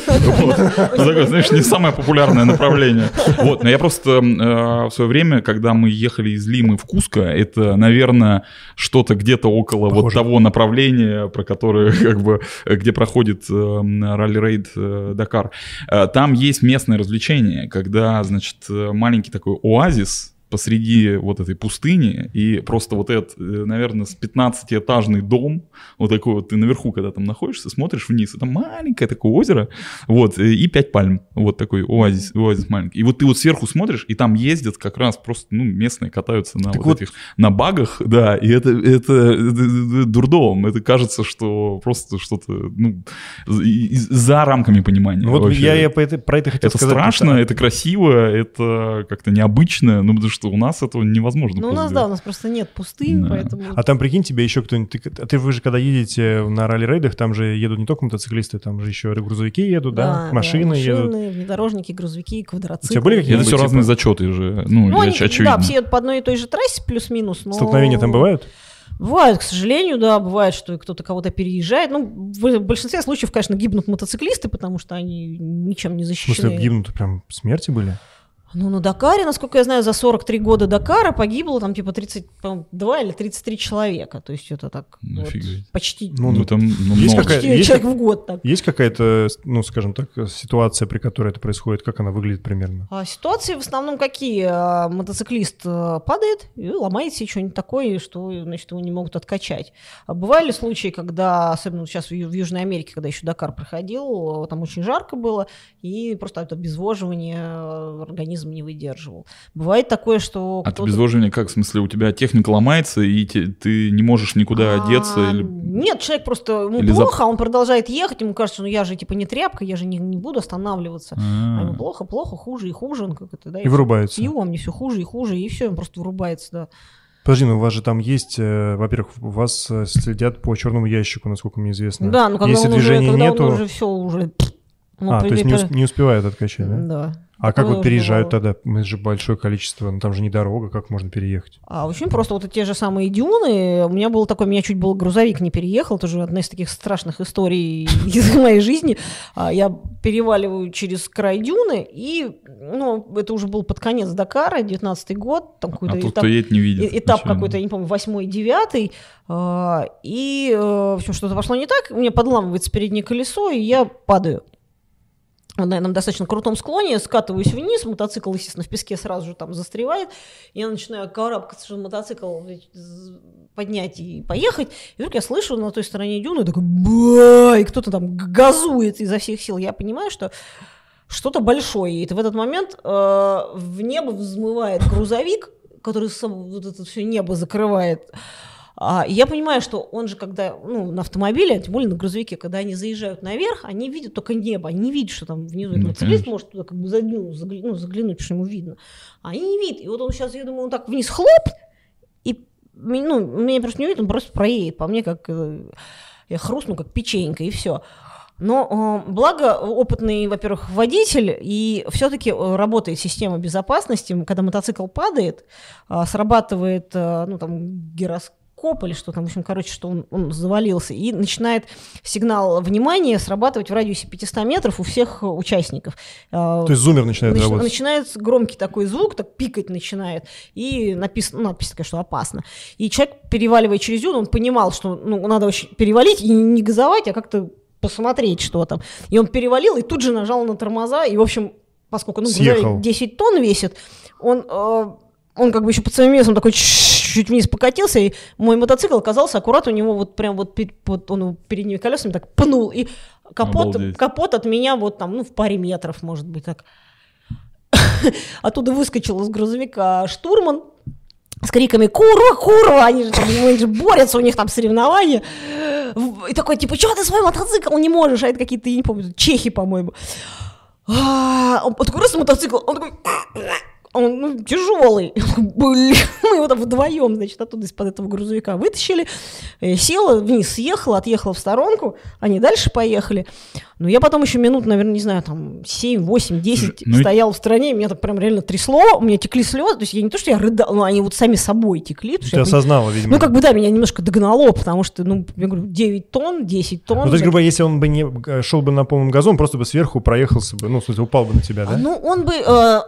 Ну, такое, Знаешь, не самое популярное направление. Вот, но я просто э, в свое время, когда мы ехали из Лимы в Куско, это, наверное, что-то где-то около вот того направления, про которое, как бы, где проходит э, ралли-рейд э, Дакар. Э, Там есть местное развлечение, когда, значит, э, маленький такой оазис посреди вот этой пустыни, и просто вот этот, э, наверное, с 15-этажный дом, вот такой вот, ты наверху, когда там находишься, смотришь вниз, там маленькое такое озеро, вот, э, и пять пальм, вот такой оазис, оазис маленький. И вот ты вот сверху смотришь, и там ездят как раз просто, ну, местные катаются на Так вот, вот- этих, на багах, да, и это, это, это дурдом, это кажется, что просто что-то, ну, за рамками понимания. Вот вообще. я, я по это- про это хотел Это сказать. потому страшно, это красиво, это как-то необычно, ну потому что у нас этого невозможно. Ну, у нас, да, у нас просто нет пустынь, Да. поэтому... А там, прикинь, тебе еще кто-нибудь... Ты, а ты вы же, когда едете на ралли-рейдах, там же едут не только мотоциклисты, там же еще грузовики едут, да, машины, едут. машины, внедорожники, грузовики, квадроциклы. У тебя были Это какие-нибудь, все типа- разные зачеты же, ну, Ну, они, очевидно. да, все едут по одной и той же трассе, плюс-минус, но... Столкновения там бывают? Бывает, к сожалению, да, бывает, что кто-то кого-то переезжает. Ну, в большинстве случаев, конечно, гибнут мотоциклисты, потому что они ничем не В защищены. смысле, гибнут прям смерти были? Ну, на Дакаре, насколько я знаю, за 43 года Дакара погибло там типа 32 или 33 человека. То есть это так вот, почти, Ну, Ну, там ну, есть какая- почти есть человек в год. Так. Есть какая-то, ну, скажем так, ситуация, при которой это происходит? Как она выглядит примерно? А ситуации в основном какие? А, Мотоциклист э, падает и ломает себе что-нибудь такое, что значит, его не могут откачать. А бывали случаи, когда, особенно сейчас в, в Южной Америке, когда еще Дакар проходил, там очень жарко было, и просто от обезвоживания э, организм не выдерживал. Бывает такое, что От кто-то- обезвоживания как? В смысле, у тебя техника ломается, и те- ты не можешь никуда А, одеться? Или... Нет, человек просто, ему Или плохо, а он продолжает ехать, ему кажется, ну я же типа не тряпка, я же не, не буду останавливаться. А А. ему плохо, плохо, хуже и хуже, он как это, да, И вырубается. Пью, а мне все хуже и хуже, и все, он просто вырубается, да. Подожди, ну у вас же там есть, э, во-первых, у вас следят по черному ящику, насколько мне известно. Да, ну когда Если он движения уже, когда нету... он уже все уже... ну, а, то есть не, усп- не успевают откачать, да? Да. А как вот переезжают тогда? Мы же большое количество, ну там же не дорога, как можно переехать? А очень просто вот те же самые дюны. У меня был такой, меня чуть был грузовик не переехал, тоже одна из таких страшных историй из моей жизни. А, Я переваливаю через край дюны, и, ну, это уже был под конец Дакара, 19 год, там А какой-то тот, этап, кто едет, не видит. э- этап какой-то, я не помню, восьмой, девятый, а, и, э, в общем, что-то пошло не так, у меня подламывается переднее колесо, и я падаю. На этом достаточно крутом склоне, скатываюсь вниз, мотоцикл, естественно, в песке сразу же там застревает, я начинаю карабкаться, чтобы мотоцикл поднять и поехать, и вдруг я слышу на той стороне дюны такой ба, и кто-то там газует изо всех сил, я понимаю, что что-то большое, и в этот момент э, в небо взмывает грузовик, который вот это все небо закрывает, а, я понимаю, что он же, когда ну, на автомобиле, а тем более на грузовике, когда они заезжают наверх, они видят только небо, они не видят, что там внизу. Ну, мотоциклист может туда как бы заглянуть, загля- ну, заглянуть, потому что ему видно. А они не видят. И вот он сейчас, я думаю, он так вниз хлоп, и ну, меня просто не видит, он просто проедет по мне, как э, я хрустну, как печенька, и все. Но э, благо опытный, во-первых, водитель, и все-таки работает система безопасности, когда мотоцикл падает, а, срабатывает, э, ну, там, гироскоп или что там, в общем, короче, что он, он завалился, и начинает сигнал внимания срабатывать в радиусе 500 метров у всех э, участников. А, То есть зумер начинает Нач- работать. начинается громкий такой звук, так пикать начинает, и написано, ну, надпись такая, что опасно. И человек, переваливая через дюну, он понимал, что ну, надо очень перевалить и не газовать, а как-то посмотреть, что там. И он перевалил, и тут же нажал на тормоза, и, в общем, поскольку ну, Съехал. грузовик 10 тонн весит, он, э, он как бы еще под своим весом такой чуть вниз покатился, и мой мотоцикл оказался аккурат у него вот прям вот, вот он передними колесами так пнул, и капот, Обалдеть. капот от меня вот там, ну, в паре метров, может быть, так. Оттуда выскочил из грузовика штурман с криками «Курва, курва!» Они же, там, они же борются, у них там соревнования. И такой, типа, что ты свой мотоцикл не можешь? А это какие-то, я не помню, чехи, по-моему. А, Он такой раз мотоцикл, он такой... Он ну, тяжелый. Блин, мы его там вдвоем, значит, оттуда из-под этого грузовика вытащили. Э, Села вниз, съехала, отъехала в сторонку. Они дальше поехали. Ну, я потом еще минут, наверное, не знаю, там 7, 8, 10 Слушай, ну и- стоял в стороне, меня так прям реально трясло, у меня текли слезы. То есть я не то, что я рыдала, но они вот сами собой текли. Ты осознала, видимо. ну, как бы, да, меня немножко догнало, потому что, ну, я говорю, 9 тонн, 10 тонн. Ну, то есть, грубо если он бы не э, шел бы на полном газу, он просто бы сверху проехался бы, ну, в смысле, упал бы на тебя, А, да? Ну, он бы, э,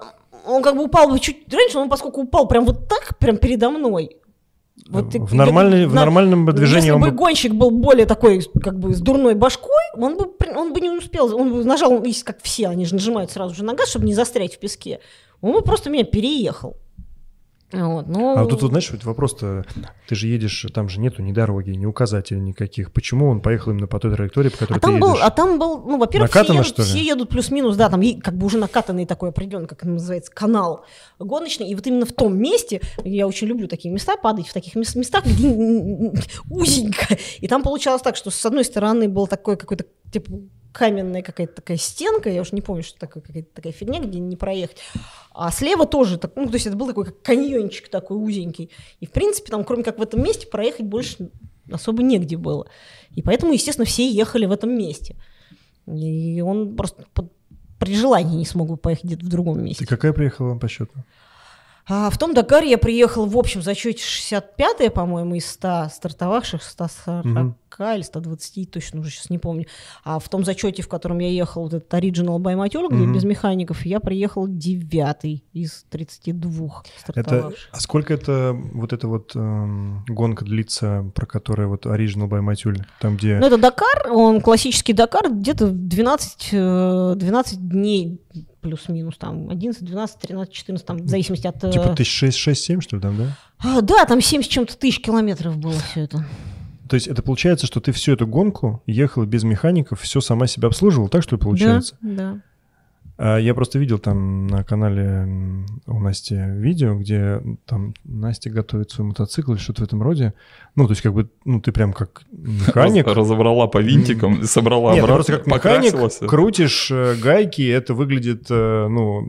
он как бы упал бы чуть раньше, но он поскольку упал прям вот так, прям передо мной. Вот в, нормальной- в на- нормальном бы движении Если он бы гонщик был более такой, как бы, с дурной башкой, он бы, он бы не успел, он бы нажал, как все, они же нажимают сразу же на газ, чтобы не застрять в песке. Он бы просто меня переехал. Вот, ну, А вот тут, вот, знаешь, вот вопрос-то, ты же едешь, там же нету ни дороги, ни указателей никаких. Почему он поехал именно по той траектории, по которой а там ты был, едешь? а там был, ну, во-первых, все едут, все едут плюс-минус, да, там как бы уже накатанный такой определенный, как это называется, канал гоночный, и вот именно в том месте, я очень люблю такие места, падать в таких мес- местах, где узенько, и там получалось так, что с одной стороны был такой какой-то, типа, каменная какая-то такая стенка, я уже не помню, что такое, какая-то такая фигня, где не проехать, а слева тоже, так, ну, то есть это был такой как каньончик такой узенький, и, в принципе, там, кроме как в этом месте, проехать больше особо негде было. И поэтому, естественно, все ехали в этом месте. И он просто под- при желании не смог бы поехать где-то в другом месте. Ты какая приехала по счету? А в том Дакаре я приехала в общем зачете 65-е, по-моему, из 100 стартовавших, 140 Мгм. или 120, точно уже сейчас не помню. А в том зачете, в котором я ехала, вот этот Original by Mature, где без механиков, я приехала девятый из 32 Это, стартовавших. а сколько это вот эта вот эм, гонка длится, про которую вот Original by Матюль, там где... Ну, это Дакар, он классический Дакар, где-то 12, э, 12 дней плюс-минус, там, 11, 12, 13, 14, там, в зависимости от... Типа 1006-7, что ли, там, да? а, да, там 7 с чем-то тысяч километров было все это. То есть это получается, что ты всю эту гонку ехала без механиков, все сама себя обслуживала, так что ли получается? Да, да. А Я просто видел там на канале у Насти видео, где там Настя готовит свой мотоцикл или что-то в этом роде. Ну, то есть как бы, ну, ты прям как механик. Раз- Разобрала по винтикам, собрала Нет, обратно, просто как механик крутишь э, гайки, это выглядит, э, ну,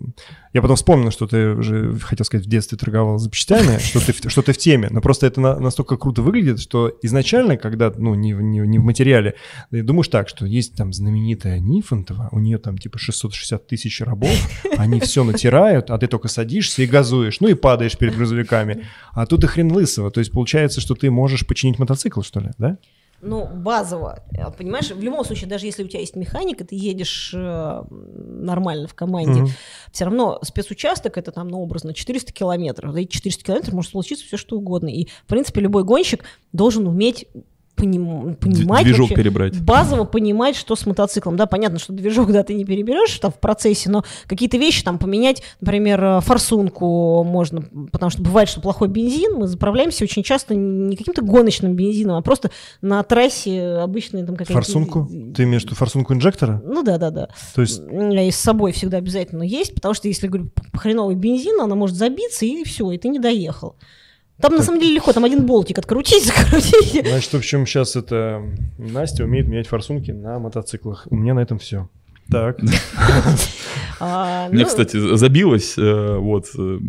Я потом вспомнил, что ты уже, хотел сказать, в детстве торговал запчастями, что ты, что ты в теме, но просто это на, настолько круто выглядит, что изначально, когда, ну, не, не, не в материале, ты думаешь так, что есть там знаменитая Нифонтова, у нее там типа 660 тысяч рабов, они все натирают, а ты только садишься и газуешь, ну и падаешь перед грузовиками. А тут и хрен лысого, то есть получается, что ты можешь починить мотоцикл, что ли, да? Ну, базово, э, понимаешь, в любом случае, даже если у тебя есть механик, и ты едешь э, нормально в команде, mm-hmm. все равно спецучасток это там, ну, образно, 400 километров. За эти 400 километров может случиться все что угодно. И, в принципе, любой гонщик должен уметь поним, понимать движок вообще, перебрать. базово понимать, что с мотоциклом. Да, понятно, что движок, да, ты не переберешь там в процессе, но какие-то вещи там поменять, например, э, форсунку можно, потому что бывает, что плохой бензин, мы заправляемся очень часто не каким-то гоночным бензином, а просто на трассе обычный там какая-то... Форсунку? Ты имеешь в виду форсунку инжектора? Ну да, да, да. То есть... У меня с собой всегда обязательно есть, потому что если, говорю, хреновый бензин, она может забиться, и все, и ты не доехал. Там на самом деле легко, там один болтик открутить, закрутить. Значит, в общем, сейчас это Настя умеет менять форсунки на мотоциклах. У меня на этом все. Так. А, Мне, ну, кстати, забилось, э, вот, э,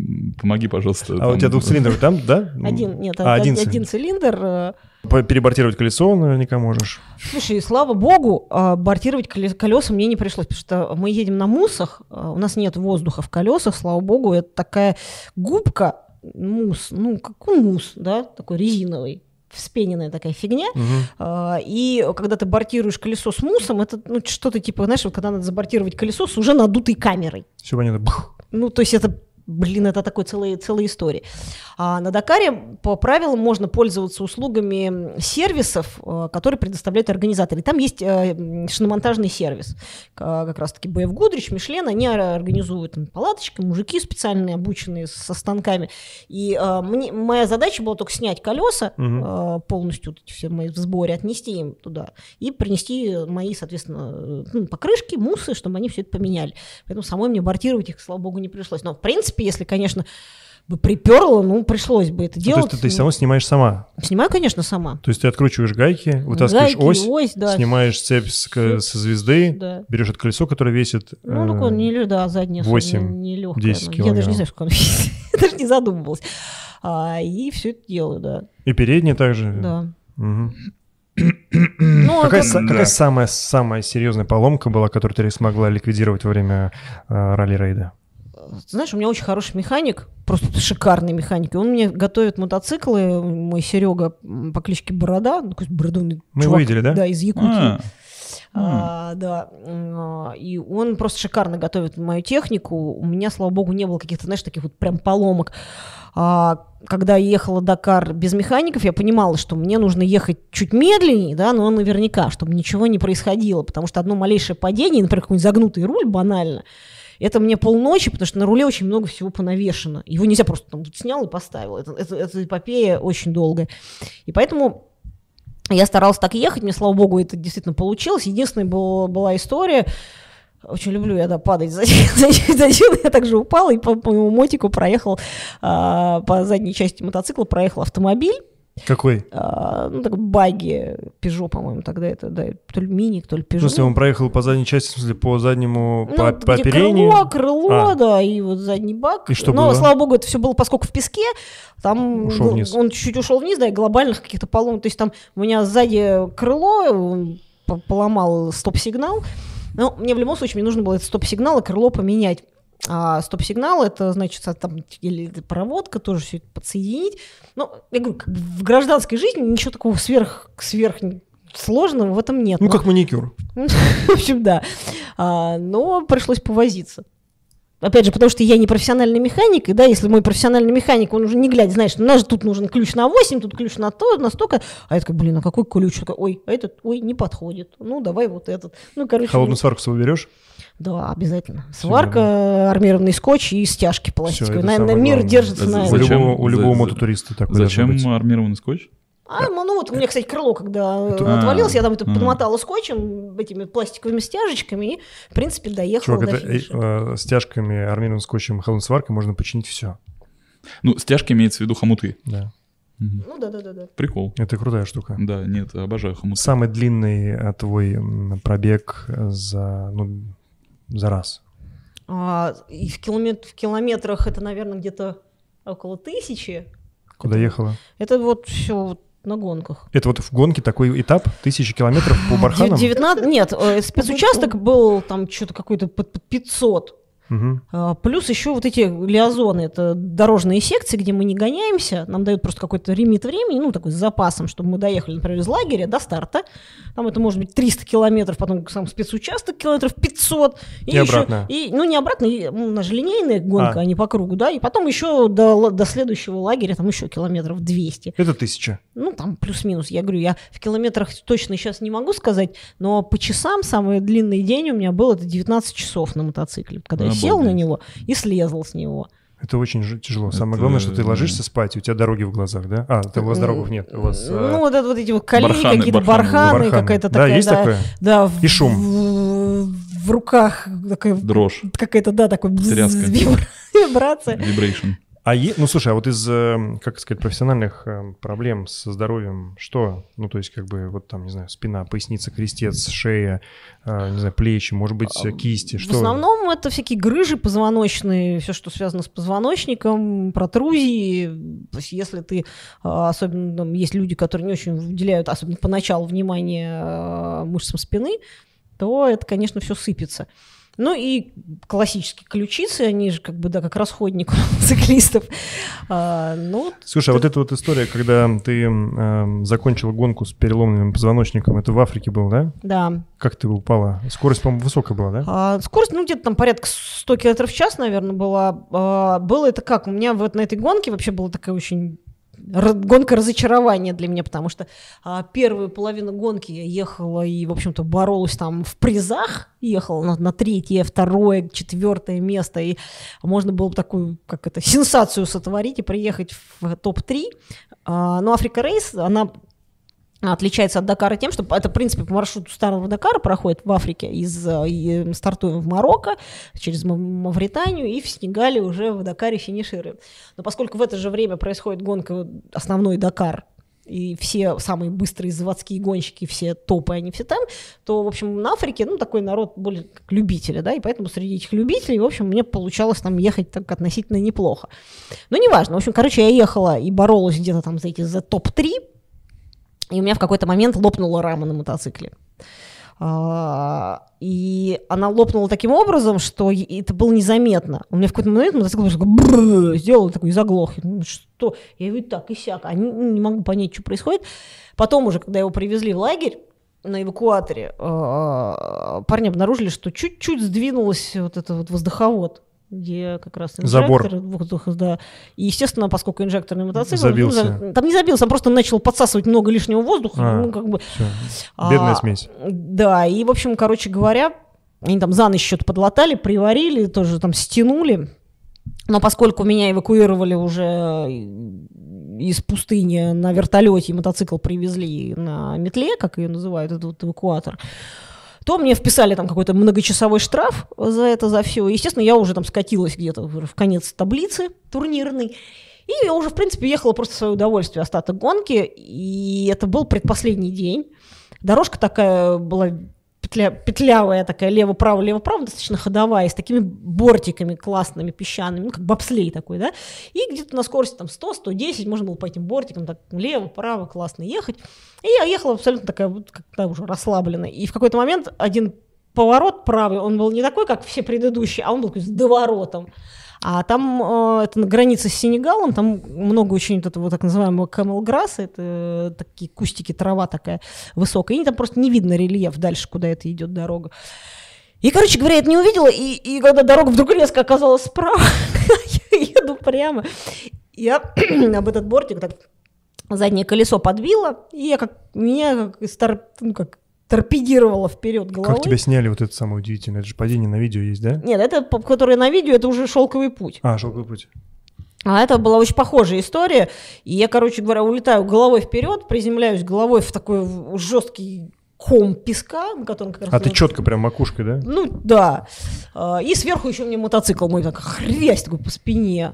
помоги, пожалуйста. А у тебя двухцилиндровый там, да? Один, нет, а, один, один цилиндр. Э. Перебортировать колесо наверняка можешь. Слушай, слава богу, а, бортировать колеса мне не пришлось, потому что мы едем на мусах, у нас нет воздуха в колесах, слава богу, это такая губка, мусс, ну, какой мусс, да, такой резиновый, вспененная такая фигня. Угу. А, и когда ты бортируешь колесо с муссом, это ну, что-то типа, знаешь, вот когда надо забортировать колесо с уже надутой камерой. Все понятно. Ну, то есть это Блин, это такой целая, целая история. А на Дакаре по правилам можно пользоваться услугами сервисов, э, которые предоставляют организаторы. Там есть э, шиномонтажный сервис. Как раз-таки BF Гудрич, Мишлен, они организуют там, палаточки, мужики специальные, обученные со станками. И а, мне, моя задача была только снять колеса угу. а, полностью, эти все мои в сборе, отнести им туда и принести мои, соответственно, ну, покрышки, мусы, чтобы они все это поменяли. Поэтому самой мне бортировать их, слава богу, не пришлось. Но, в принципе, принципе, если, конечно, бы приперло, ну, пришлось бы это делать. Ну, то есть ты, ты все равно снимаешь сама? Снимаю, конечно, сама. То есть ты откручиваешь гайки, вытаскиваешь гайки, ось, ось да. снимаешь цепь с, со звезды, да. берешь это колесо, которое весит... Ну, такое не, да, заднее 8, не, не 10 килограмм. Я даже не знаю, сколько оно весит. Я даже не задумывалась. А, и все это делаю, да. И переднее также? Да. Угу. Ну, какая это... какая самая, самая серьезная поломка была, которую ты смогла ликвидировать во время э, ралли-рейда? Знаешь, у меня очень хороший механик, просто шикарный механик. И он мне готовит мотоциклы, мой Серега по кличке Борода, ну, какой бородонный Мы чувак, видели, да? Да, из Якутии. А. А, да, и он просто шикарно готовит мою технику. У меня, слава богу, не было каких-то, знаешь, таких вот прям поломок. А, когда я ехала Дакар без механиков, я понимала, что мне нужно ехать чуть медленнее, да, но наверняка, чтобы ничего не происходило, потому что одно малейшее падение, например, какой-нибудь загнутый руль банально, это мне полночи, потому что на руле очень много всего понавешено. Его нельзя просто там снял и поставил. Это, это, это эпопея очень долгая. И поэтому я старалась так ехать, мне, слава богу, это действительно получилось. Единственная была, была история, очень люблю я, да, падать за, за, за Я также упала и по, по моему мотику проехал, а, по задней части мотоцикла проехал автомобиль. Какой? А, ну, так баги, Peugeot, по-моему, тогда это, да, то ли мини, то ли Peugeot. В смысле, он проехал по задней части, в смысле, по заднему, ну, по, по оперению? Крыло, крыло, а. да, и вот задний бак. И что Но, было? слава богу, это все было, поскольку в песке, там ушел вниз. он чуть-чуть ушел вниз, да, и глобальных каких-то полом. То есть там у меня сзади крыло, он поломал стоп-сигнал. Но мне в любом случае мне нужно было этот стоп-сигнал и крыло поменять. А стоп-сигнал это значит там или проводка тоже все это подсоединить. Ну, я говорю, в гражданской жизни ничего такого сверх, сверх сложного в этом нет. Ну, как маникюр. В общем, да. А, но пришлось повозиться. Опять же, потому что я не профессиональный механик, и да, если мой профессиональный механик, он уже не глядя, знаешь, у нас же тут нужен ключ на 8, тут ключ на то, на столько, а я такая, блин, а какой ключ? Такая, ой, а этот, ой, не подходит. Ну, давай вот этот. Ну, короче. Холодную сварку свою берешь? Да, обязательно. Сварка, Всегда. армированный скотч и стяжки пластиковые. На, на мир держится на этом. У любого, у любого мототуриста такой Зачем армированный скотч? А, ну, ну вот у меня, кстати, крыло, когда это... отвалилось, я там это подмотала скотчем, этими пластиковыми стяжечками, и, в принципе, доехала Чувак, до это, э, стяжками, армированным скотчем, холодной сваркой можно починить все. Ну, стяжки имеется в виду хомуты. Да. Ну да, да, да, да. Прикол. Это крутая штука. Да, нет, обожаю хомуты. Самый длинный э, твой пробег за, ну, за раз. А, и в, километр, в километрах это, наверное, где-то около тысячи. Куда ехала? Это вот все вот на гонках. Это вот в гонке такой этап, тысячи километров по барханам? 19, нет, э, спецучасток был там что-то какой-то под 500. Угу. Плюс еще вот эти лиазоны, это дорожные секции, где мы не гоняемся, нам дают просто какой-то лимит времени, ну, такой с запасом, чтобы мы доехали, например, из лагеря до старта. Там это может быть 300 километров, потом сам спецучасток километров 500. И, и еще, обратно. И, ну, не обратно, и, ну, у нас же линейная гонка, а, а не по кругу, да, и потом еще до, до следующего лагеря там еще километров 200. Это тысяча? Ну, там плюс-минус, я говорю, я в километрах точно сейчас не могу сказать, но по часам самый длинный день у меня был это 19 часов на мотоцикле, когда я сел на него и слезал с него. Это очень тяжело. Самое это... главное, что ты ложишься спать, и у тебя дороги в глазах, да? А, у вас дорогов нет. У вас, ну, а... вот, это, вот эти вот колеи, какие-то барханы, барханы. какая-то такая... Да, есть да, такое? Да. И шум. В, в руках такая... Дрожь. Какая-то, да, такой... Тряска. Вибрация. Vibration. А е... ну слушай, а вот из, э, как сказать, профессиональных э, проблем со здоровьем, что? Ну, то есть, как бы, вот там, не знаю, спина, поясница, крестец, шея, э, не знаю, плечи, может быть, а, кисти. Что? В основном это всякие грыжи позвоночные, все, что связано с позвоночником, протрузии. То есть, если ты, особенно там, есть люди, которые не очень уделяют, особенно поначалу, внимание мышцам спины, то это, конечно, все сыпется. Ну и классические ключицы, они же как бы, да, как расходник циклистов. А, ну, Слушай, ты... а вот эта вот история, когда ты э, закончила гонку с переломным позвоночником, это в Африке был, да? Да. Как ты упала? Скорость, по-моему, высокая была, да? А, скорость, ну, где-то там порядка 100 км в час, наверное, была. А, было это как? У меня вот на этой гонке вообще была такая очень гонка разочарования для меня, потому что а, первую половину гонки я ехала и, в общем-то, боролась там в призах, ехала на, на третье, второе, четвертое место, и можно было бы такую, как это, сенсацию сотворить и приехать в топ-3. А, но Африка Рейс, она отличается от Дакара тем, что это, в принципе, по маршруту старого Дакара проходит в Африке, из, и стартуем в Марокко, через Мавританию, и в Сенегале уже в Дакаре финишируем. Но поскольку в это же время происходит гонка основной Дакар, и все самые быстрые заводские гонщики, все топы, они все там, то, в общем, на Африке, ну, такой народ более как любители, да, и поэтому среди этих любителей, в общем, мне получалось там ехать так относительно неплохо. Но неважно, в общем, короче, я ехала и боролась где-то там за эти, за топ-3, и у меня в какой-то момент лопнула рама на мотоцикле. А, и она лопнула таким образом, что это было незаметно. У меня в какой-то момент мотоцикл сделал такой заглох. Что? Я говорю, так и сяк. А не, не могу понять, что происходит. Потом уже, когда его привезли в лагерь, на эвакуаторе, а, парни обнаружили, что чуть-чуть сдвинулся вот этот вот воздуховод где как раз инжектор Забор. воздуха, да. И, естественно, поскольку инжекторный мотоцикл... Забился. Ну, там не забился, он просто начал подсасывать много лишнего воздуха. А, ну, как бы, Бедная а, смесь. Да, и, в общем, короче говоря, они там за ночь что-то подлатали, приварили, тоже там стянули. Но поскольку меня эвакуировали уже из пустыни на вертолете, мотоцикл привезли на метле, как ее называют, этот вот эвакуатор, то мне вписали там какой-то многочасовой штраф за это, за все. Естественно, я уже там скатилась где-то в конец таблицы турнирной. И я уже, в принципе, ехала просто в свое удовольствие остаток гонки. И это был предпоследний день. Дорожка такая была петля, петлявая такая, лево-право, лево-право, достаточно ходовая, с такими бортиками классными, песчаными, ну, как бобслей такой, да, и где-то на скорости там 100-110 можно было по этим бортикам так лево-право классно ехать. И я ехала абсолютно такая вот, как-то уже расслабленная. И в какой-то момент один поворот правый, он был не такой, как все предыдущие, а он был такой с доворотом. А там э, это на границе с Сенегалом, там много очень вот этого так называемого камелграсса, это такие кустики, трава такая высокая, и там просто не видно рельеф дальше, куда это идет дорога. И, короче говоря, я это не увидела, и, и когда дорога вдруг резко оказалась справа, я еду прямо, я об этот бортик так заднее колесо подбила, и я как меня как, стар, ну, как торпедировала вперед головой. Как тебя сняли вот это самое удивительное? Это же падение на видео есть, да? Нет, это, которое на видео, это уже шелковый путь. А, шелковый путь. А это была очень похожая история. И я, короче говоря, улетаю головой вперед, приземляюсь головой в такой жесткий ком песка, на котором как раз... А ты четко прям макушкой, да? Ну, да. А, и сверху еще мне мотоцикл мой так хрясь такой по спине.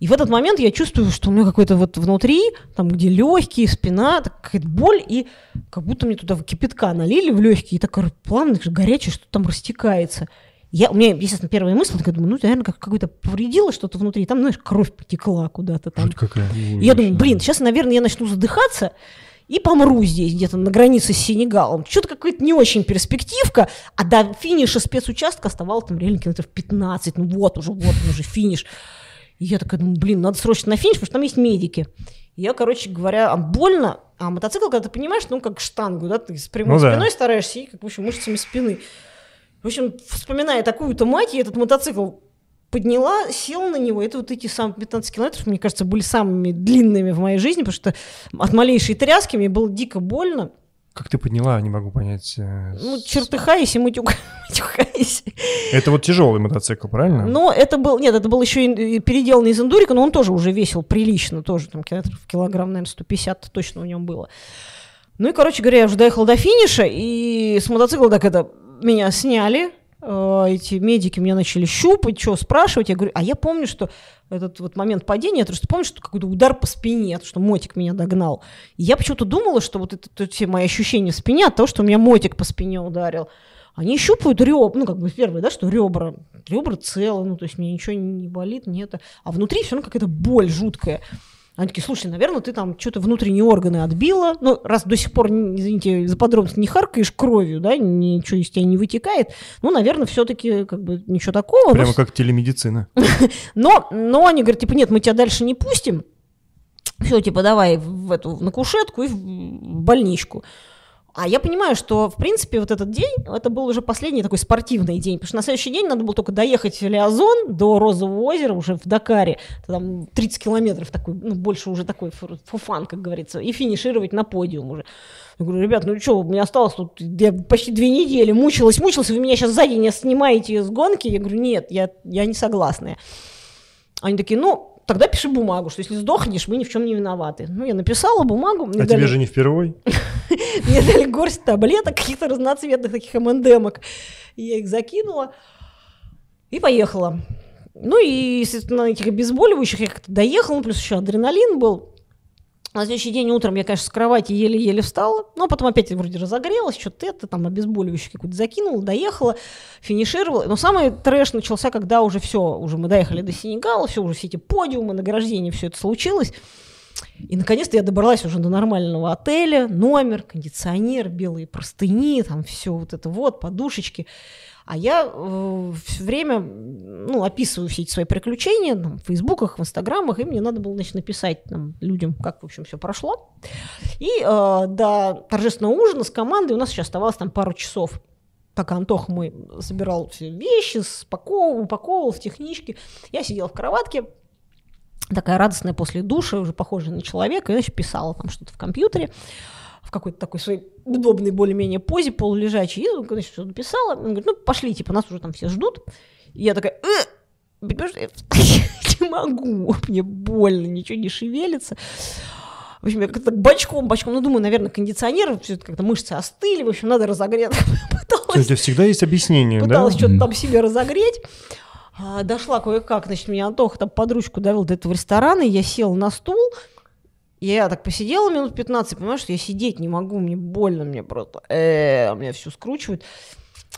И в этот момент я чувствую, что у меня какой-то вот внутри, там, где легкие, спина, какая-то боль, и как будто мне туда кипятка налили в легкие, и так плавно, горячее, что там растекается. Я, у меня, естественно, первая мысль, такая, думаю, ну, наверное, как, какое-то повредило что-то внутри, там, знаешь, кровь потекла куда-то там. Жуть какая. И я думаю, блин, сейчас, наверное, я начну задыхаться, и помру здесь, где-то на границе с Сенегалом. Что-то какая-то не очень перспективка, а до финиша спецучастка оставалось там реально километров 15, ну вот уже, вот он уже финиш. И я такая думаю, блин, надо срочно на финиш, потому что там есть медики. И я, короче говоря, а больно, а мотоцикл, когда ты понимаешь, ну, как штангу, да, ты с прямой Ну да. спиной стараешься и, как, в общем, мышцами спины. В общем, вспоминая такую-то мать, я этот мотоцикл подняла, села на него. Это вот эти самые 15 километров, мне кажется, были самыми длинными в моей жизни, потому что от малейшей тряски мне было дико больно. Как ты подняла, не могу понять. э, Ну, чертыхаясь и матюхаясь. Это вот тяжелый мотоцикл, правильно? Но это был, нет, это был еще и переделанный из эндурика, но он тоже уже весил прилично, тоже там километров, килограмм, наверное, 150 точно в нем было. Ну и, короче говоря, я уже доехала до финиша, и с мотоцикла так это меня сняли, эти медики меня начали щупать, что спрашивать. Я говорю, а я помню, что этот вот момент падения, я просто помню, что какой-то удар по спине, то, что мотик меня догнал. И я почему-то думала, что вот это, это все мои ощущения в спине от того, что у меня мотик по спине ударил. Они щупают ребра, ну, как бы первое, да, что ребра, ребра целы, ну, то есть мне ничего не болит, нет. А внутри все равно какая-то боль жуткая. Они такие, слушай, наверное, ты там что-то внутренние органы отбила. Ну, раз до сих пор, извините за подробности, не харкаешь кровью, да, ничего из тебя не вытекает, ну, наверное, все-таки как бы ничего такого. Прямо Ну, как телемедицина. но, но они говорят, типа, нет, мы тебя дальше не пустим. Все, типа, давай в эту, на кушетку и в больничку. А я понимаю, что, в принципе, вот этот день, это был уже последний такой спортивный день, потому что на следующий день надо было только доехать в Лиазон до Розового озера уже в Дакаре, там 30 километров такой, ну, больше уже такой фу- фуфан, как говорится, и финишировать на подиум уже. Я говорю, ребят, ну что, у меня осталось тут, я почти две недели мучилась, мучилась, вы меня сейчас сзади не снимаете с гонки? Я говорю, нет, я, я не согласна. Они такие, ну, тогда пиши бумагу, что если сдохнешь, мы ни в чем не виноваты. Ну, я написала бумагу. А дали- тебе же не впервой. мне дали горсть таблеток, каких-то разноцветных таких МНДМок. И Я их закинула и поехала. Ну и, естественно, на этих обезболивающих я как-то доехала, ну, плюс еще адреналин был. На следующий день утром я, конечно, с кровати еле-еле встала, но потом опять вроде разогрелась, что-то это, там, обезболивающее какое-то закинула, доехала, финишировала. Но самый трэш начался, когда уже все, уже мы доехали до Сенегала, все, уже все эти подиумы, награждения, все это случилось. И наконец-то я добралась уже до нормального отеля, номер, кондиционер, белые простыни, там все вот это вот, подушечки. А я все время ну, описываю все эти свои приключения там, в фейсбуках, в инстаграмах, и мне надо было значит, написать там, людям, как, в общем, все прошло. И э, до торжественного ужина с командой у нас еще оставалось там пару часов пока Антох мой собирал все вещи, спаковывал, упаковывал в техничке. Я сидела в кроватке, такая радостная после душа, уже похожая на человека, и значит, писала там что-то в компьютере в какой-то такой своей удобной более-менее позе, полулежачей, и, ну, значит, все написала. Он говорит, ну, пошли, типа, нас уже там все ждут. И я такая, э, понимаешь, я не могу, мне больно, ничего не шевелится. В общем, я как-то бочком, бочком, ну, думаю, наверное, кондиционер, все это как-то мышцы остыли, в общем, надо разогреть. У тебя всегда есть объяснение, да? Пыталась что-то там себе разогреть. А, Дошла кое-как, значит, меня Антоха там под ручку довел до этого ресторана, и я села на стул, я так посидела минут 15, понимаешь, что я сидеть не могу, мне больно, мне просто, э, меня все скручивает.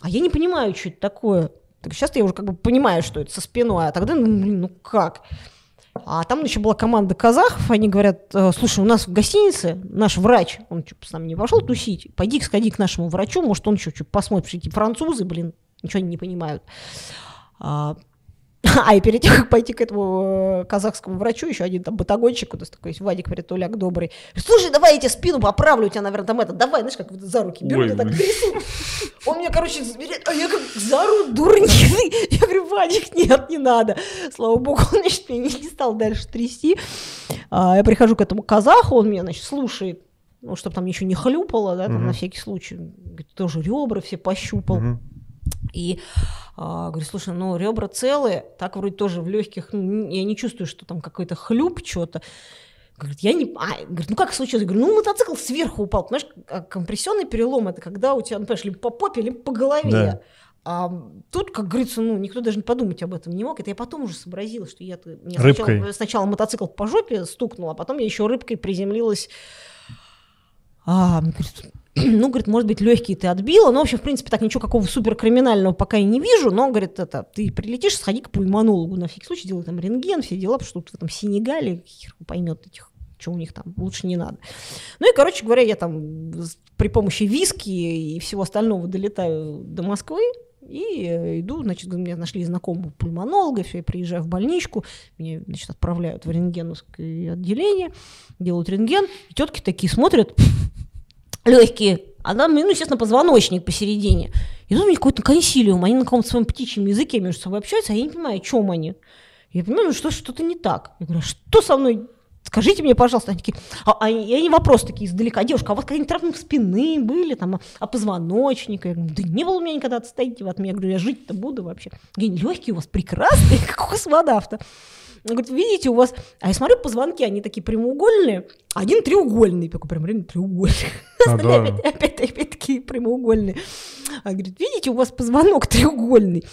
А я не понимаю, что это такое. Так сейчас я уже как бы понимаю, что это со спиной, а тогда, ну, блин, ну как? А там еще была команда казахов, они говорят, «Э, слушай, у нас в гостинице наш врач, он что, с нами не пошел тусить, пойди сходи к нашему врачу, может, он еще что посмотрит, что эти французы, блин, ничего не понимают. А, а и перед тем, как пойти к этому э, казахскому врачу, еще один там батагонщик, у нас такой есть, Вадик Притуляк добрый. Слушай, давай я тебе спину поправлю, у тебя, наверное, там это, давай, знаешь, как вот за руки беру, Ой, я так трясу. Он меня, короче, заберет, а я как зару дурник. Я говорю, Вадик, нет, не надо. Слава богу, он, значит, меня не, не стал дальше трясти. А, я прихожу к этому казаху, он меня, значит, слушает, ну, чтобы там еще не хлюпало, да, там, на всякий случай. Говорит, тоже ребра все пощупал. И а, говорю, слушай, ну ребра целые, так вроде тоже в легких, ну, я не чувствую, что там какой-то хлюп, что-то. Говорит, я не... А, говорит, ну как случилось? Я говорю, ну мотоцикл сверху упал. Понимаешь, а компрессионный перелом это когда у тебя, ну, понимаешь, либо по попе, либо по голове. Да. А тут, как говорится, ну, никто даже подумать об этом не мог. Это я потом уже сообразила, что я Рыбкой. сначала, сначала мотоцикл по жопе стукнул, а потом я еще рыбкой приземлилась А, говорит, ну, говорит, может быть, легкие ты отбила, но, в общем, в принципе, так ничего какого супер криминального пока и не вижу, но, говорит, это, ты прилетишь, сходи к пульмонологу, на всякий случай делай там рентген, все дела, потому что тут в этом Сенегале хер поймет этих что у них там, лучше не надо. Ну и, короче говоря, я там при помощи виски и всего остального долетаю до Москвы, и иду, значит, меня нашли знакомого пульмонолога, все, я приезжаю в больничку, меня, значит, отправляют в рентгеновское отделение, делают рентген, и тетки такие смотрят, легкие, а там, ну, естественно, позвоночник посередине. И тут у них какой-то консилиум, они на каком-то своем птичьем языке между собой общаются, а я не понимаю, о чем они. Я понимаю, ну, что что-то не так. Я говорю, а что со мной? Скажите мне, пожалуйста, они такие, а, а и они вопрос такие издалека, девушка, а вас какие-нибудь травмы спины были, там, а, а позвоночника? Я говорю, да не было у меня никогда, отстойте от меня. Я говорю, я жить-то буду вообще. Я говорю, легкие у вас прекрасные, как у космонавта. Он говорит, видите, у вас... А я смотрю, позвонки, они такие прямоугольные, один треугольный, такой прям реально треугольный. А, да. опять, опять, опять такие прямоугольные. А говорит, видите, у вас позвонок треугольный.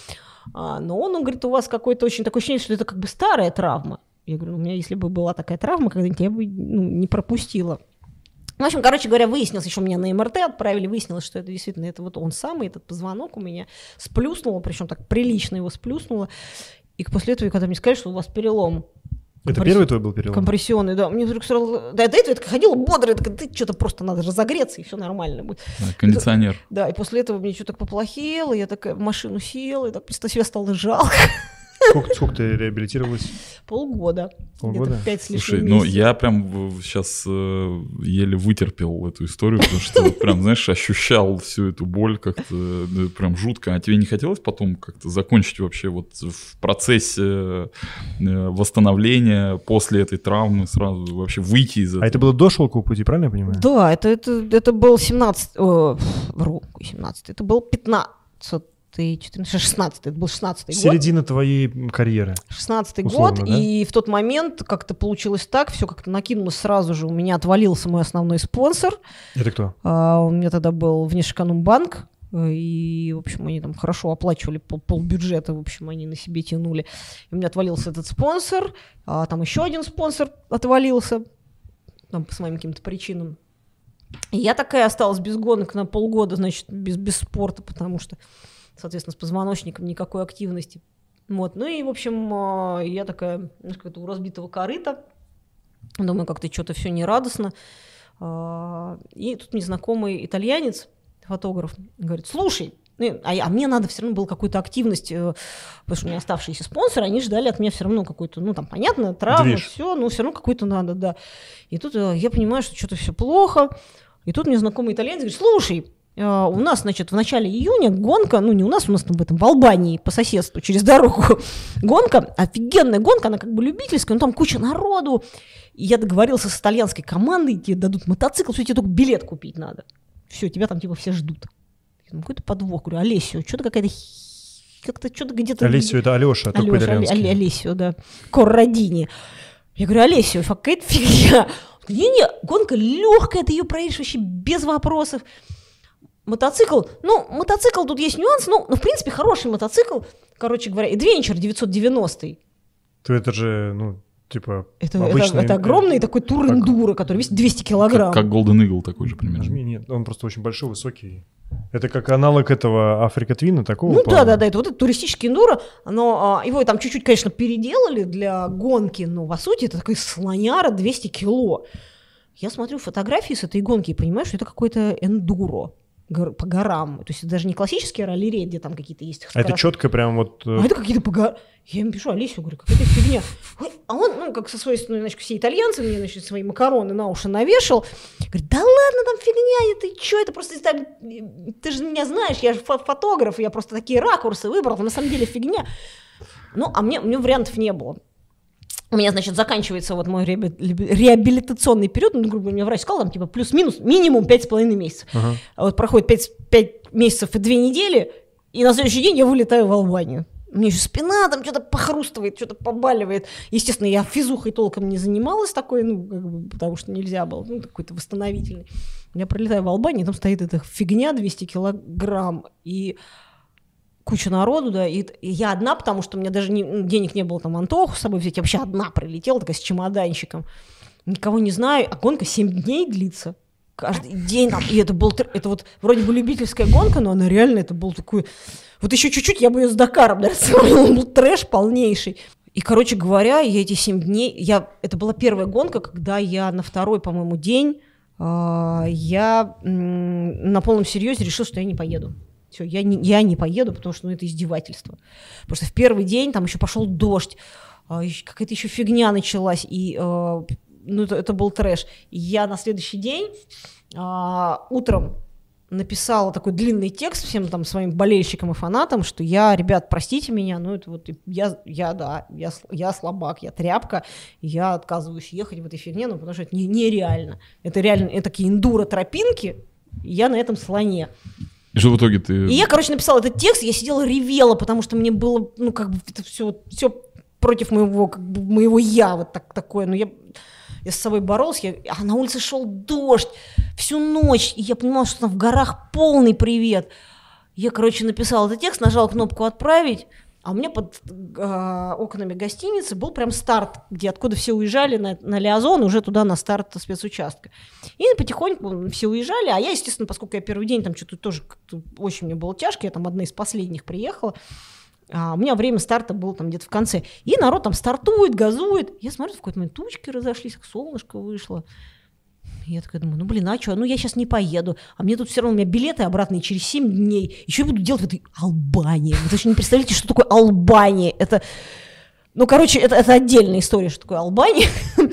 А, но он, он говорит, у вас какое-то очень такое ощущение, что это как бы старая травма. Я говорю, у меня, если бы была такая травма, когда-нибудь я бы ну, не пропустила. В общем, короче говоря, выяснилось, еще меня на МРТ отправили, выяснилось, что это действительно это вот он самый, этот позвонок у меня сплюснуло, причем так прилично его сплюснуло. И после этого, когда мне сказали, что у вас перелом, это Компресс... первый твой был перелом? Компрессионный, да. Мне вдруг сразу... Да, до этого я ходила бодрая, так, ты что-то просто надо разогреться, и все нормально будет. Да, кондиционер. Да, и после этого мне что-то поплохело, я такая в машину села, и так просто себя стало жалко. Сколько, сколько ты реабилитировалась? Полгода. Полгода? Где-то пять с Слушай, ну я прям сейчас э, еле вытерпел эту историю, потому что прям, знаешь, ощущал всю эту боль как-то да, прям жутко. А тебе не хотелось потом как-то закончить вообще вот в процессе э, восстановления после этой травмы сразу вообще выйти из этого? А это было до шелкового пути, правильно я понимаю? Да, это, это, это был 17... О, вру, 17. Это был 15 14, 16, это был 16 год. Середина твоей карьеры. 16 год, да? и в тот момент как-то получилось так, все как-то накинулось сразу же, у меня отвалился мой основной спонсор. Это кто? А, у меня тогда был Внешэкономбанк, и, в общем, они там хорошо оплачивали пол, пол бюджета, в общем, они на себе тянули. И у меня отвалился этот спонсор, а там еще один спонсор отвалился, там по своим каким-то причинам. И я такая осталась без гонок на полгода, значит, без, без спорта, потому что соответственно, с позвоночником никакой активности. Вот. Ну и, в общем, а, я такая, знаешь, как-то у разбитого корыта, думаю, как-то что-то все нерадостно. А, и тут мне знакомый итальянец, фотограф, говорит, слушай, ну, а, а мне надо все равно было какую-то активность, э, потому что у меня оставшиеся спонсоры, они ждали от меня все равно какой-то, ну там понятно, травма, все, но все равно какой-то надо, да. И тут э, я понимаю, что что-то все плохо, и тут мне знакомый итальянец говорит, слушай, Э, у нас, значит, в начале июня гонка, ну не у нас, у нас там в этом, в Албании по соседству через дорогу гонка, офигенная гонка, она как бы любительская, но там куча народу. И я договорился с итальянской командой, тебе дадут мотоцикл, все, тебе только билет купить надо. Все, тебя там типа все ждут. Ну, какой-то подвох. Говорю, Олесио, что-то какая-то как-то что-то где-то... Олесио это Алеша, Алеша итальянский. Олесио, да. Коррадини. Я говорю, Олесио, какая-то фигня. Не-не, гонка легкая, ты ее проедешь вообще без вопросов. Мотоцикл, ну, мотоцикл, тут есть нюанс, ну, ну, в принципе, хороший мотоцикл, короче говоря, Adventure 990. То это же, ну, типа это, обычный... это, это огромный э, такой тур эндуро, который весит 200 килограмм. Как, как Golden Eagle такой же примерно. Нажми, нет, он просто очень большой, высокий. Это как аналог этого Африка Твина такого? Ну да, да, да, это вот этот туристический эндуро, но а, его там чуть-чуть, конечно, переделали для гонки, но по сути это такой слоняра 200 кило. Я смотрю фотографии с этой гонки и понимаю, что это какой-то эндуро по горам. То есть это даже не классические ралли где там какие-то есть. А это четко прям вот... Э, а это какие-то по горам. Я ему пишу, Олесю, говорю, какая-то фигня. А он, ну, как со своей стороны, значит, все итальянцы мне, значит, свои макароны на уши навешал. Говорит, да ладно, там фигня, это что, это просто, там, ты же меня знаешь, я же фотограф, я просто такие ракурсы выбрал, на самом деле фигня. Ну, а мне, у меня вариантов не было у меня, значит, заканчивается вот мой реабилитационный период, ну, грубо говоря, мне врач сказал, там, типа, плюс-минус, минимум 5,5 месяцев. Uh-huh. А вот проходит 5, 5 месяцев и 2 недели, и на следующий день я вылетаю в Албанию. У меня еще спина там что-то похрустывает, что-то побаливает. Естественно, я физухой толком не занималась такой, ну, как бы, потому что нельзя было, ну, какой-то восстановительный. Я пролетаю в Албанию, там стоит эта фигня 200 килограмм, и куча народу, да, и, я одна, потому что у меня даже не, денег не было там Антоху с собой взять, я вообще одна прилетела, такая с чемоданчиком. Никого не знаю, а гонка 7 дней длится. каждый день там, и это был, это вот вроде бы любительская гонка, но она реально, это был такой, вот еще чуть-чуть я бы ее с Дакаром, сравнила, он был трэш полнейший. И, короче говоря, я эти семь дней, я, это была первая гонка, когда я на второй, по-моему, день, э, я м, на полном серьезе решил, что я не поеду. Все, я не, я не поеду, потому что ну, это издевательство. Потому что в первый день там еще пошел дождь, э, какая-то еще фигня началась, и э, ну, это, это был трэш. Я на следующий день э, утром написала такой длинный текст всем там своим болельщикам и фанатам, что я, ребят, простите меня, ну это вот я, я да, я, я слабак, я тряпка, я отказываюсь ехать в этой фигне, ну потому что это не, нереально. Это реально, это такие эндуро-тропинки, я на этом слоне. И что в итоге ты... И я, короче, написала этот текст, я сидела ревела, потому что мне было, ну, как бы, это все, все против моего, как бы, моего я, вот так, такое, ну, я я с собой боролся, я, а на улице шел дождь всю ночь, и я понимала, что там в горах полный привет. Я, короче, написала этот текст, нажала кнопку «Отправить», а у меня под э, окнами гостиницы был прям старт, где откуда все уезжали на, на Лиазон, уже туда на старт спецучастка. И потихоньку все уезжали, а я, естественно, поскольку я первый день там что-то тоже очень мне было тяжко, я там одна из последних приехала, а у меня время старта было там где-то в конце. И народ там стартует, газует. Я смотрю, в какой-то момент тучки разошлись, солнышко вышло. Я такая думаю, ну блин, а что, ну я сейчас не поеду, а мне тут все равно, у меня билеты обратные через 7 дней, еще я буду делать в этой Албании. Вы даже не представляете, что такое Албания. Это, ну, короче, это, это отдельная история, что такое Албания.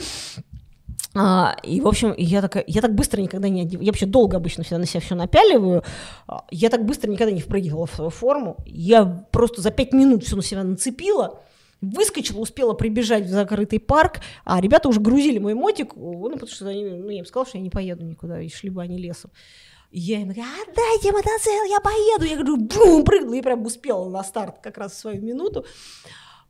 А, и, в общем, я, такая, я так быстро никогда не одеваю. Я вообще долго обычно всегда на себя все напяливаю. А, я так быстро никогда не впрыгивала в свою форму. Я просто за пять минут все на себя нацепила. Выскочила, успела прибежать в закрытый парк, а ребята уже грузили мой мотик, ну, потому что они, ну, я им сказала, что я не поеду никуда, и шли бы они лесом. И я им говорю, отдайте мотоцикл, я поеду. Я говорю, бум, прыгнула, и прям успела на старт как раз в свою минуту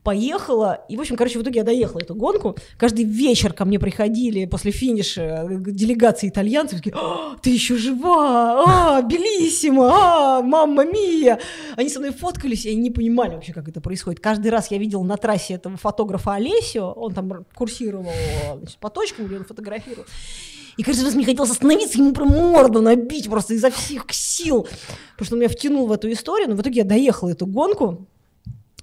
поехала. И, в общем, короче, в итоге я доехала эту гонку. Каждый вечер ко мне приходили после финиша э, делегации итальянцев. Такие, а, ты еще жива! А, белиссимо! А, мамма мия! Они со мной фоткались, и они не понимали вообще, как это происходит. Каждый раз я видела на трассе этого фотографа Олесио, он там курсировал значит, по точкам, где он фотографировал. И каждый раз мне хотелось остановиться, ему прям морду набить просто изо всех сил. Потому что он меня втянул в эту историю. Но в итоге я доехала эту гонку.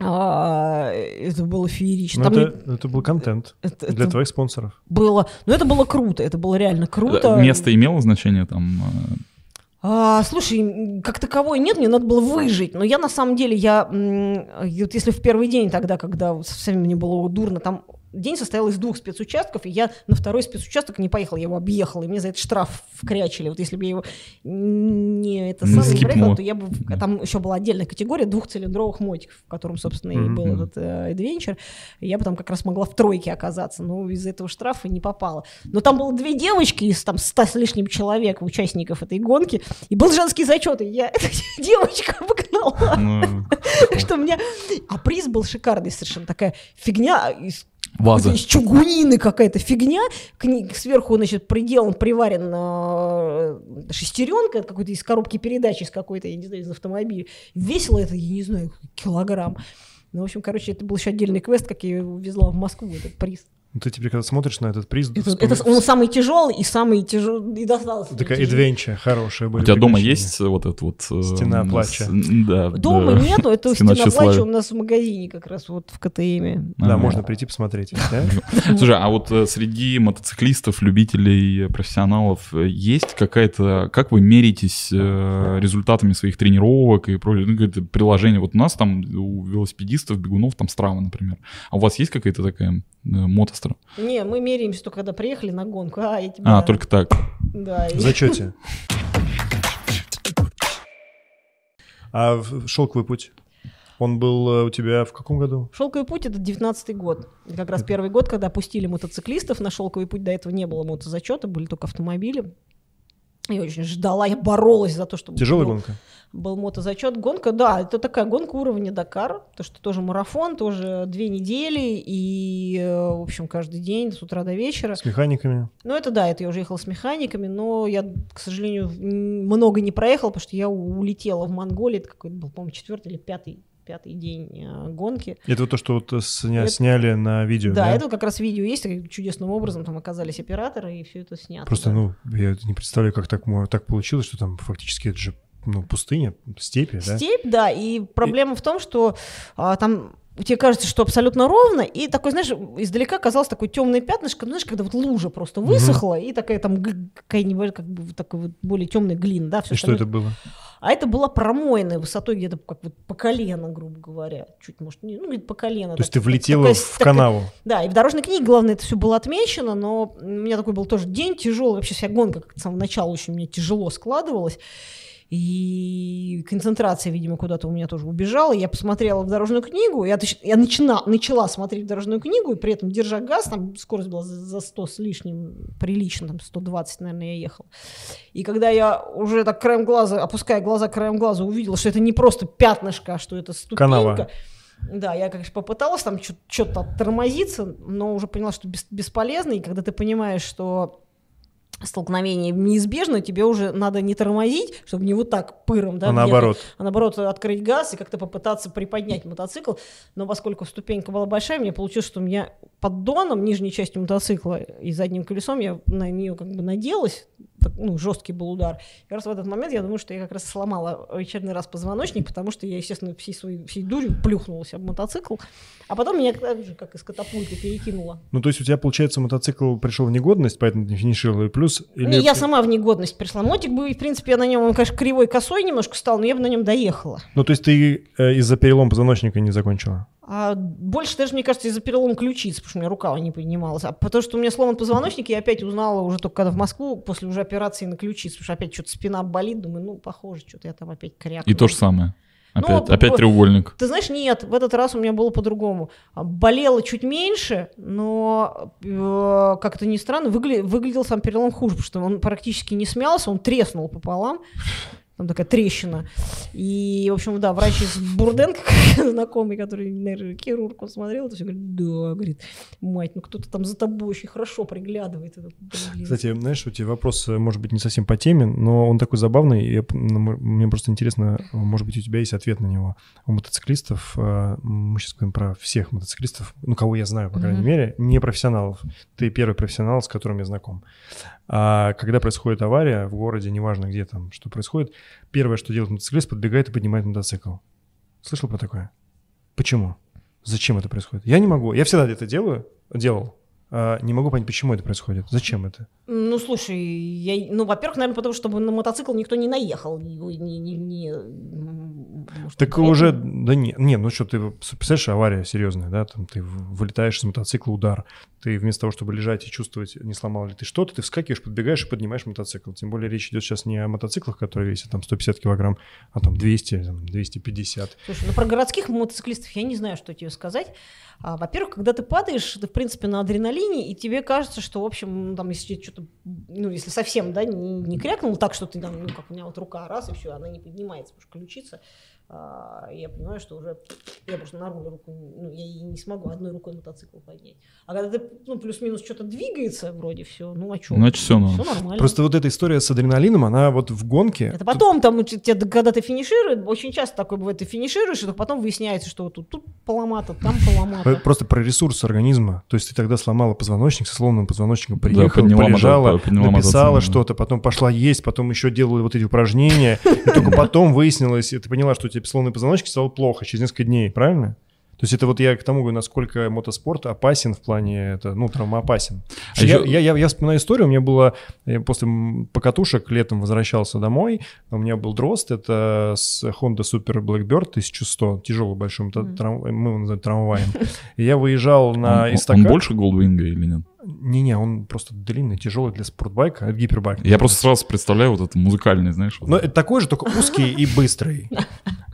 А, это было феерично. Ну, это, не... это был контент это, для это твоих спонсоров. Было, ну это было круто, это было реально круто. Место имело значение там? А, слушай, как таковой нет, мне надо было выжить. Но я на самом деле, я, вот если в первый день тогда, когда совсем мне было дурно, там день состоял из двух спецучастков, и я на второй спецучасток не поехал, я его объехал, и мне за это штраф вкрячили. Вот если бы я его не это самое не проехал, то я бы... Там еще была отдельная категория двухцилиндровых мотиков, в котором, собственно, mm-hmm. и был этот э, Adventure. Я бы там как раз могла в тройке оказаться, но из-за этого штрафа не попала. Но там было две девочки из там ста с лишним человек, участников этой гонки, и был женский зачет, и я эту девочку обогнала. Ну, Что мне... А приз был шикарный совершенно, такая фигня из Ваза. Из чугунины какая-то фигня. К ней, сверху, значит, приделан, приварен э, шестеренка какой-то из коробки передач, из какой-то, я не знаю, из автомобиля. Весело это, я не знаю, килограмм. Ну, в общем, короче, это был еще отдельный квест, как я его везла в Москву, этот приз. Ну, ты теперь, когда смотришь на этот приз... Это, это он самый тяжелый и самый тяжелый, и достался. Такая адвенча хорошая были. У тебя дома есть вот этот вот... Э, стена плача. Да. Дома да. нету, это стена, стена плача у нас в магазине как раз вот в КТМе. Да, можно прийти посмотреть. Слушай, а вот э, среди мотоциклистов, любителей, профессионалов э, есть какая-то... Как вы меритесь результатами своих тренировок и прочее? Ну, какое-то приложение. Вот у нас там у велосипедистов, бегунов там Страва, например. А у вас есть какая-то такая мотостра? Не, мы меряемся только когда приехали на гонку. А, я тебя... а только так. Да. В зачете. А шелковый путь? Он был э, у тебя в каком году? Шелковый путь это 19 год. Как раз первый год, когда пустили мотоциклистов на шелковый путь. До этого не было мотозачета, были только автомобили. Я очень ждала, я боролась за то, чтобы... Тяжелая гонка? Был мотозачет. Гонка, да, это такая гонка уровня Дакар, то что тоже марафон, тоже две недели, и, э, в общем, каждый день с утра до вечера. С механиками? Ну, это да, это я уже ехала с механиками, но я, к сожалению, много не проехала, потому что я улетела в Монголию, это какой-то был, по-моему, четвертый или пятый пятый день э, гонки. Это то, что вот сня, это, сняли на видео, да? Да, это как раз видео есть, чудесным образом там оказались операторы, и все это снято. Просто, да. ну, я не представляю, как так, так получилось, что там фактически это же ну, пустыня, степи, да? Степь, да, и проблема и... в том, что а, там тебе кажется, что абсолютно ровно, и такой, знаешь, издалека казалось такой темное пятнышко, знаешь, когда вот лужа просто высохла, mm-hmm. и такая там какая-нибудь, как бы такой вот более темный глин, да, все И что это было? А это была промойная высотой где-то как вот по колено, грубо говоря, чуть, может, не, ну, где-то по колено. То так, есть ты влетела такая, в такая, канаву? Да, и в дорожной книге, главное, это все было отмечено, но у меня такой был тоже день тяжелый, вообще вся гонка как-то с самого начала очень мне тяжело складывалась. И концентрация, видимо, куда-то у меня тоже убежала. Я посмотрела в дорожную книгу, я, я начина, начала смотреть дорожную книгу, и при этом держа газ, там скорость была за 100 с лишним, прилично, там 120, наверное, я ехала. И когда я уже так краем глаза, опуская глаза краем глаза, увидела, что это не просто пятнышко, а что это ступенька, Канава. Да, я, конечно, попыталась там что-то тормозиться, но уже поняла, что бесполезно. И когда ты понимаешь, что столкновение неизбежно, тебе уже надо не тормозить, чтобы не вот так пыром, да, а наоборот. а наоборот открыть газ и как-то попытаться приподнять мотоцикл. Но поскольку ступенька была большая, мне получилось, что у меня поддоном, нижней частью мотоцикла и задним колесом я на нее как бы наделась, ну, жесткий был удар. И раз в этот момент я думаю, что я как раз сломала очередной раз позвоночник, потому что я, естественно, всей своей всей дурью плюхнулась об мотоцикл, а потом меня как из катапульты перекинуло. Ну, то есть у тебя, получается, мотоцикл пришел в негодность, поэтому не финишировал, и плюс... Или... Не, я сама в негодность пришла. Мотик бы, в принципе, я на нем, он, конечно, кривой косой немножко стал, но я бы на нем доехала. Ну, то есть ты э, из-за перелома позвоночника не закончила? А больше даже, мне кажется, из-за перелома ключиц, потому что у меня рука не поднималась. А потому что у меня сломан позвоночник, я опять узнала уже только когда в Москву, после уже операции на ключиц, потому что опять что-то спина болит, думаю, ну, похоже, что-то я там опять крякну. И то же самое. Опять, ну, опять треугольник. Ты знаешь, нет, в этот раз у меня было по-другому. Болело чуть меньше, но э, как-то ни странно, выгля- выглядел сам перелом хуже, потому что он практически не смялся, он треснул пополам там такая трещина. И, в общем, да, врач из Бурденко, знакомый, который наверное, хирург, он смотрел это все, говорит, да, говорит, мать, ну кто-то там за тобой очень хорошо приглядывает. Это, Кстати, знаешь, у тебя вопрос, э, может быть, не совсем по теме, но он такой забавный, и ну, мне просто интересно, может быть, у тебя есть ответ на него. У мотоциклистов, э, мы сейчас говорим про всех мотоциклистов, ну, кого я знаю, по крайней mm-hmm. мере, не профессионалов. Ты первый профессионал, с которым я знаком. А когда происходит авария в городе, неважно где там, что происходит, первое, что делает мотоциклист, подбегает и поднимает мотоцикл. Слышал про такое? Почему? Зачем это происходит? Я не могу. Я всегда это делаю, делал. А, не могу понять, почему это происходит. Зачем это? Ну, слушай, я, ну, во-первых, наверное, потому что на мотоцикл никто не наехал. Не, не, не, не, может, так уже, да не, не, ну что, ты представляешь, авария серьезная, да, там ты вылетаешь с мотоцикла, удар, ты вместо того, чтобы лежать и чувствовать, не сломал ли ты что-то, ты вскакиваешь, подбегаешь и поднимаешь мотоцикл. Тем более речь идет сейчас не о мотоциклах, которые весят там 150 килограмм, а там 200, там, 250. Слушай, ну про городских мотоциклистов я не знаю, что тебе сказать. А, во-первых, когда ты падаешь, ты, в принципе, на адреналине, и тебе кажется, что, в общем, ну, там, если что-то, ну, если совсем, да, не, не крякнул так, что ты там, ну, как у меня вот рука раз, и все, она не поднимается, потому что ключица, я понимаю, что уже я просто на руль руку, ну, я не смогу одной рукой мотоцикл поднять. А когда ты, ну, плюс-минус что-то двигается, вроде все, ну, а что? Значит, все, ну. все нормально. Просто вот эта история с адреналином, она вот в гонке... Это потом, там, когда ты финишируешь, очень часто такое бывает, ты финишируешь, и потом выясняется, что тут, тут поломато, там поломато. Просто про ресурс организма. То есть ты тогда сломала позвоночник, со сломанным позвоночником приехала, да, полежала, написала что-то, потом пошла есть, потом еще делала вот эти упражнения, и только потом выяснилось, и ты поняла, что у сломанный позвоночник стало плохо через несколько дней, правильно? То есть это вот я к тому говорю, насколько мотоспорт опасен в плане, это, ну, травмоопасен. А я, еще... я, я, я вспоминаю историю, у меня было, я после покатушек летом возвращался домой, у меня был дрозд, это с Honda Super Blackbird 1100, тяжелый большой, mm-hmm. трам, мы его называем трамваем. И я выезжал на он, эстакад. Он больше Goldwing или нет? Не-не, он просто длинный, тяжелый для спортбайка, это гипербайк. Я просто сразу представляю вот это музыкальный, знаешь. Вот. Но это такой же, только узкий и быстрый.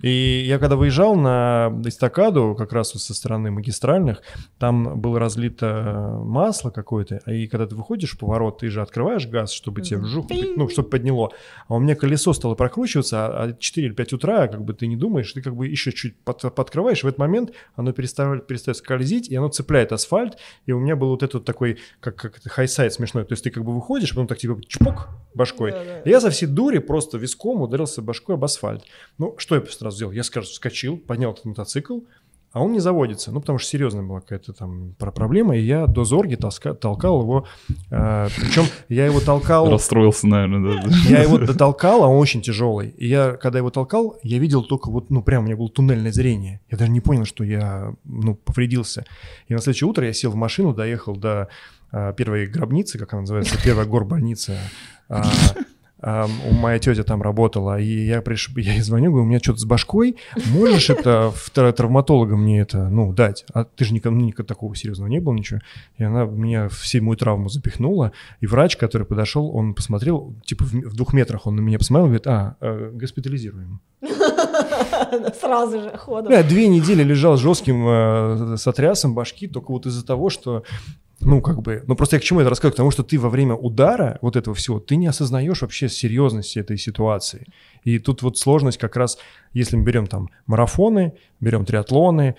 И я когда выезжал на эстакаду, как раз со стороны магистральных, там было разлито масло какое-то, и когда ты выходишь в поворот, ты же открываешь газ, чтобы тебе вжух, ну, чтобы подняло. А у меня колесо стало прокручиваться, а 4 или 5 утра, как бы ты не думаешь, ты как бы еще чуть под, подкрываешь, в этот момент оно перестает, перестает скользить, и оно цепляет асфальт, и у меня был вот этот такой, как, как high-side смешной, то есть ты как бы выходишь, потом так типа чпок, башкой. Да, да. Я со всей дури просто виском ударился башкой об асфальт. Ну, что я сразу сделал? Я сразу вскочил, поднял этот мотоцикл, а он не заводится. Ну, потому что серьезная была какая-то там проблема, и я до Зорги толка, толкал его. Э, причем я его толкал... Расстроился, наверное, да. Я его дотолкал, а он очень тяжелый. И я, когда его толкал, я видел только вот, ну, прям у меня было туннельное зрение. Я даже не понял, что я, ну, повредился. И на следующее утро я сел в машину, доехал до э, первой гробницы, как она называется, первая горбольница. Э, у моя тетя там работала, и я, приш... я ей звоню, говорю, у меня что-то с башкой, можешь это травматолога мне это, ну, дать? А ты же никогда, ну, никогда такого серьезного не было, ничего. И она меня в седьмую травму запихнула, и врач, который подошел, он посмотрел, типа в, в двух метрах он на меня посмотрел, говорит, а, э, госпитализируем. Сразу же, ходом. Да, две недели лежал с жестким э, сотрясом башки, только вот из-за того, что ну, как бы, ну просто я к чему это рассказываю? К тому, что ты во время удара вот этого всего, ты не осознаешь вообще серьезности этой ситуации. И тут вот сложность как раз, если мы берем там марафоны, берем триатлоны,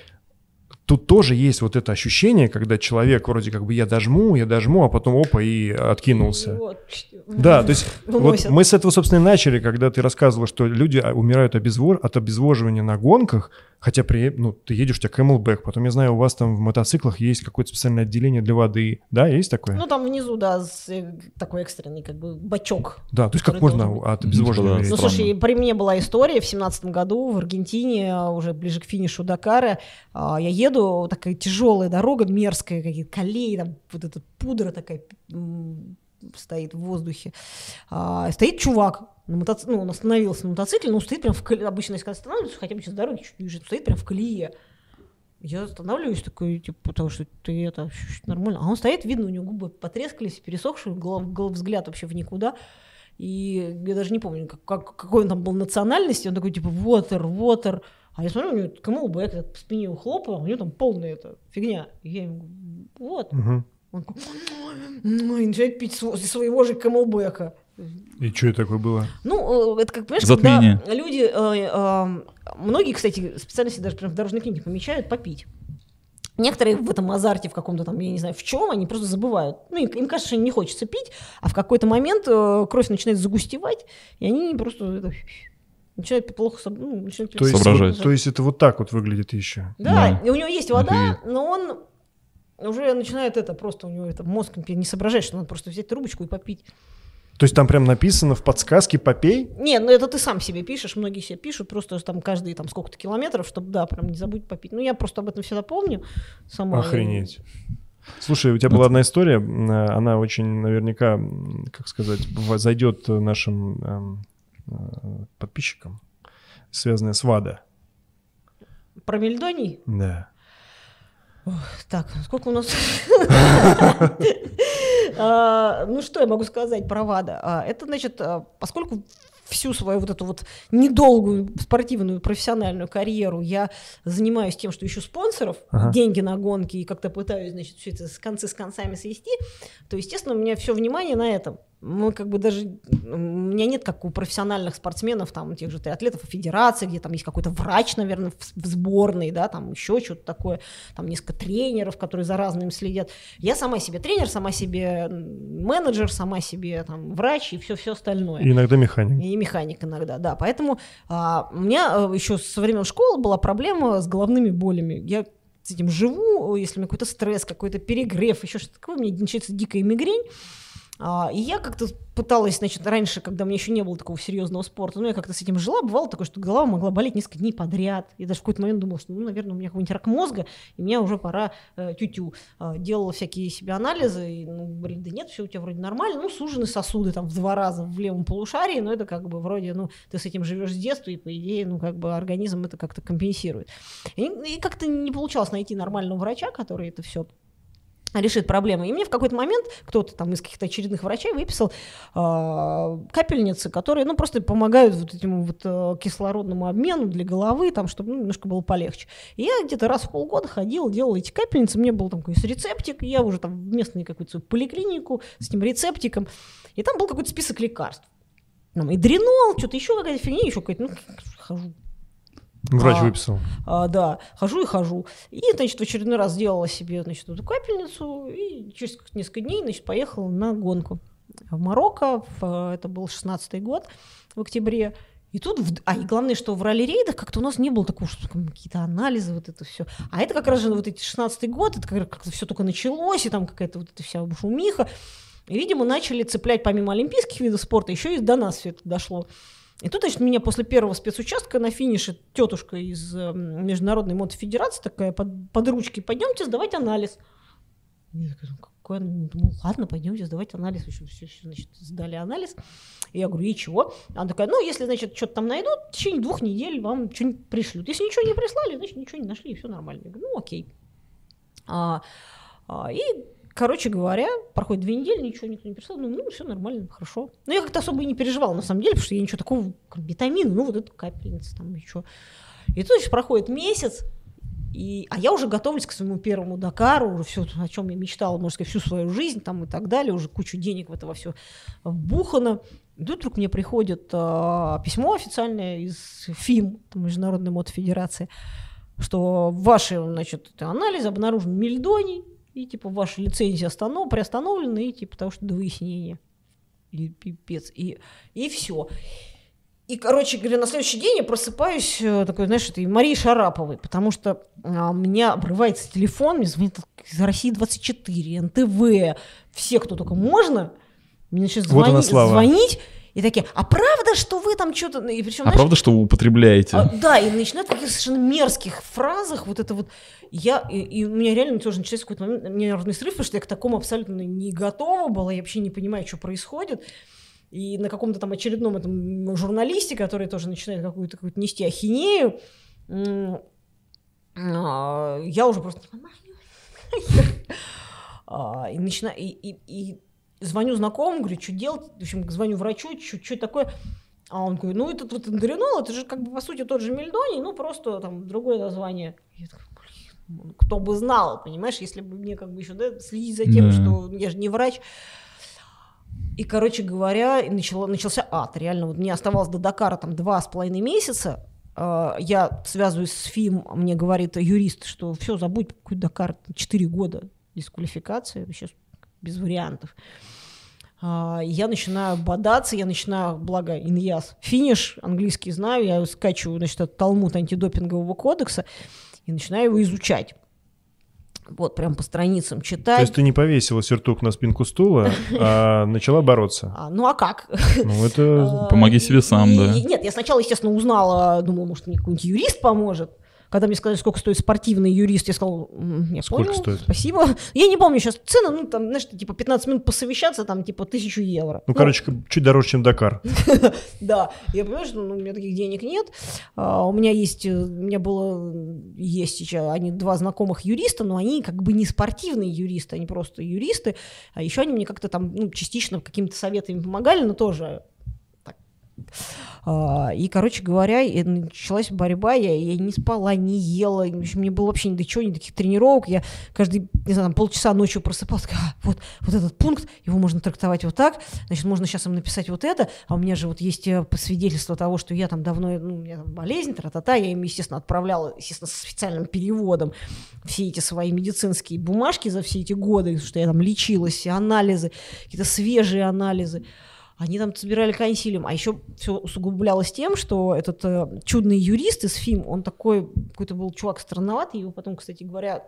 тут тоже есть вот это ощущение, когда человек вроде как бы я дожму, я дожму, а потом опа и откинулся. Вот. Да, то есть вот мы с этого, собственно, и начали, когда ты рассказывала, что люди умирают от обезвоживания на гонках, Хотя при, ну, ты едешь, у тебя Camelback, потом я знаю, у вас там в мотоциклах есть какое-то специальное отделение для воды, да, есть такое? Ну, там внизу, да, э, такой экстренный как бы бачок. Да, то есть как можно быть... от обезвоживания? Ну, слушай, при мне была история в семнадцатом году в Аргентине, а, уже ближе к финишу Дакара, а, я еду, такая тяжелая дорога, мерзкая, какие-то колеи, там вот эта пудра такая стоит в воздухе. А, стоит чувак, на мотоци... ну, он остановился на мотоцикле, но стоит прям в колее. Обычно, если останавливается, хотя бы сейчас дороги чуть ниже, стоит прям в колее. Я останавливаюсь такой, типа, потому что ты это нормально. А он стоит, видно, у него губы потрескались, пересохшие, голов, голов взгляд вообще в никуда. И я даже не помню, как, как, какой он там был национальности. Он такой, типа, water, water. А я смотрю, у него камелбэк, по спине ухлопал, у него там полная эта фигня. И я ему вот. Угу. Он такой, и начинает пить своего же камелбэка. И что это такое было? Ну, э, это как, понимаешь, Затмение. когда люди, э, э, многие, кстати, специально себе даже прям в дорожной книге помечают попить. Некоторые в этом азарте, в каком-то там, я не знаю, в чем, они просто забывают. Ну, им, им кажется, что не хочется пить, а в какой-то момент э, кровь начинает загустевать, и они просто это, начинают плохо ну, начинают то есть, соображать. Вот, то есть это вот так вот выглядит еще? Да, да. и у него есть вода, но он уже начинает это просто, у него это мозг не соображает, что надо просто взять трубочку и попить. То есть там прям написано в подсказке «попей»? Нет, ну это ты сам себе пишешь, многие себе пишут, просто там каждые там сколько-то километров, чтобы, да, прям не забудь попить. Ну я просто об этом всегда помню сама. Охренеть. Слушай, у тебя была одна история, она очень наверняка, как сказать, зайдет нашим эм, подписчикам, связанная с ВАДА. Про Мельдоний? Да. Так, сколько у нас? А, ну, что я могу сказать про ВАДА? А, это, значит, а, поскольку всю свою вот эту вот недолгую спортивную профессиональную карьеру я занимаюсь тем, что ищу спонсоров, ага. деньги на гонки и как-то пытаюсь, значит, все это с концы с концами свести, то, естественно, у меня все внимание на этом мы как бы даже у меня нет как у профессиональных спортсменов там тех же триатлетов федерации где там есть какой-то врач наверное в, в сборной да там еще что-то такое там несколько тренеров которые за разным следят. Я сама себе тренер сама себе менеджер сама себе там врач и все все остальное. И иногда механик. И механик иногда да. Поэтому а, у меня э, еще со времен школы была проблема с головными болями. Я с этим живу если у меня какой-то стресс какой-то перегрев еще что-то такое мне начинается дикая мигрень. а, и я как-то пыталась, значит, раньше, когда у меня еще не было такого серьезного спорта, ну, я как-то с этим жила, бывало такое, что голова могла болеть несколько дней подряд. И даже в какой-то момент думала, что, ну, наверное, у меня какой-нибудь рак мозга, и мне уже пора э, тю-тю. Э, делала всякие себе анализы, и, ну, говорили, да нет, все у тебя вроде нормально, ну, сужены сосуды там в два раза в левом полушарии, но это как бы вроде, ну, ты с этим живешь с детства, и, по идее, ну, как бы организм это как-то компенсирует. И, и как-то не получалось найти нормального врача, который это все решит проблемы. И мне в какой-то момент кто-то там из каких-то очередных врачей выписал э, капельницы, которые, ну, просто помогают вот этому вот э, кислородному обмену для головы, там, чтобы ну, немножко было полегче. И я где-то раз в полгода ходила, делала эти капельницы, мне был там какой-то рецептик, я уже там в местную какую-то поликлинику с этим рецептиком, и там был какой-то список лекарств. Там и дренол, что-то еще какая-то фигня, еще какая-то, ну, хожу Врач а, выписал. А, да, хожу и хожу. И, значит, в очередной раз сделала себе, значит, эту капельницу, и через несколько дней, значит, поехала на гонку. в Марокко, в, это был 16-й год, в октябре, и тут, а и главное, что в ралли-рейдах как-то у нас не было такого, что какие-то анализы, вот это все. А это как раз же вот эти 16-й год, это как-то все только началось, и там какая-то вот эта вся шумиха. И, видимо, начали цеплять помимо олимпийских видов спорта, еще и до нас все это дошло. И тут, значит, меня после первого спецучастка на финише тетушка из э, Международной мотофедерации такая под, под ручки, пойдемте сдавать анализ. Я такая, какой? Ну, ладно, пойдемте сдавать анализ. Все, все, значит, сдали анализ. И я говорю, и чего? Она такая, ну, если, значит, что-то там найдут, в течение двух недель вам что-нибудь пришлют. Если ничего не прислали, значит, ничего не нашли, и все нормально. Я говорю, ну, окей. А, а, и Короче говоря, проходит две недели, ничего никто не прислал. Ну, ну все нормально, хорошо. Но я как-то особо и не переживала, на самом деле, потому что я ничего такого, как витамин, ну, вот это капельница там еще. И тут еще проходит месяц, и, а я уже готовлюсь к своему первому Дакару, уже все, о чем я мечтала, можно сказать, всю свою жизнь там и так далее, уже кучу денег в это все вбухано. И тут вдруг мне приходит э, письмо официальное из ФИМ, Международной мотофедерации, что ваши, значит, анализы обнаружены мельдоний, и типа ваша лицензия останов... приостановлена, и типа того, что до выяснения. И пипец. И, и все. И, короче говоря, на следующий день я просыпаюсь э, такой, знаешь, этой Марии Шараповой, потому что а, у меня обрывается телефон, мне звонит из России 24, НТВ, все, кто только можно, мне начинают вот звонить, и такие, а правда, что вы там что-то... И причем, а знаешь, правда, что вы употребляете? А, да, и начинают в таких совершенно мерзких фразах вот это вот... Я, и, и у меня реально тоже начался какой-то момент, мне нервный срыв, потому что я к такому абсолютно не готова была, я вообще не понимаю, что происходит. И на каком-то там очередном этом журналисте, который тоже начинает какую-то какую нести ахинею, а, я уже просто а, и начинаю, и, и, и звоню знакомому, говорю, что делать, в общем, звоню врачу, что, такое, а он говорит, ну этот вот эндоринол, это же как бы по сути тот же мельдоний, ну просто там другое название. Я такая, блин, ну, кто бы знал, понимаешь, если бы мне как бы еще да, следить за тем, да. что я же не врач. И, короче говоря, начало, начался ад. Реально, вот мне оставалось до Дакара там два с половиной месяца. Uh, я связываюсь с ФИМ, мне говорит юрист, что все, забудь, какой Дакар, 4 года дисквалификации, вообще без вариантов. А, я начинаю бодаться, я начинаю, благо, иньяс, финиш, английский знаю, я скачиваю, значит, этот талмуд антидопингового кодекса и начинаю его изучать. Вот, прям по страницам читать. То есть ты не повесила сюртук на спинку стула, а начала бороться? А, ну а как? Ну это... А, Помоги себе сам, да. Нет, я сначала, естественно, узнала, думала, может, мне какой-нибудь юрист поможет. Когда мне сказали, сколько стоит спортивный юрист, я сказала, я сколько понял, стоит? спасибо. Я не помню сейчас цены, ну, там, знаешь, типа 15 минут посовещаться, там, типа, тысячу евро. Ну, ну короче, чуть дороже, чем Дакар. Да, я понимаю, что ну, у меня таких денег нет. А, у меня есть, э, у меня было, есть сейчас, они два знакомых юриста, но они как бы не спортивные юристы, они просто юристы. А еще они мне как-то там, ну, частично какими-то советами помогали, но тоже а, и, короче говоря, началась борьба, я, я не спала, не ела, в общем, мне было вообще ни до чего, ни таких тренировок, я каждый, не знаю, там, полчаса ночью просыпалась, а, вот, вот этот пункт, его можно трактовать вот так, значит, можно сейчас им написать вот это, а у меня же вот есть э, свидетельство того, что я там давно, ну, у меня там болезнь, тра-та-та, я им, естественно, отправляла, естественно, с специальным переводом все эти свои медицинские бумажки за все эти годы, что я там лечилась, анализы, какие-то свежие анализы. Они там собирали консилиум, а еще все усугублялось тем, что этот э, чудный юрист из ФИМ, он такой, какой-то был чувак странноватый, его потом, кстати говоря,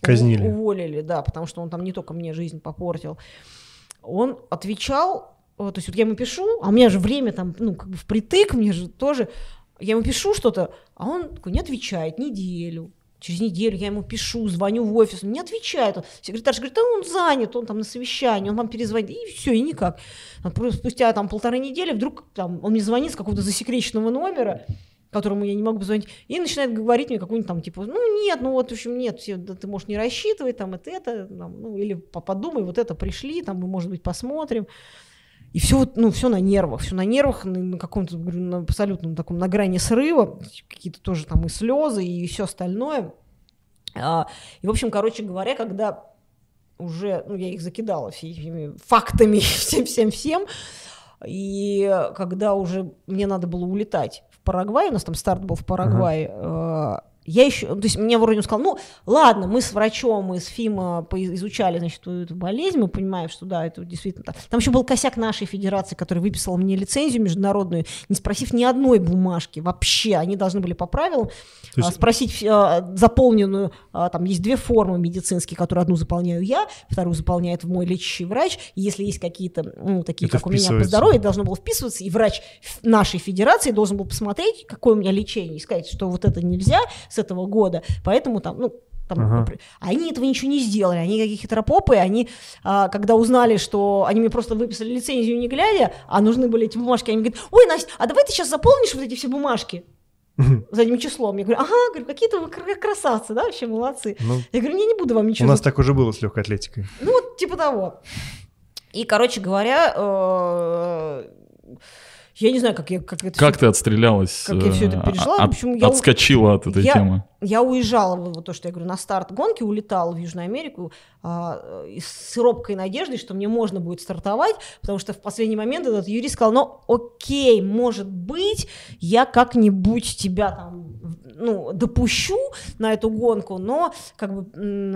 Казнили. уволили, да, потому что он там не только мне жизнь попортил. Он отвечал, э, то есть вот я ему пишу, а у меня же время там, ну, как бы впритык, мне же тоже, я ему пишу что-то, а он такой не отвечает неделю, Через неделю я ему пишу, звоню в офис, он не отвечает. Секретарь говорит, да он занят, он там на совещании, он вам перезвонит. И все, и никак. Спустя там полторы недели вдруг там, он мне звонит с какого-то засекреченного номера, которому я не могу позвонить, и начинает говорить мне какую-нибудь там, типа, ну нет, ну вот, в общем, нет, все, да, ты можешь не рассчитывать, там, это, это, там, ну, или подумай, вот это пришли, там, мы, может быть, посмотрим. И все, вот, ну, все на нервах, все на нервах, на, на каком-то, говорю, на абсолютном таком, на грани срыва, какие-то тоже там и слезы, и все остальное. А, и, в общем, короче говоря, когда уже, ну, я их закидала всеми фактами, всем-всем-всем, и когда уже мне надо было улетать в Парагвай, у нас там старт был в Парагвае, uh-huh. Я еще, то есть мне вроде сказал, ну, ладно, мы с врачом, мы с ФИМа изучали, значит, эту болезнь, мы понимаем, что да, это действительно так. Там еще был косяк нашей федерации, который выписал мне лицензию международную, не спросив ни одной бумажки вообще. Они должны были по правилам есть... а, спросить а, заполненную, а, там есть две формы медицинские, которые одну заполняю я, вторую заполняет мой лечащий врач. И если есть какие-то, ну, такие, это как у меня по здоровью, должно было вписываться, и врач нашей федерации должен был посмотреть, какое у меня лечение, и сказать, что вот это нельзя с этого года, поэтому там, ну, там, ага. Они этого ничего не сделали, они какие-то хитропопы, они, а, когда узнали, что они мне просто выписали лицензию не глядя, а нужны были эти бумажки, они говорят, ой, Настя, а давай ты сейчас заполнишь вот эти все бумажки задним числом. Я говорю, ага, говорю, какие-то вы красавцы, да, вообще молодцы. Ну, я говорю, не, не буду вам ничего. У нас так уже было с легкой атлетикой. Ну, вот типа того. И, короче говоря, э, я не знаю, как я... Как, это как все, ты отстрелялась? Как я все это э, пережила. От, общем, я, отскочила от этой я, темы. Я уезжала, вот то, что я говорю, на старт гонки, улетала в Южную Америку а, с робкой надеждой, что мне можно будет стартовать, потому что в последний момент этот юрист сказал, ну окей, может быть, я как-нибудь тебя там ну, допущу на эту гонку, но как бы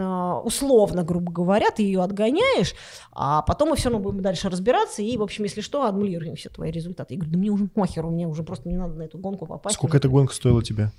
а, условно, грубо говоря, ты ее отгоняешь, а потом мы все равно будем дальше разбираться, и, в общем, если что, аннулируем все твои результаты. Я говорю, да мне уже похеру, мне уже просто не надо на эту гонку попасть. Сколько эта гонка стоила тебе?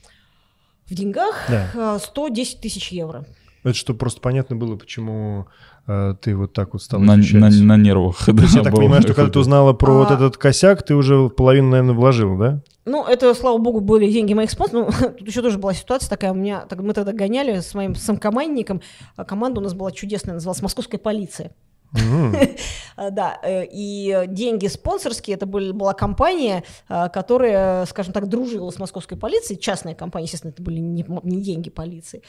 В деньгах да. 110 а, тысяч евро. Это чтобы просто понятно было, почему э, ты вот так вот стал на, на, на нервах. То есть я так понимаю, что когда ты узнала про а... вот этот косяк, ты уже половину, наверное, вложил, да? Ну, это, слава богу, были деньги моих спонсоров. Ну, тут еще тоже была ситуация такая. У меня, так, мы тогда гоняли с моим сомкомандником. А команда у нас была чудесная, называлась «Московская полиция». Да, э, и деньги спонсорские, это была компания, э, которая, скажем так, дружила с московской полицией, частная компания, естественно, это были не, деньги полиции,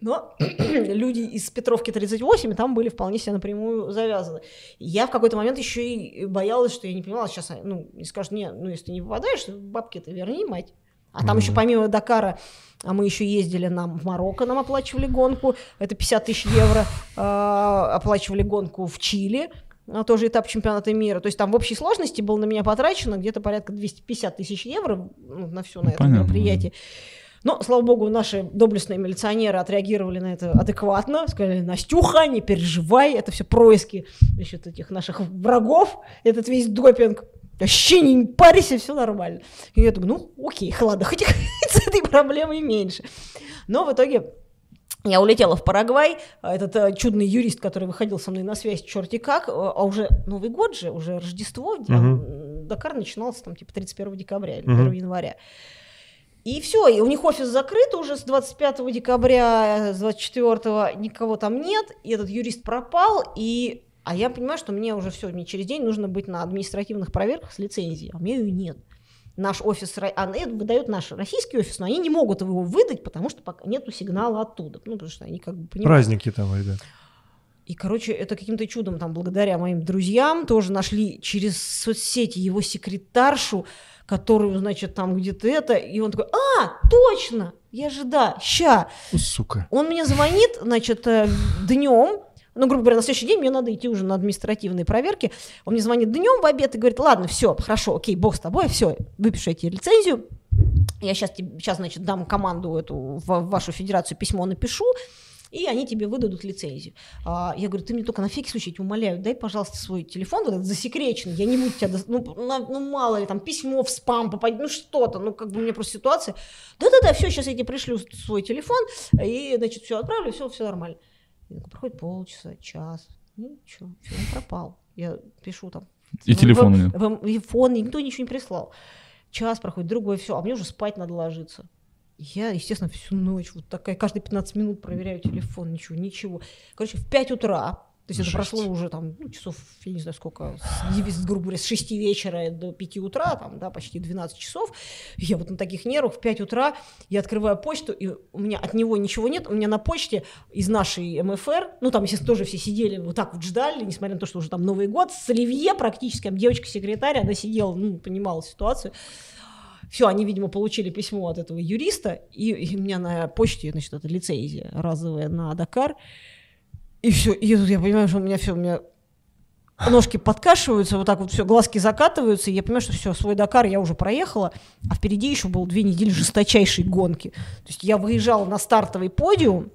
но люди из Петровки 38 там были вполне себе напрямую завязаны. Я в какой-то момент еще и боялась, что я не понимала, сейчас, ну, не скажут, не, ну, если ты не попадаешь, бабки-то верни, мать. А там mm-hmm. еще помимо Дакара а мы еще ездили нам в Марокко, нам оплачивали гонку, это 50 тысяч евро, э, оплачивали гонку в Чили, а, тоже этап чемпионата мира. То есть там в общей сложности было на меня потрачено где-то порядка 250 тысяч евро ну, на все на это Понятно. мероприятие. Но, слава богу, наши доблестные милиционеры отреагировали на это адекватно, сказали, Настюха, не переживай, это все происки значит, этих наших врагов, этот весь допинг вообще не парься, все нормально. И я думаю, ну, окей, ладно, хоть с этой проблемой меньше. Но в итоге я улетела в Парагвай, этот э, чудный юрист, который выходил со мной на связь, черти как, э, а уже Новый год же, уже Рождество, uh-huh. Дакар начинался там типа 31 декабря или 1 uh-huh. января. И все, и у них офис закрыт уже с 25 декабря, с 24 никого там нет, и этот юрист пропал, и а я понимаю, что мне уже все, мне через день нужно быть на административных проверках с лицензией, а у меня ее нет. Наш офис, а выдает наш российский офис, но они не могут его выдать, потому что пока нету сигнала оттуда. Ну, потому что они как бы понимают. Праздники там, ребят. И, короче, это каким-то чудом там, благодаря моим друзьям, тоже нашли через соцсети его секретаршу, которую, значит, там где-то это, и он такой, а, точно, я же, да, ща. Сука. Он мне звонит, значит, э, днем, ну, грубо говоря, на следующий день мне надо идти уже на административные проверки. Он мне звонит днем в обед и говорит, ладно, все, хорошо, окей, бог с тобой, все, выпишу тебе лицензию. Я сейчас, сейчас значит, дам команду эту в вашу федерацию письмо напишу, и они тебе выдадут лицензию. А, я говорю, ты мне только на всякий случай, я умоляю, дай, пожалуйста, свой телефон, вот этот засекреченный, я не буду тебя, ну, на, ну, мало ли, там, письмо в спам попадет, ну, что-то, ну, как бы у меня просто ситуация. Да-да-да, все, сейчас я тебе пришлю свой телефон, и, значит, все отправлю, все, все нормально. И проходит полчаса, час, ничего, все, он пропал. Я пишу там. И телефон нет. Телефон, никто ничего не прислал. Час проходит, другой, все, а мне уже спать надо ложиться. Я, естественно, всю ночь вот такая, каждые 15 минут проверяю телефон, ничего, ничего. Короче, в 5 утра то есть Жесть. это прошло уже там ну, часов, я не знаю сколько, с, грубо говоря, с 6 вечера до 5 утра, там, да, почти 12 часов. Я вот на таких нервах в 5 утра я открываю почту, и у меня от него ничего нет. У меня на почте из нашей МФР, ну там, естественно, тоже все сидели вот так вот ждали, несмотря на то, что уже там Новый год, с Оливье практически, девочка-секретарь, она сидела, ну, понимала ситуацию. Все, они, видимо, получили письмо от этого юриста, и, и у меня на почте, значит, это лицензия разовая на Дакар. И все, и тут я понимаю, что у меня все, у меня ножки подкашиваются, вот так вот все, глазки закатываются, и я понимаю, что все, свой Дакар я уже проехала, а впереди еще было две недели жесточайшей гонки. То есть я выезжала на стартовый подиум,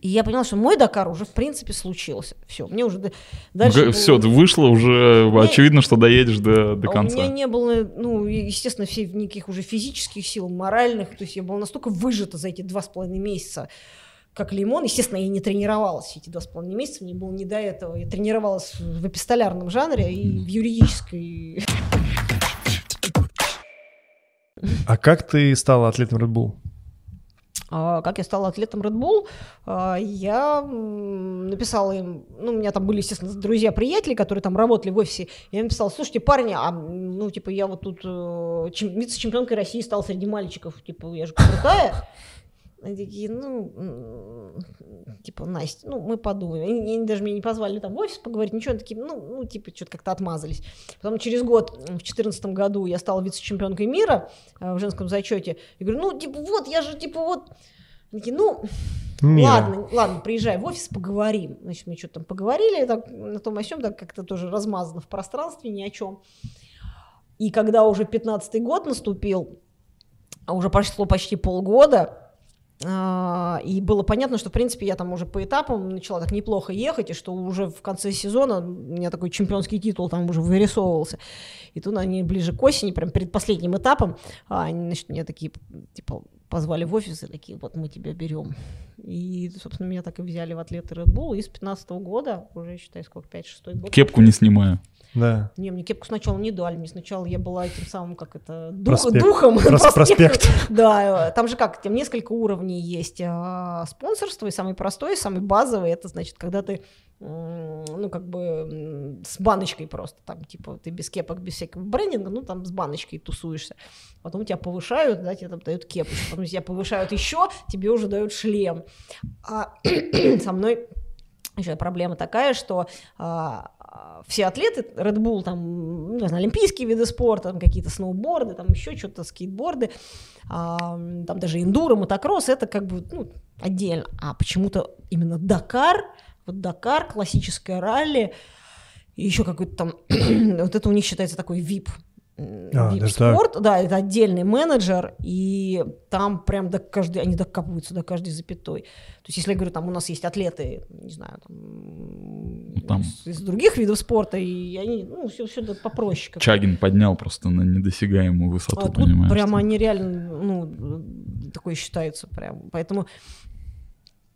и я поняла, что мой Дакар уже, в принципе, случился. Все, мне уже дальше... Ну, все, ты вышла, уже мне... очевидно, что доедешь до, до конца. У меня не было, ну, естественно, все, никаких уже физических сил, моральных. То есть я была настолько выжата за эти два с половиной месяца, как лимон. Естественно, я не тренировалась эти два с половиной месяца, мне было не до этого. Я тренировалась в эпистолярном жанре и в юридической. А как ты стала атлетом Red Bull? А, как я стала атлетом Red Bull, а, я написала им, ну, у меня там были, естественно, друзья-приятели, которые там работали в офисе, я им написала, слушайте, парни, а, ну, типа, я вот тут э, вице-чемпионкой России стала среди мальчиков, типа, я же крутая, они такие, ну, типа, Настя, ну, мы подумаем. Они, они даже меня не позвали там в офис поговорить, ничего, они такие, ну, ну типа, что-то как-то отмазались. Потом через год, в 2014 году, я стала вице-чемпионкой мира э, в женском зачете. Я говорю, ну, типа, вот, я же, типа, вот... Они такие, ну, Мира. ладно, ладно, приезжай в офис, поговорим. Значит, мы что-то там поговорили, так, на том о сём, так как-то тоже размазано в пространстве, ни о чем. И когда уже 15-й год наступил, а уже прошло почти полгода, и было понятно, что, в принципе, я там уже по этапам начала так неплохо ехать, и что уже в конце сезона у меня такой чемпионский титул там уже вырисовывался. И тут они ближе к осени, прям перед последним этапом, а, они, значит, меня такие, типа, позвали в офис и такие, вот мы тебя берем. И, собственно, меня так и взяли в атлеты Red Bull. И с 15 года, уже, считай, сколько, 5-6 год. Кепку не снимаю. Да. Не, мне кепку сначала не дали, мне сначала я была этим самым, как это, дух, проспект. духом. Прос, проспект. Да, там же как, там несколько уровней есть а, спонсорство, и самый простой, и самый базовый, это значит, когда ты, ну, как бы с баночкой просто, там, типа, ты без кепок, без всякого брендинга, ну, там с баночкой тусуешься. Потом тебя повышают, да, тебе там дают кепочку, потом тебя повышают еще, тебе уже дают шлем. А со мной еще проблема такая, что а, все атлеты, Red Bull, там, не знаю, олимпийские виды спорта, там какие-то сноуборды, там еще что-то, скейтборды, а, там даже эндуро, мотокросс, это как бы ну, отдельно. А почему-то именно Дакар, вот Дакар, классическое ралли, и еще какой-то там, вот это у них считается такой VIP а, спорт, да, это отдельный менеджер, и там прям до каждой, они докапываются до каждой запятой. То есть, если я говорю, там у нас есть атлеты, не знаю, там, ну, там... Из, из других видов спорта, и они, ну, все, все попроще. Как Чагин поднял просто на недосягаемую высоту, а понимаешь? Прямо они реально, ну, такое считается прям. Поэтому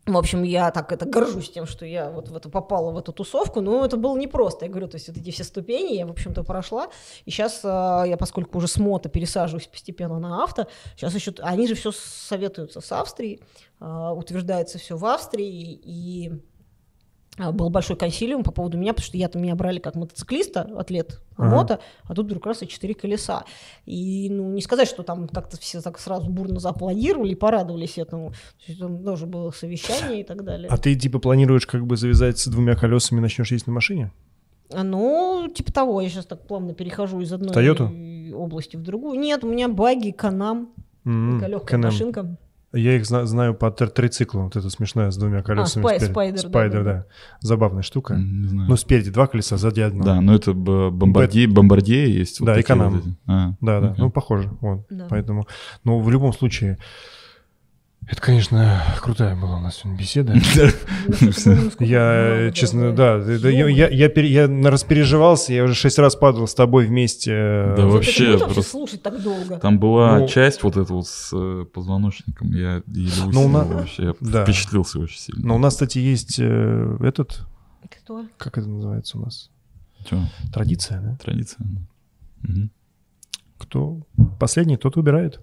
в общем, я так это горжусь тем, что я вот в это попала в эту тусовку, но это было непросто. Я говорю, то есть вот эти все ступени я, в общем-то, прошла. И сейчас а, я, поскольку уже с мото пересаживаюсь постепенно на авто, сейчас еще, они же все советуются с Австрией, а, утверждается все в Австрии, и был большой консилиум по поводу меня, потому что я там меня брали как мотоциклиста, атлет ага. мото, а тут вдруг раз и четыре колеса. И ну, не сказать, что там как-то все так сразу бурно зааплодировали и порадовались этому. То есть, там тоже было совещание и так далее. А ты типа планируешь как бы завязать с двумя колесами и начнешь ездить на машине? А, ну, типа того, я сейчас так плавно перехожу из одной Toyota? области в другую. Нет, у меня баги, канам, mm-hmm. легкая машинка. Я их зна- знаю по тр- трицикла, вот это смешная с двумя колесами. А, спай- спайдер, спайдер, да, да. да. Забавная штука. Не знаю. Ну, спереди два колеса, сзади одно. Да, но это бомбардье, бомбардье есть. Да, вот эконом. Вот а, да, да, okay. ну, похоже. Вот. Да. Поэтому, ну, в любом случае, это, конечно, крутая была у нас сегодня беседа. Я, честно, да, я я распереживался, я уже шесть раз падал с тобой вместе. Да вообще, просто слушать так долго. Там была ну, часть вот эта вот с э, позвоночником, я еле ну, вообще, впечатлился очень сильно. Но у нас, кстати, есть э, этот... Кто? Как это называется у нас? Что? Традиция, да? Традиция, Кто последний, тот убирает.